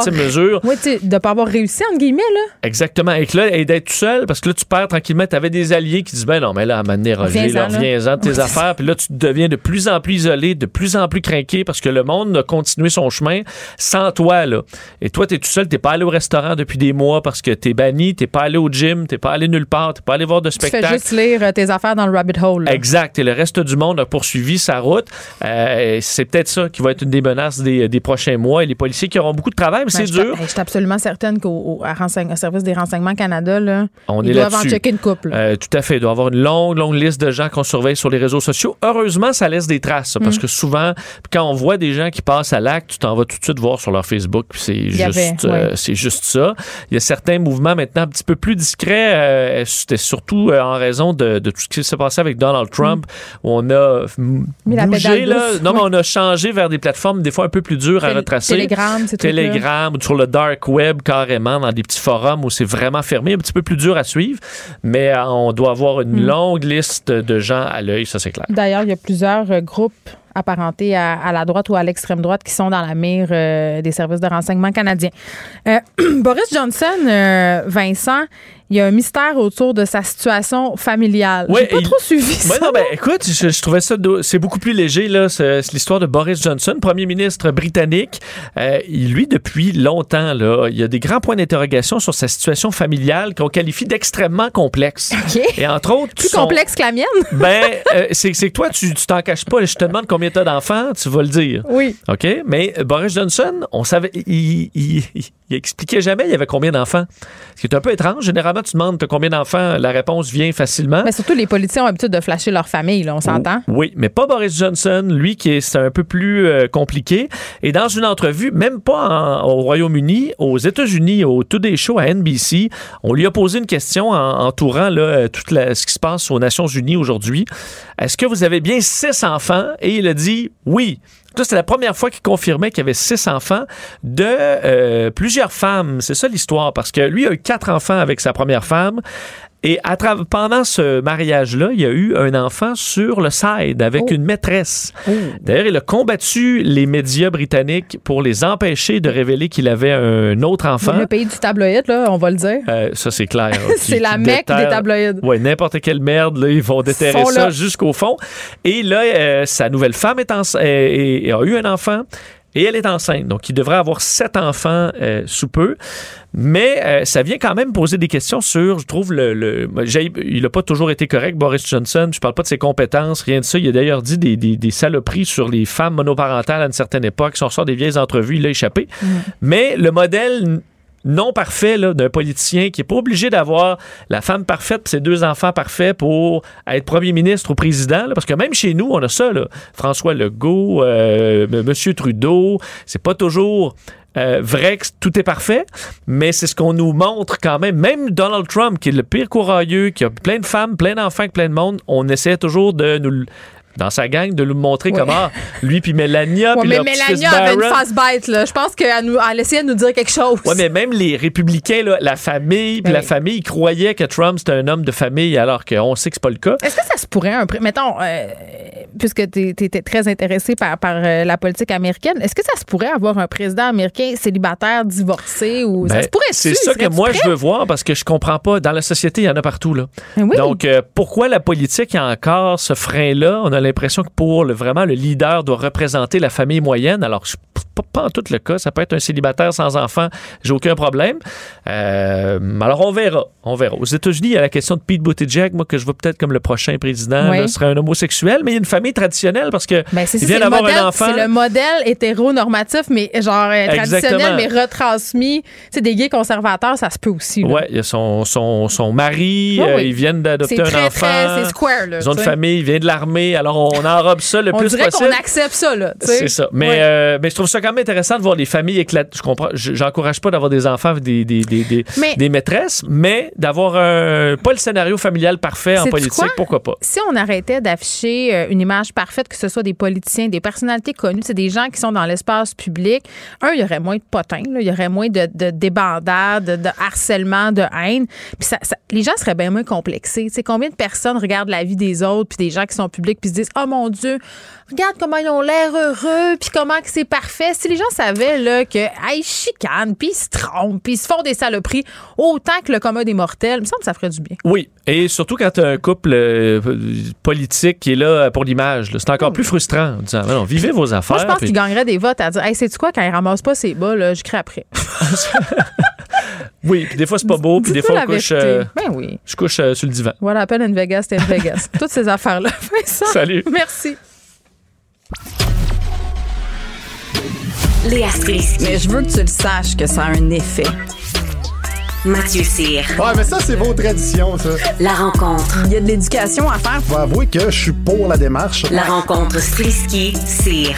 anti-mesure? Oui, de pas avoir réussi, entre guillemets, là. Exactement. Et que là, et d'être tout seul, parce que là, tu perds tranquillement. Tu avais des alliés qui disent, ben non, mais là, à un moment donné, Roger, reviens-en de tes affaires. Puis là, tu deviens de plus en plus isolé, de plus en plus craqué parce que le monde a continué son chemin sans toi, là. Et toi, t'es tout seul, t'es pas allé au restaurant depuis des mois parce que t'es banni, t'es pas allé au gym, t'es pas allé nulle part, t'es pas allé voir de Tu fais spectacle. juste lire euh, tes affaires dans le rabbit hole. là. Exact. Et le reste du monde a poursuivi sa route. Euh, c'est peut-être ça qui va être une des menaces des, des prochains mois. Et les policiers qui auront beaucoup de travail, mais Ben, c'est dur. ben, Je suis absolument certaine qu'au service des renseignements Canada, là, On ils est doivent en checker une couple. Euh, tout à fait. Il doit y avoir une longue, longue liste de gens qu'on surveille sur les réseaux sociaux. Heureusement, ça laisse des traces, ça, parce Mm. que souvent, quand on voit des gens qui passent à l'acte, tu t'en vas tout de suite voir sur leur Facebook, puis c'est juste, euh, c'est juste ça. Il y a certains mouvements maintenant un petit peu plus discrets. euh, C'était surtout euh, en raison de, de tout ce qui s'est passé avec Donald Trump, où on a bougé, là. Non, mais on a changé vers des plateformes des fois un peu plus dures à retracer. Telegram, ces trucs-là. Telegram, ou sur le dark web carrément, dans des petits forums où c'est vraiment fermé, un petit peu plus dur à suivre. Mais on doit avoir une Mm. longue liste de gens à l'œil, ça c'est clair. D'ailleurs, il y a plusieurs groupes apparentés à, la droite ou à l'extrême droite qui sont dans la mire euh, des services de renseignement canadiens. Euh, Boris Johnson, euh, Vincent, il y a un mystère autour de sa situation familiale. J'ai pas il- trop suivi Ouais, ça. non, ben, écoute, je, je trouvais ça, do- c'est beaucoup plus léger, là. C'est c'est l'histoire de Boris Johnson, premier ministre britannique. Euh, lui, depuis longtemps, là, il y a des grands points d'interrogation sur sa situation familiale qu'on qualifie d'extrêmement complexe. Et entre autres, Plus son- complexe que la mienne. Ben, euh, c'est c'est que toi, tu tu t'en caches pas. Je te demande combien tu as d'enfants, tu vas le dire. Oui. OK? Mais euh, Boris Johnson, on savait, il, il, il- il expliquait jamais il y avait combien d'enfants. Ce qui est un peu étrange. Généralement, tu demandes combien d'enfants, la réponse vient facilement. Mais surtout, les politiciens ont l'habitude de flasher leur famille, là, on s'entend? Oui, mais pas Boris Johnson, lui qui est c'est un peu plus euh, compliqué. Et dans une entrevue, même pas en- au Royaume-Uni, aux États-Unis, au Today Show à NBC, on lui a posé une question en- entourant là, euh, tout la- ce qui se passe aux Nations Unies aujourd'hui. Est-ce que vous avez bien six enfants? Et il a dit oui. Ça, c'était la première fois qu'il confirmait qu'il y avait six enfants de euh, plusieurs femmes. C'est ça l'histoire, parce que lui a eu quatre enfants avec sa première femme. Et à pendant ce mariage-là, il y a eu un enfant sur le side avec une maîtresse. D'ailleurs, il a combattu les médias britanniques pour les empêcher de révéler qu'il avait un autre enfant. Le pays du tabloïd, là, on va le dire. Euh, ça, c'est clair. C'est la mecque des tabloïds. Oui, n'importe quelle merde, là, ils vont déterrer ça jusqu'au fond. Et là, euh, sa nouvelle femme est ence- et- et a eu un enfant. Et elle est enceinte. Donc, il devrait avoir sept enfants euh, sous peu. Mais euh, ça vient quand même poser des questions sur, je trouve, le. il n'a pas toujours été correct, Boris Johnson. Je parle pas de ses compétences, rien de ça. Il a d'ailleurs dit des, des- des saloperies sur les femmes monoparentales à une certaine époque. Si on sort des vieilles entrevues, il a échappé. Mais le modèle non parfait d'un politicien qui est pas obligé d'avoir la femme parfaite et ses deux enfants parfaits pour être premier ministre ou président. parce que même chez nous, on a ça. François Legault, euh, M- Trudeau, c'est pas toujours euh, vrai que tout est parfait, mais c'est ce qu'on nous montre quand même. Même Donald Trump, qui est le pire courageux, qui a plein de femmes, plein d'enfants, plein de monde, on essaie toujours de nous dans sa gang, de nous montrer Ouais. comment lui puis Mélania, Ouais, puis mais Mélania avait une face bête, là. Je pense qu'elle nous- elle essayait de nous dire quelque chose. Ouais, mais même les républicains, là, la famille, puis la famille, ils croyaient que Trump c'était un homme de famille, alors qu'on sait que c'est pas le cas. Est-ce que ça se pourrait, un pré- mettons, euh, puisque tu étais très intéressé par, par euh, la politique américaine, est-ce que ça se pourrait avoir un président américain célibataire, divorcé ou ça Ben, se pourrait C'est ça que moi je veux voir parce que je comprends pas. Dans la société, il y en a partout là. Ben Donc euh, pourquoi la politique a encore ce frein-là? On a l'impression que pour le, vraiment le leader doit représenter la famille moyenne. Alors je- pas, pas en tout le cas. Ça peut être un célibataire sans enfant. J'ai aucun problème. Euh, alors on verra. On verra. Aux États-Unis, il y a la question de Pete Buttigieg, moi que je vois peut-être comme le prochain président. Oui. là, serait un homosexuel, mais il y a une famille traditionnelle parce que Ben, c'est il vient c'est le d'avoir modèle- un enfant. C'est le modèle hétéronormatif, mais genre euh, traditionnel, Exactement. mais retransmis. Sais, des gays conservateurs, ça se peut aussi. Ouais, il y a son, son, son mari, euh, oui. ils viennent d'adopter C'est un très, enfant. c'est square, là, Ils ont une famille, il vient de l'armée, alors on, on enrobe ça le On plus dirait possible. qu'on accepte ça, là. C'est ça. Mais, euh, mais je trouve ça quand même intéressant de voir les familles éclatées. Je comprends. je- J'encourage pas d'avoir des enfants des, des, des, des, Mais- des maîtresses, mais d'avoir un. Pas le scénario familial parfait en politique, quoi? pourquoi pas? Si on arrêtait d'afficher euh, une image parfaite, que ce soit des politiciens, des personnalités connues, c'est des gens qui sont dans l'espace public, un, il y aurait moins de potins, là, il y aurait moins de, de débandades, de, de harcèlement, de haine. Puis ça, ça- les gens seraient bien moins complexés. Sais, combien de personnes regardent la vie des autres, puis des gens qui sont publics, puis se disent Oh mon Dieu, regarde comment ils ont l'air heureux, puis comment que c'est parfait. Si les gens savaient là, que ah, ils chicanent, puis ils se trompent, puis ils se font des saloperies, autant que le commun des mortels, il me semble que ça ferait du bien. Oui, et surtout quand tu as un couple euh, politique qui est là pour l'image, c'est encore plus frustrant en disant non, vivez vos affaires. Moi, je pense puis- qu'il gagnerait des votes à dire Hey, sais-tu quoi, quand il ramasse pas ses bas, là, je crée après. Oui, puis des fois c'est pas beau, puis des fois on couche. euh, Ben oui. Je couche euh, sur le divan. Voilà, à peine une Vegas, c'était une Vegas. Toutes ces affaires-là. Salut. Merci. Léa Strisky. Mais je veux que tu le saches que ça a un effet. Mathieu Cyr. Ouais, mais ça, c'est vos traditions, ça. La rencontre. Il y a de l'éducation à faire. Je vais avouer que je suis pour la démarche. La rencontre Strisky-Cyr.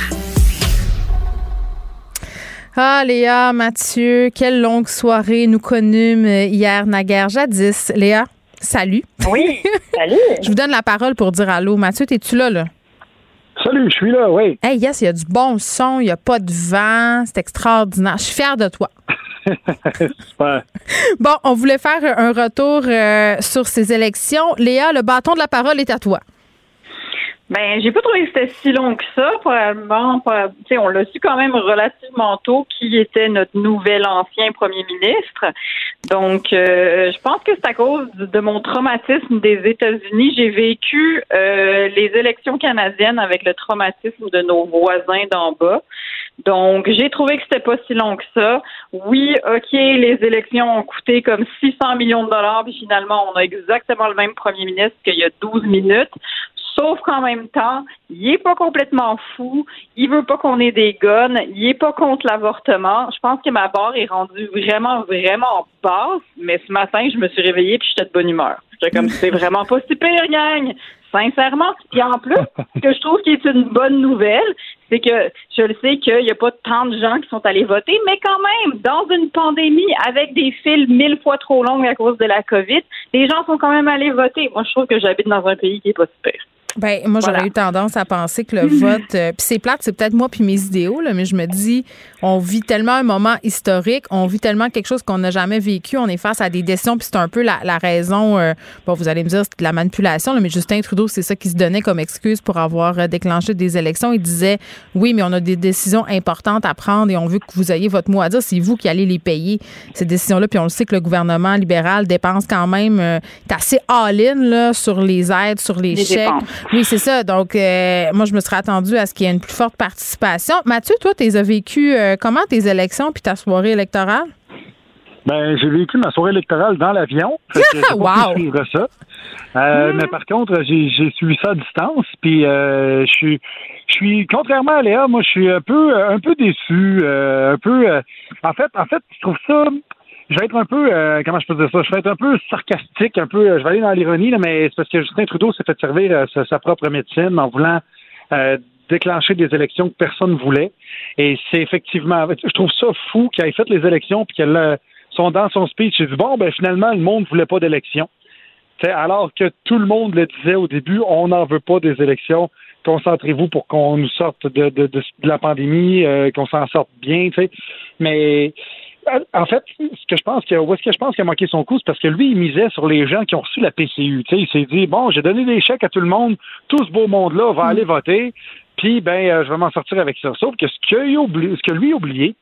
Ah, Léa, Mathieu, quelle longue soirée nous connûmes euh, hier naguère jadis. Léa, salut. Oui, salut. je vous donne la parole pour dire allô. Mathieu, es-tu là, là? Salut, je suis là, oui. Hey, yes, il y a du bon son, il n'y a pas de vent, c'est extraordinaire. Je suis fière de toi. Super. Bon, on voulait faire un retour euh, sur ces élections. Léa, le bâton de la parole est à toi. Ben, j'ai pas trouvé que c'était si long que ça, probablement. on l'a su quand même relativement tôt qui était notre nouvel ancien premier ministre. Donc, euh, je pense que c'est à cause de de mon traumatisme des États-Unis. J'ai vécu euh, les élections canadiennes avec le traumatisme de nos voisins d'en bas. Donc, j'ai trouvé que c'était pas si long que ça. Oui, OK, les élections ont coûté comme 600 millions de dollars, puis finalement, on a exactement le même premier ministre qu'il y a 12 minutes. Sauf qu'en même temps, il est pas complètement fou. Il veut pas qu'on ait des guns. Il est pas contre l'avortement. Je pense que ma barre est rendue vraiment, vraiment basse. Mais ce matin, je me suis réveillée puis j'étais de bonne humeur. J'étais comme, c'est vraiment pas si pire, gang. Sincèrement. Puis en plus, ce que je trouve qui est une bonne nouvelle, c'est que je le sais qu'il n'y a pas tant de gens qui sont allés voter, mais quand même, dans une pandémie avec des files mille fois trop longues à cause de la COVID, les gens sont quand même allés voter. Moi, je trouve que j'habite dans un pays qui est pas super. Ben, moi, j'aurais Voilà. eu tendance à penser que le vote, euh, puis c'est plate, c'est peut-être moi puis mes idéaux, là, mais je me dis, on vit tellement un moment historique, on vit tellement quelque chose qu'on n'a jamais vécu, on est face à des décisions, puis c'est un peu la, la raison, euh, bon, vous allez me dire, c'est de la manipulation, là, mais Justin Trudeau, c'est ça qui se donnait comme excuse pour avoir euh, déclenché des élections. Il disait, oui, mais on a des décisions importantes à prendre et on veut que vous ayez votre mot à dire, c'est vous qui allez les payer, ces décisions-là, puis on le sait que le gouvernement libéral dépense quand même, euh, est assez all-in, là, sur les aides, sur les, Les chèques. dépenses. Oui, c'est ça. Donc, euh, moi, je me serais attendue à ce qu'il y ait une plus forte participation. Mathieu, toi, tu as vécu euh, comment tes élections puis ta soirée électorale? Ben, j'ai vécu ma soirée électorale dans l'avion. Wow! suivre ça. Euh, Mais par contre, j'ai j'ai suivi ça à distance. Puis euh, je suis, je suis, contrairement à Léa, moi, je suis un peu, un peu déçu, euh, un peu. euh, en fait, en fait, je trouve ça. Je vais être un peu, euh, comment je peux dire ça, je vais être un peu sarcastique, un peu, euh, je vais aller dans l'ironie, mais c'est parce que Justin Trudeau s'est fait servir euh, sa, propre médecine en voulant euh, déclencher des élections que personne ne voulait. Et c'est effectivement, je trouve ça fou qu'il ait fait les élections puis qu'elle euh, sont dans son speech, il dit bon, ben finalement, le monde ne voulait pas d'élections. Alors que tout le monde le disait au début, on n'en veut pas des élections. Concentrez-vous pour qu'on nous sorte de, de, de, de la pandémie, euh, qu'on s'en sorte bien. tu sais. Mais en fait, ce que je pense que où est-ce que je pense qu'il a manqué son coup, c'est parce que lui, il misait sur les gens qui ont reçu la PCU. Il s'est dit bon, j'ai donné des chèques à tout le monde, tout ce beau monde-là va aller voter. Puis ben, euh, je vais m'en sortir avec ça. Sauf que ce, oublié- ce que lui a oublié,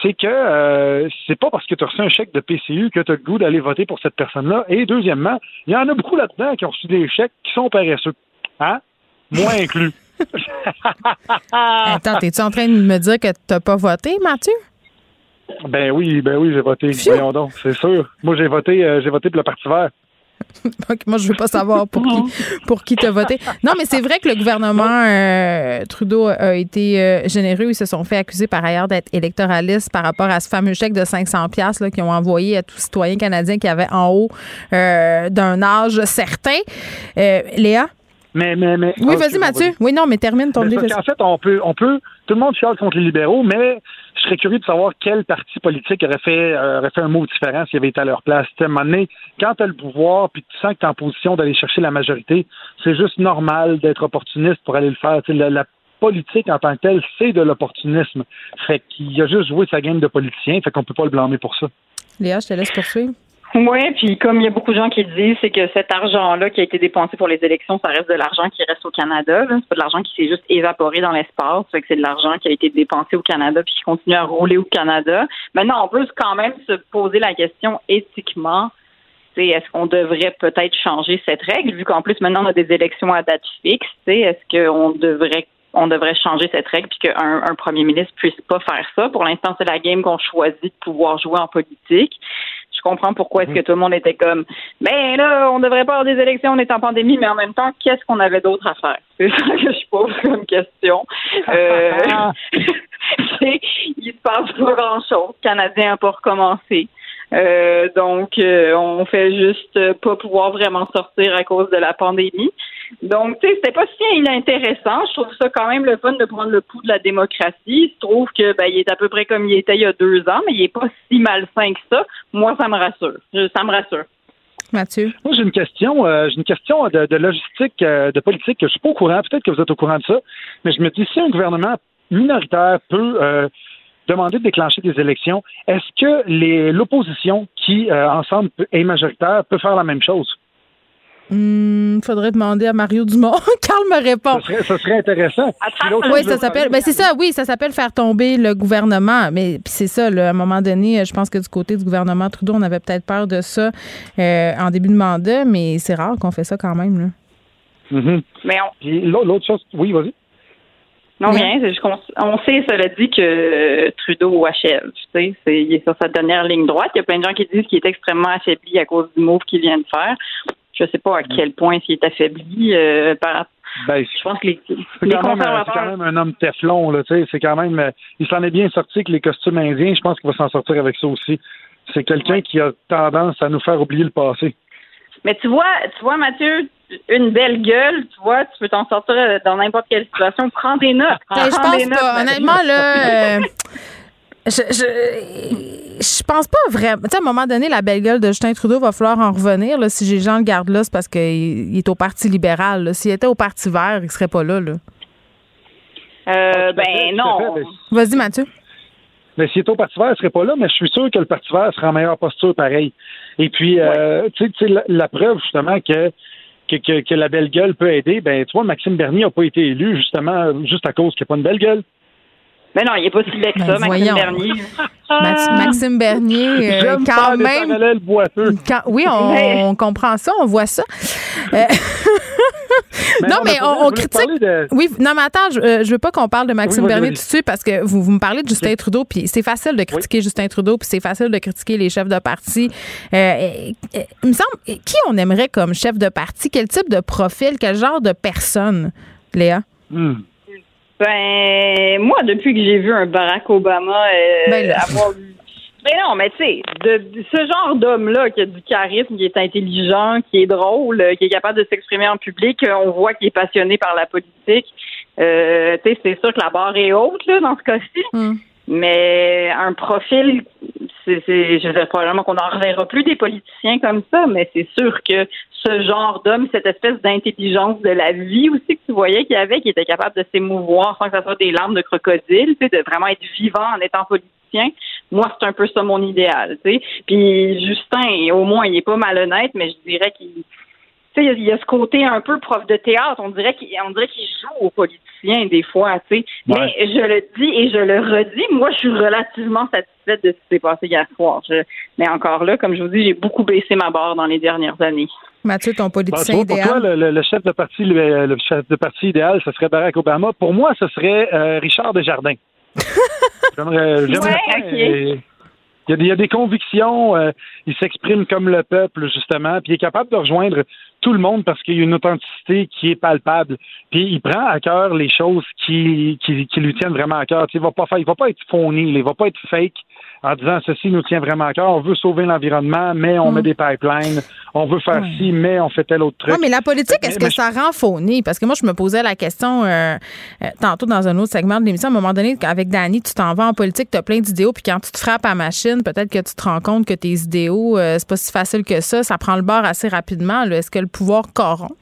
c'est que euh, c'est pas parce que tu as reçu un chèque de PCU que tu as le goût d'aller voter pour cette personne-là. Et deuxièmement, il y en a beaucoup là-dedans qui ont reçu des chèques qui sont paresseux. Hein? Moi inclus. Attends, es-tu en train de me dire que tu pas voté, Mathieu? Ben oui, ben oui, j'ai voté. Voyons donc, c'est sûr. Moi, j'ai voté, euh, j'ai voté pour le Parti vert. Moi, je veux pas savoir pour qui, pour qui t'as voté. Non, mais c'est vrai que le gouvernement euh, Trudeau a été euh, généreux. Ils se sont fait accuser par ailleurs d'être électoralistes par rapport à ce fameux chèque de 500 pièces qu'ils ont envoyé à tous citoyens canadiens qui avaient en haut euh, d'un âge certain. Léa? Mais, mais, mais. Oui, Ah, vas-y, Mathieu. Oui, non, mais termine ton Mais livre. qu'en fait, on peut, on peut, tout le monde chiale contre les libéraux, mais je serais curieux de savoir quel parti politique aurait fait, euh, aurait fait un mot différent s'il avait été à leur place. Tu sais, à un moment donné, quand tu as le pouvoir puis tu sens que tu es en position d'aller chercher la majorité, c'est juste normal d'être opportuniste pour aller le faire. Tu sais, la, la politique en tant que telle, c'est de l'opportunisme. Fait qu'il a juste joué sa game de politicien, fait qu'on peut pas le blâmer pour ça. Léa, je te laisse poursuivre. Oui, puis comme il y a beaucoup de gens qui disent, c'est que cet argent-là qui a été dépensé pour les élections, ça reste de l'argent qui reste au Canada. C'est pas de l'argent qui s'est juste évaporé dans l'espace. Que c'est de l'argent qui a été dépensé au Canada puis qui continue à rouler au Canada. Maintenant, on peut quand même se poser la question éthiquement. Est-ce qu'on devrait peut-être changer cette règle, vu qu'en plus maintenant on a des élections à date fixe, est-ce qu'on devrait on devrait changer cette règle puis qu'un un premier ministre puisse pas faire ça? Pour l'instant, c'est la game qu'on choisit de pouvoir jouer en politique. Je comprends pourquoi est-ce que tout le monde était comme Ben là, on devrait pas avoir des élections, on est en pandémie, mais en même temps, qu'est-ce qu'on avait d'autre à faire? C'est ça que je pose comme question. Euh, il se passe pas grand-chose. Le Canadien n'a pas recommencé. Euh, donc, euh, on fait juste pas pouvoir vraiment sortir à cause de la pandémie. Donc, tu sais, c'était pas si inintéressant. Je trouve ça quand même le fun de prendre le pouls de la démocratie. Il se trouve que ben, il est à peu près comme il était il y a deux ans, mais il est pas si malsain que ça. Moi, ça me rassure. Je- Ça me rassure. Mathieu? Moi, j'ai une question, euh, j'ai une question de, de logistique, euh, de politique que je suis pas au courant. Peut-être que vous êtes au courant de ça, mais je me dis si un gouvernement minoritaire peut euh, demander de déclencher des élections, est-ce que les- l'opposition qui euh, ensemble est majoritaire peut faire la même chose? Il faudrait demander à Mario Dumont. Carl me répond. Ce serait, ce serait intéressant. Oui, ça s'appelle. Ben c'est ça, oui, ça s'appelle faire tomber le gouvernement. Mais puis c'est ça, là, à un moment donné, je pense que du côté du gouvernement Trudeau, on avait peut-être peur de ça euh, en début de mandat, mais c'est rare qu'on fait ça quand même. Là. Mhm. Mais on, Puis l'autre chose, oui, vas-y. Non, rien. c'est juste qu'on- on sait, cela dit, que euh, Trudeau achève. Tu sais, c'est, il est sur sa dernière ligne droite. Il y a plein de gens qui disent qu'il est extrêmement affaibli à cause du move qu'il vient de faire. Je sais pas à quel point s'il est affaibli. euh, par, Ben, je pense que les, C'est les quand, même, conservateurs. c'est quand même un homme Teflon, là, tu sais. C'est quand même. euh, il s'en est bien sorti avec les costumes indiens. Je pense qu'il va s'en sortir avec ça aussi. C'est quelqu'un qui a tendance à nous faire oublier le passé. Mais tu vois, tu vois, Mathieu, une belle gueule, tu vois, tu peux t'en sortir euh, dans n'importe quelle situation. Prends des notes. Ben, je Prends des notes, pas. Honnêtement, là. euh, je, je, je pense pas vraiment. Tu sais, à un moment donné, la belle gueule de Justin Trudeau va falloir en revenir. Là, si Jean le garde là, c'est parce qu'il il est au Parti libéral. S'il était au Parti vert, il serait pas là. là. Euh, ben non. Vas-y, Mathieu. Mais s'il est au Parti vert, il serait pas là, mais je suis sûr que le Parti vert sera en meilleure posture pareil. Et puis, euh, tu sais- tu sais, la, la preuve, justement, que, que, que, que la belle gueule peut aider, ben, tu vois, Maxime Bernier n'a pas été élu, justement, juste à cause qu'il n'y a pas une belle gueule. Mais non, il n'est pas si laid que Ben, ça, Maxime voyons. Bernier. Max- Maxime Bernier, euh, quand même. parallèles boiteux. Quand- oui, on, Mais- on comprend ça, on voit ça. Euh, non, non, mais on, critique. de- Oui, non, mais attends, je, euh, je veux pas qu'on parle de Maxime Oui, Bernier tout de suite parce que vous, vous me parlez de Justin Trudeau, puis c'est facile de critiquer Justin Trudeau, puis c'est facile de critiquer les chefs de parti. Euh, euh, euh, il me semble, qui on aimerait comme chef de parti? Quel type de profil? Quel genre de personne, Léa? Hmm. Ben, moi, depuis que j'ai vu un Barack Obama euh, Ben avoir eu- Ben non, mais tu sais, de, de ce genre d'homme-là qui a du charisme, qui est intelligent, qui est drôle, qui est capable de s'exprimer en public, euh, on voit qu'il est passionné par la politique. Euh, tu sais, c'est sûr que la barre est haute, là, dans ce cas-ci. Mais un profil, c'est, c'est, je veux dire, probablement qu'on n'en reverra plus des politiciens comme ça, mais c'est sûr que ce genre d'homme, cette espèce d'intelligence de la vie aussi que tu voyais qu'il avait, qui était capable de s'émouvoir sans que ça soit des larmes de crocodile, tu sais, de vraiment être vivant en étant politicien. Moi, c'est un peu ça mon idéal, tu sais. Puis Justin, au moins, il est pas malhonnête, mais je dirais qu'il tu sais, il y a- il y a ce côté un peu prof de théâtre. On dirait qu'il on dirait qu'il joue aux politiciens des fois, tu sais. Ouais. Mais je le dis et je le redis, moi, je suis relativement satisfaite de ce qui s'est passé hier soir. Je- mais encore là, comme je vous dis, j'ai beaucoup baissé ma barre dans les dernières années. Mathieu, ton Bon, tu politicien vois, pour idéal? toi, le, le- le chef de parti, le, le chef de parti idéal, ce serait Barack Obama. Pour moi, ce serait euh, Richard Desjardins. J'aimerais- Ouais, Il y, a des, convictions, euh, il s'exprime comme le peuple, justement, puis il est capable de rejoindre tout le monde parce qu'il y a une authenticité qui est palpable. Puis il prend à cœur les choses qui, qui, lui tiennent vraiment à cœur. Il va va pas être phony, il va pas être fake en disant ceci nous tient vraiment à cœur. On veut sauver l'environnement, mais on Mm. met des pipelines. On veut faire ci, mais on fait tel autre truc. Oui, mais la politique, est-ce que ça rend phony? Parce que moi, je me posais la question euh, euh, tantôt dans un autre segment de l'émission. À un moment donné, avec Danny, tu t'en vas en politique, tu as plein d'idéaux, puis quand tu te frappes à machine, peut-être que tu te rends compte que tes idéaux, euh, c'est pas si facile que ça. Ça prend le bord assez rapidement. là. Est-ce que le pouvoir corrompt?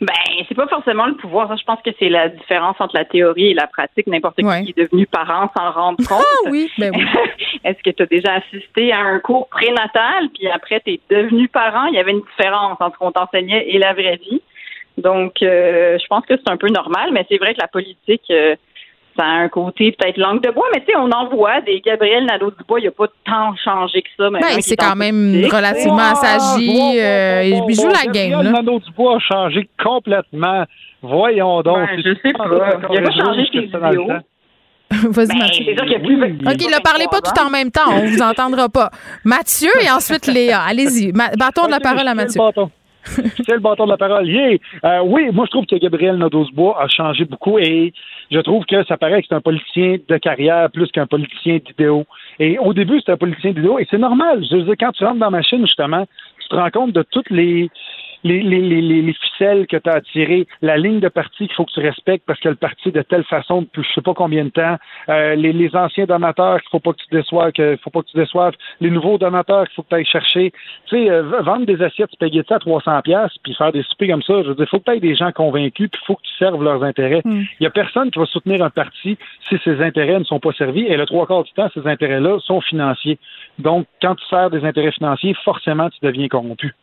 Ben, c'est pas forcément le pouvoir. Ça, je pense que c'est la différence entre la théorie et la pratique. N'importe Ouais. qui qui est devenu parent s'en rend compte. Ah oui, ben oui. Est-ce que tu as déjà assisté à un cours prénatal, puis après, tu es devenu parent? Il y avait une différence entre ce qu'on t'enseignait et la vraie vie. Donc, euh, je pense que c'est un peu normal, mais c'est vrai que la politique, euh, ça a un côté peut-être langue de bois, mais tu sais, on en voit des Gabriel Nadeau-Dubois, il n'a pas tant changé que ça. Ben, c'est quand même politique. relativement assagi. euh, il joue la game. Gabriel. Nadeau-Dubois a changé complètement. Voyons donc. Ben, je sais pas. Il a pas changé ses idéaux. Vas-y, Ben, Mathieu. sûr a plus. OK, ne parlez pas tout en même temps. On vous entendra pas. Mathieu et ensuite Léa. Allez-y. Bâton de la parole à Mathieu. tiens le bâton. De la parole. Yeah. Euh, oui, moi je trouve que Gabriel Nadeau-Dubois a changé beaucoup et je trouve que ça paraît que c'est un politicien de carrière plus qu'un politicien d'idéaux. Et au début, c'était un politicien d'idéaux et c'est normal. Je veux dire, quand tu rentres dans la machine, justement, tu te rends compte de toutes les les, les, les, les- les ficelles que tu as attirées, la ligne de parti qu'il faut que tu respectes parce que le parti de telle façon depuis je sais pas combien de temps, euh, les, les anciens donateurs qu'il faut pas que tu déçoives, qu'il faut pas que tu déçoives, les nouveaux donateurs qu'il faut que tu ailles chercher. Tu sais, euh, vendre des assiettes spaghetti à 300 pièces puis faire des soupers comme ça, je veux dire, faut que tu aies des gens convaincus puis faut que tu serves leurs intérêts. Il y a personne qui va soutenir un parti si ses intérêts ne sont pas servis et le trois quarts du temps, ces intérêts-là sont financiers. Donc, quand tu sers des intérêts financiers, forcément, tu deviens corrompu.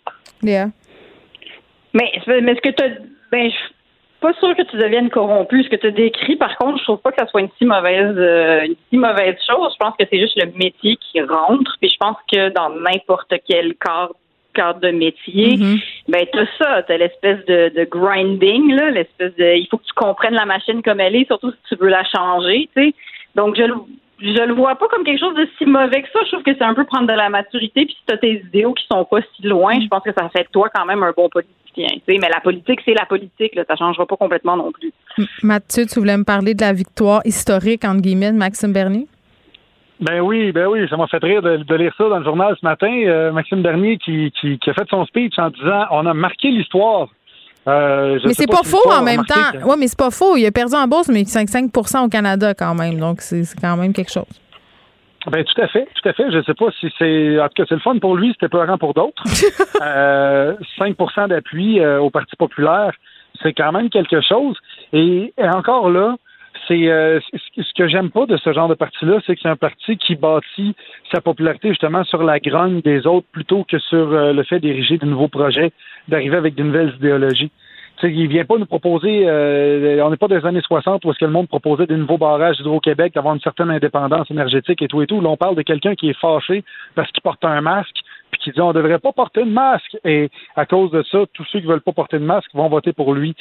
Léa? Mais, mais est-ce que tu ben, je suis pas sûre que tu deviennes corrompu. Ce que tu décris, par contre, je trouve pas que ça soit une si mauvaise, euh, une si mauvaise chose. Je pense que c'est juste le métier qui rentre. Puis je pense que dans n'importe quel cadre, cadre de métier, ben t'as ça, t'as l'espèce de, de grinding, là, l'espèce de, il faut que tu comprennes la machine comme elle est, surtout si tu veux la changer, tu sais. Donc je, le- je le vois pas comme quelque chose de si mauvais que ça. Je trouve que c'est un peu prendre de la maturité. Puis si t'as tes idéaux qui sont pas si loin, je pense que ça fait de toi quand même un bon politicien. tu sais. Mais la politique, c'est la politique. Là. Ça changera pas complètement non plus. Mathieu, tu voulais me parler de la victoire historique, entre guillemets, de Maxime Bernier? Ben oui, ben oui, ça m'a fait rire de, de lire ça dans le journal ce matin. Euh, Maxime Bernier qui, qui, qui a fait son speech en disant on a marqué l'histoire. Euh, mais c'est pas, si faux en même temps. que- Oui, mais c'est pas faux. Il a perdu en bourse, mais 5%, au Canada quand même. Donc, c'est quand même quelque chose. Ben tout à fait, tout à fait. Je sais pas si c'est en tout cas c'est le fun pour lui, c'était peurant pour d'autres. euh, 5% d'appui euh, au Parti populaire, c'est quand même quelque chose. Et, et encore là, c'est euh, ce que j'aime pas de ce genre de parti-là, c'est que c'est un parti qui bâtit sa popularité justement sur la grogne des autres plutôt que sur euh, le fait d'ériger de nouveaux projets, d'arriver avec de nouvelles idéologies. Tu sais, il vient pas nous proposer, euh, on n'est pas des années 60 où est-ce que le monde proposait des nouveaux barrages d'Hydro-Québec, d'avoir une certaine indépendance énergétique et tout et tout. Là, on parle de quelqu'un qui est fâché parce qu'il porte un masque qui dit on devrait pas porter de masque. Et à cause de ça, tous ceux qui veulent pas porter de masque vont voter pour lui.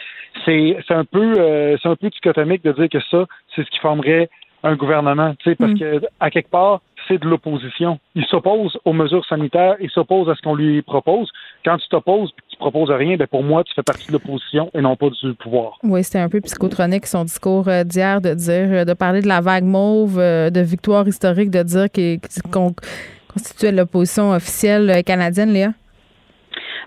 C'est c'est un peu euh, c'est un peu dichotomique de dire que ça, c'est ce qui formerait un gouvernement. Tu sais, parce que à quelque part, c'est de l'opposition. Il s'oppose aux mesures sanitaires, il s'oppose à ce qu'on lui propose. Quand tu t'opposes et que tu proposes rien, ben pour moi, tu fais partie de l'opposition et non pas du pouvoir. Oui, c'était un peu psychotronique son discours euh, d'hier de dire, euh, de parler de la vague mauve, euh, de victoire historique, de dire qu'on constituait l'opposition officielle euh, canadienne, Léa?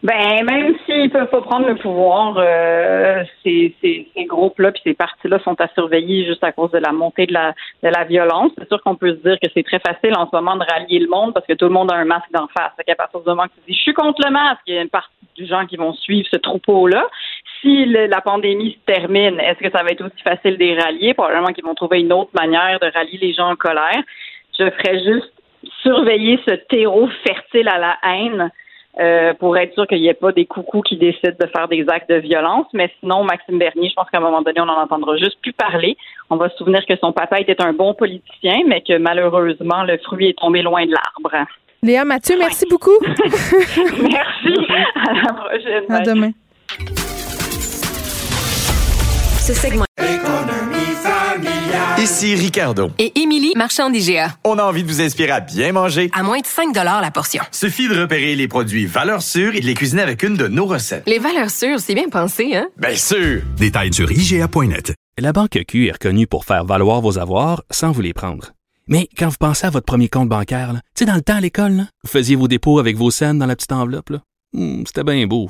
Ben, même s'ils peuvent pas prendre le pouvoir, euh, ces, ces, groupes-là puis ces partis-là sont à surveiller juste à cause de la montée de la, de la violence. C'est sûr qu'on peut se dire que c'est très facile en ce moment de rallier le monde parce que tout le monde a un masque d'en face. Qu'à partir du moment que tu dis je suis contre le masque, il y a une partie du gens qui vont suivre ce troupeau-là. Si le- la pandémie se termine, est-ce que ça va être aussi facile de les rallier? Probablement qu'ils vont trouver une autre manière de rallier les gens en colère. Je ferais juste surveiller ce terreau fertile à la haine euh, pour être sûr qu'il n'y ait pas des coucous qui décident de faire des actes de violence. Mais sinon, Maxime Bernier, je pense qu'à un moment donné, on n'en entendra juste plus parler. On va se souvenir que son papa était un bon politicien, mais que malheureusement, le fruit est tombé loin de l'arbre. Léa Mathieu, merci beaucoup. Merci. À la prochaine. À demain. Ce segment Ici Ricardo. Et Émilie, marchand d'IGA. On a envie de vous inspirer à bien manger. À moins de 5 la portion. Suffit de repérer les produits valeurs sûres et de les cuisiner avec une de nos recettes. Les valeurs sûres, c'est bien pensé, hein? Bien sûr! Détails sur IGA.net. La Banque Q est reconnue pour faire valoir vos avoirs sans vous les prendre. Mais quand vous pensez à votre premier compte bancaire, tu sais, dans le temps à l'école, là, vous faisiez vos dépôts avec vos scènes dans la petite enveloppe. Hmm, C'était bien beau.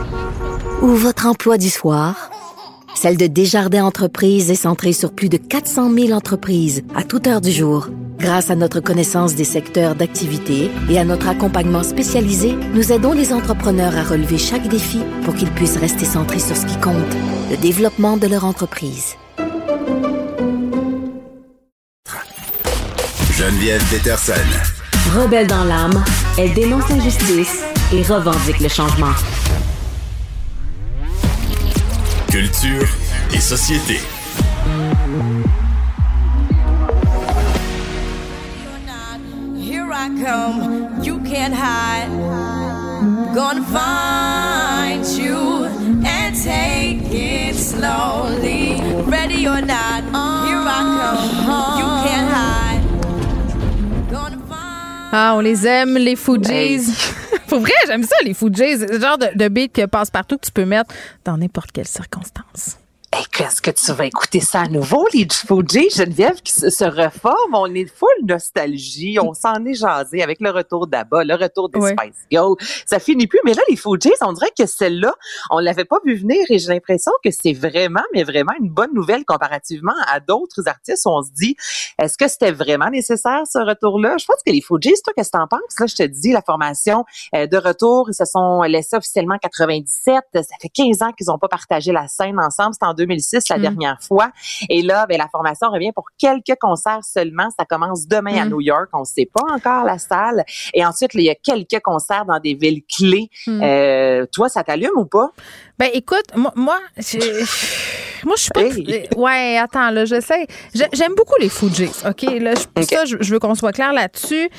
ou votre emploi du soir, celle de Desjardins Entreprises est centrée sur plus de 400 000 entreprises à toute heure du jour. Grâce à notre connaissance des secteurs d'activité et à notre accompagnement spécialisé, nous aidons les entrepreneurs à relever chaque défi pour qu'ils puissent rester centrés sur ce qui compte, le développement de leur entreprise. Geneviève Peterson. Rebelle dans l'âme, elle dénonce l'injustice et revendique le changement. Culture et société. Here I come, you can't hide. Gonna find you and take it slowly. Ready or not, here I come, you can't hide. Ah, on les aime, les Fujis. Pour vrai, j'aime ça, les Fujis. C'est le genre de, de beat que passe partout que tu peux mettre dans n'importe quelle circonstance. Est-ce que tu vas écouter ça à nouveau, les Fuji, Geneviève, qui se, se reforme? On est full nostalgie. On s'en est jasé avec le retour d'Abba, le retour des Ouais. Spice Girls. Ça finit plus. Mais là, les Fugees, on dirait que celle-là, on l'avait pas vu venir et j'ai l'impression que c'est vraiment, mais vraiment une bonne nouvelle comparativement à d'autres artistes où on se dit, est-ce que c'était vraiment nécessaire, ce retour-là? Je pense que les Fugees, toi, qu'est-ce que t'en penses? Là, je te dis, la formation euh, de retour, ils se sont laissés officiellement en 97. Ça fait 15 ans qu'ils ont pas partagé la scène ensemble. En 2006 la Mm. dernière fois. Et là, ben, la formation revient pour quelques concerts seulement. Ça commence demain à Mm. New York. On ne sait pas encore la salle. Et ensuite, il y a quelques concerts dans des villes clés. Mm. Euh, toi, ça t'allume ou pas? Ben écoute, moi, moi, j'ai- moi je suis pas. Hey. Ouais, attends là, j'essaie. J'ai- J'aime beaucoup les Fujis, ok? Là, je- ça, je, je veux qu'on soit clair là-dessus.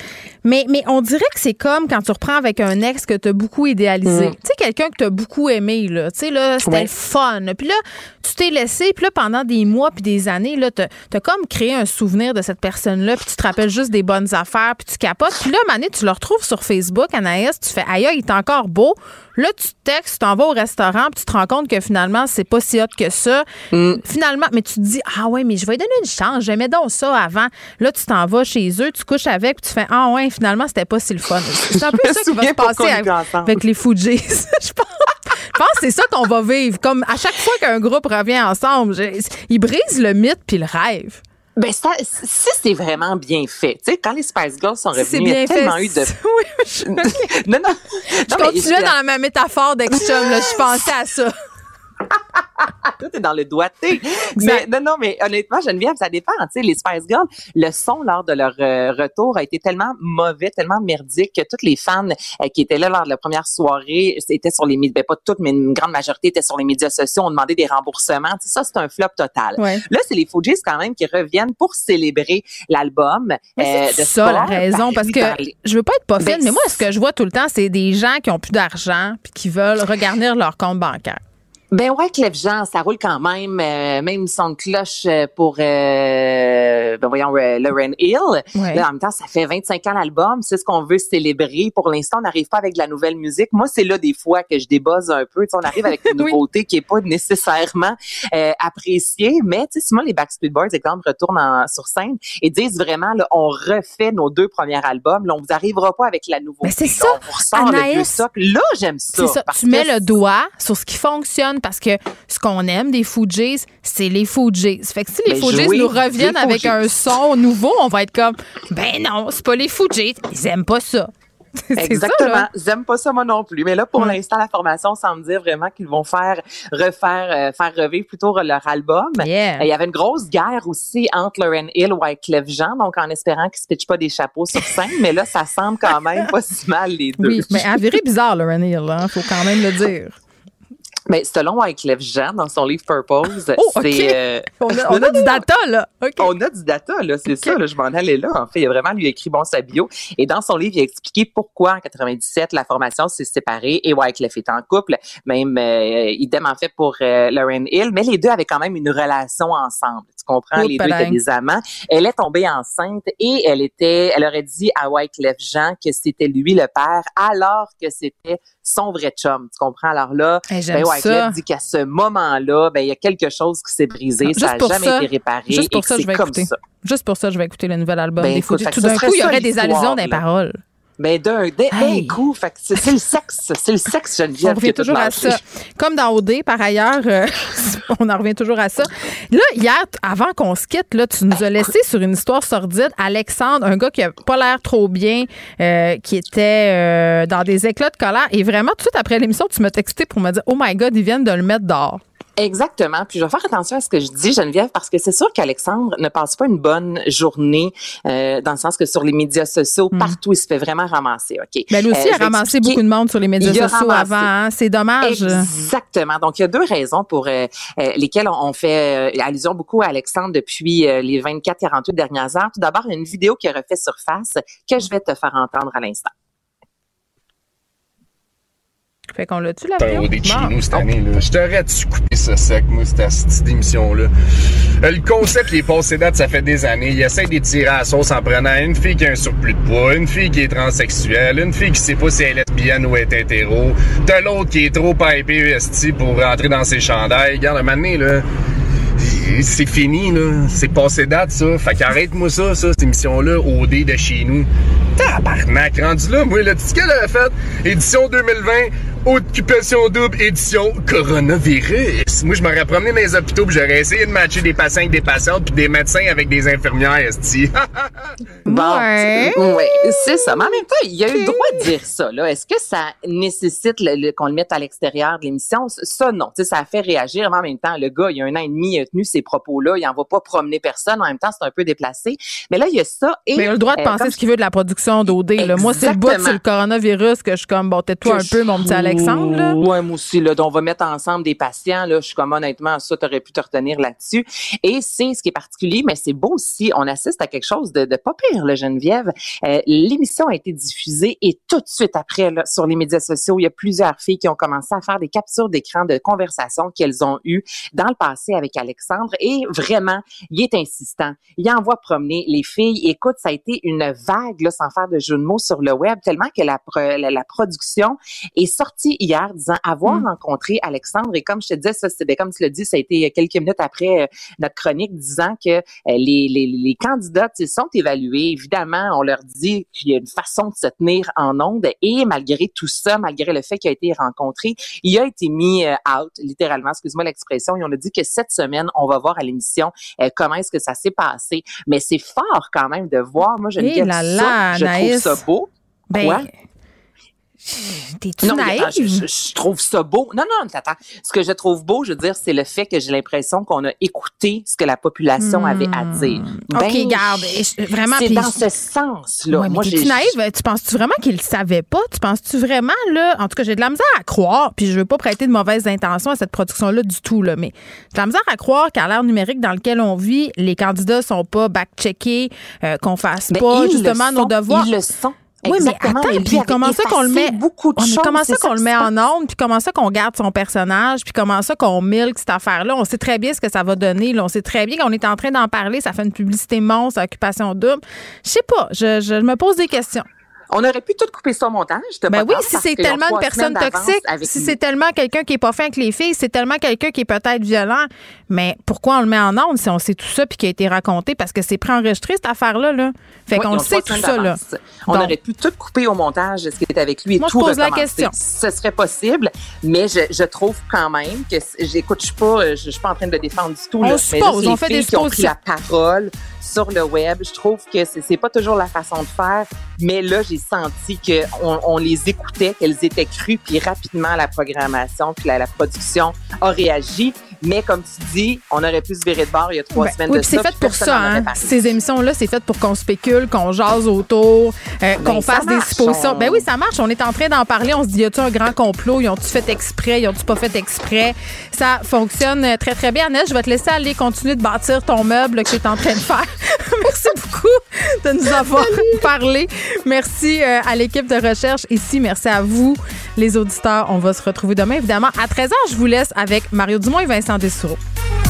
Mais, mais on dirait que c'est comme quand tu reprends avec un ex que tu as beaucoup idéalisé. Mm. Tu sais, quelqu'un que tu as beaucoup aimé là. Tu sais là, c'était Ouais. fun. Puis là, tu t'es laissé. Puis là, pendant des mois puis des années, là, t'as as comme créé un souvenir de cette personne-là. Puis tu te rappelles juste des bonnes affaires. Puis tu capotes. Puis là, Mané, tu le retrouves sur Facebook, Anaïs. Tu fais, aïe, il est encore beau. Là, tu te textes, tu t'en vas au restaurant, puis tu te rends compte que finalement, c'est pas si hot que ça. Finalement, mais tu te dis, ah ouais, mais je vais lui donner une chance, j'aimais donc ça avant. Là, tu t'en vas chez eux, tu couches avec, puis tu fais, ah ouais, finalement, c'était pas si le fun. C'est un peu ça qui va se passer avec, avec les Fujis. je pense. Je pense que c'est ça qu'on va vivre. Comme à chaque fois qu'un groupe revient ensemble, ils brisent le mythe puis le rêve. Ben, ça, si c'est vraiment bien fait, tu sais, quand les Spice Girls sont revenus, il y a bien fait, tellement eu de... Oui, je, non, non. je continuais dans ma métaphore d'ex-chum. là. Je pensais à ça. Tout est dans le doigté. Mais non, non, mais honnêtement, Geneviève, ça dépend. Tu sais, les Spice Girls, le son lors de leur euh, retour a été tellement mauvais, tellement merdique que toutes les fans euh, qui étaient là lors de la première soirée étaient sur les médias, ben, pas toutes, mais une grande majorité étaient sur les médias sociaux, ont demandé des remboursements. Tu sais, ça, c'est un flop total. Ouais. Là, c'est les Fujis quand même qui reviennent pour célébrer l'album. Euh, c'est de ça la raison, parce que les- je veux pas être pas Ben, fine, mais moi, ce que je vois tout le temps, c'est des gens qui ont plus d'argent puis qui veulent regarnir leur compte bancaire. Ben ouais, Clef Jean, ça roule quand même. euh, même son de cloche euh, pour, euh, ben voyons, euh, Lauren Hill. Ouais. Là, en même temps, ça fait 25 ans l'album. C'est ce qu'on veut célébrer. Pour l'instant, on n'arrive pas avec de la nouvelle musique. Moi, c'est là des fois que je débuzz un peu. On arrive avec une nouveauté qui est pas nécessairement euh, appréciée. Mais tu sais, si moi, les Backstreet Boys, exemple, retournent en- sur scène et disent vraiment, là, on refait nos deux premiers albums. Là, on vous arrivera pas avec la nouveauté. Mais c'est ça, Là, On vous ressort le vieux Anaïs. stock. Là, j'aime ça. C'est ça. parce Tu mets que le doigt sur ce qui fonctionne parce que ce qu'on aime des Fujis, c'est les Fujis. Fait que si les Ben, Fujis nous reviennent avec un son nouveau, on va être comme, ben non, c'est pas les Fujis. Ils aiment pas ça. Exactement. J'aime pas ça moi non plus. Mais là, pour l'instant, la formation semble dire vraiment qu'ils vont faire refaire, euh, faire revivre plutôt leur album. Yeah. Euh, Il y avait une grosse guerre aussi entre Lauren Hill et Wyclef Jean, donc en espérant qu'ils se pitchent pas des chapeaux sur scène. mais là, ça semble quand même pas si mal les deux. Oui, mais virait bizarre, Lauren Hill, hein, faut quand même le dire. Mais selon Wyclef Jean, dans son livre Purpose, Oh, c'est... euh, On a, on a du data, là. OK. On a du data, là, c'est ça, là, je m'en allais là. En fait, il a vraiment lui écrit bon sa bio. Et dans son livre, il a expliqué pourquoi en 97 la formation s'est séparée et Wyclef est en couple. Même euh, idem en fait pour euh, Lauren Hill, mais les deux avaient quand même une relation ensemble. Tu comprends? les deux étaient des amants. Elle est tombée enceinte et elle était, elle aurait dit à Wyclef Jean que c'était lui le père, alors que c'était son vrai chum. Tu comprends? Alors là, Hey, Wyclef ça. dit qu'à ce moment-là, ben il y a quelque chose qui s'est brisé, Juste ça n'a pour jamais ça, été réparé Juste et pour que ça, je vais comme écouter. ça. Juste pour ça, je vais écouter le nouvel album Ben, des écoute, Tout d'un coup, il y aurait des allusions là. paroles. Ben d'un d'un Hey. coup, c'est le sexe, c'est le sexe On Geneviève qui revient toujours à ça. Comme dans OD, par ailleurs, euh, on en revient toujours à ça. Là, hier, avant qu'on se quitte, là, tu nous as laissé sur une histoire sordide. Alexandre, un gars qui a pas l'air trop bien, euh, qui était euh, dans des éclats de colère. Et vraiment, tout de suite après l'émission, tu m'as texté pour me dire Oh my God, ils viennent de le mettre dehors. Exactement. Puis je vais faire attention à ce que je dis, Geneviève, parce que c'est sûr qu'Alexandre ne passe pas une bonne journée, euh, dans le sens que sur les médias sociaux, partout, il se fait vraiment ramasser. Ok? Ben, lui aussi, Euh, il a ramassé beaucoup de monde sur les médias sociaux ramassé. avant. hein. C'est dommage. Exactement. Donc, il y a deux raisons pour euh, euh, lesquelles on on fait euh, allusion beaucoup à Alexandre depuis euh, les 24-48 dernières heures. Tout d'abord, il y a une vidéo qui a refait surface que je vais te faire entendre à l'instant. Fait qu'on l'a-tu, la T'as vidéo? un OD de chez nous cette année, là. Je t'aurais dû couper ça sec, moi, cette, cette émission-là. Euh, Le concept, les passé date, ça fait des années. Il essaie d'étirer à la sauce en prenant une fille qui a un surplus de poids, une fille qui est transsexuelle, une fille qui sait pas si elle est lesbienne ou est hétéro. T'as l'autre qui est trop esti pour rentrer dans ses chandails. Regarde, un moment donné, là, c'est fini, là. C'est passé date, ça. Fait qu'arrête-moi ça, ça, cette émission-là, OD de chez nous. Tabarnak, rendu là, moi, là, tu sais qu'elle a fait? Édition 2020, occupation double, édition coronavirus. Moi, je m'aurais promené dans les hôpitaux puis j'aurais essayé de matcher des patients avec des patientes puis des médecins avec des infirmières, esti. Bon, Ouais. c'est- ça. Mais en même temps, il a eu le droit de dire ça. Là. Est-ce que ça nécessite le- le- qu'on le mette à l'extérieur de l'émission? Ça, non. Tu sais, ça a fait réagir. Mais en même temps, le gars, il y a un an et demi, il a tenu ces propos-là. Il n'en va pas promener personne. En même temps, c'est un peu déplacé. Mais là, il y a ça. Et, Mais il a le droit de euh, penser ce qu'il veut de la production d'OD. Moi, c'est le bout sur le coronavirus que je suis comme, bon, tais-toi un peu, mon petit je- Alexandre. Là? Ouais, moi aussi, là. On va mettre ensemble des patients. Je suis comme, honnêtement, ça, t'aurais pu te retenir là-dessus. Et c'est ce qui est particulier, mais c'est beau aussi. On assiste à quelque chose de, pas pire, là, Geneviève. Euh, L'émission a été diffusée et tout de suite après, là, sur les médias sociaux, il y a plusieurs filles qui ont commencé à faire des captures d'écran de conversations qu'elles ont eues dans le passé avec Alexandre. Et vraiment, il est insistant. Il envoie promener les filles. Écoute, ça a été une vague, là, sans faire de jeu de mots sur le web, tellement que la, la, la production est sortie hier disant avoir Mm. rencontré Alexandre. Et comme je te disais, ça, c'était comme tu l'as dit, ça a été quelques minutes après euh, notre chronique disant que euh, les, les, les candidats sais, sont évalués. Évidemment, on leur dit qu'il y a une façon de se tenir en onde. Et malgré tout ça, malgré le fait qu'il a été rencontré, il a été mis euh, out, littéralement, excuse-moi l'expression. Et on a dit que cette semaine, on va voir à l'émission euh, comment est-ce que ça s'est passé. Mais c'est fort quand même de voir. Moi, je dis là ça, là, je trouve ça beau. Ben, Quoi? T'es-tu naïve? attends, je, je- je trouve ça beau. Non, non, attends. Ce que je trouve beau, je veux dire, c'est le fait que j'ai l'impression qu'on a écouté ce que la population avait à dire. Hmm. OK, Ben, garde. Vraiment, C'est dans ce sens-là. Ouais, Moi, t'es-tu naïve? Tu penses-tu vraiment qu'il le savait pas? Tu penses-tu vraiment, là? En tout cas, j'ai de la misère à croire, puis je veux pas prêter de mauvaises intentions à cette production-là du tout, là, mais j'ai de la misère à croire qu'à l'ère numérique dans lequel on vit, les candidats sont pas back-checkés, euh, qu'on fasse Ben, pas justement nos devoirs. Ils le sont. Oui, mais attends, Mais puis comment ça qu'on le met? beaucoup de on- choses, comment ça qu'on le met en onde, puis comment ça qu'on garde son personnage, puis comment ça qu'on milk cette affaire-là? On sait très bien ce que ça va donner. Là. On sait très bien qu'on est en train d'en parler. Ça fait une publicité monstre, occupation double. Je sais pas. Je, je me pose des questions. On aurait pu tout couper ça au montage. Ben pas oui, si c'est tellement une personne toxique, si c'est tellement quelqu'un qui est pas fin avec les filles, c'est tellement quelqu'un qui est peut-être violent, mais pourquoi on le met en onde si on sait tout ça puis qui a été raconté? Parce que c'est préenregistré cette affaire-là là. Fait Oui, qu'on sait tout ça là. On Donc, aurait pu tout couper au montage, ce qui était avec lui et Moi, je tout pose la question. Ce serait possible, mais je, je trouve quand même que j'écoute, je suis pas, je, je suis pas en train de le défendre du tout. On là. suppose, Mais là, on fait des qui ont pris la parole sur le web. Je trouve que c'est pas toujours la façon de faire, mais là, j'ai senti que on, on les écoutait, qu'elles étaient crues, puis rapidement la programmation, puis la, la production a réagi. Mais comme tu dis, on aurait pu se virer de bord il y a trois Ben, semaines oui, de puis c'est ça, fait pour ça. Hein. Ces émissions-là, c'est fait pour qu'on spécule, qu'on jase autour, euh, qu'on Ben, ça fasse des suppositions. on- Ben oui, ça marche. On est en train d'en parler. On se dit, y a-tu un grand complot? Ils ont-tu fait exprès? Ils ont-tu pas fait exprès? Ça fonctionne euh, très, très bien. Annette, je vais te laisser aller continuer de bâtir ton meuble que tu es en train de faire. Merci beaucoup de nous avoir parlé. Merci euh, à l'équipe de recherche ici. Merci à vous, les auditeurs. On va se retrouver demain, évidemment. À 13h, je vous laisse avec Mario Dumont et Vincent Alexandre Dessureau.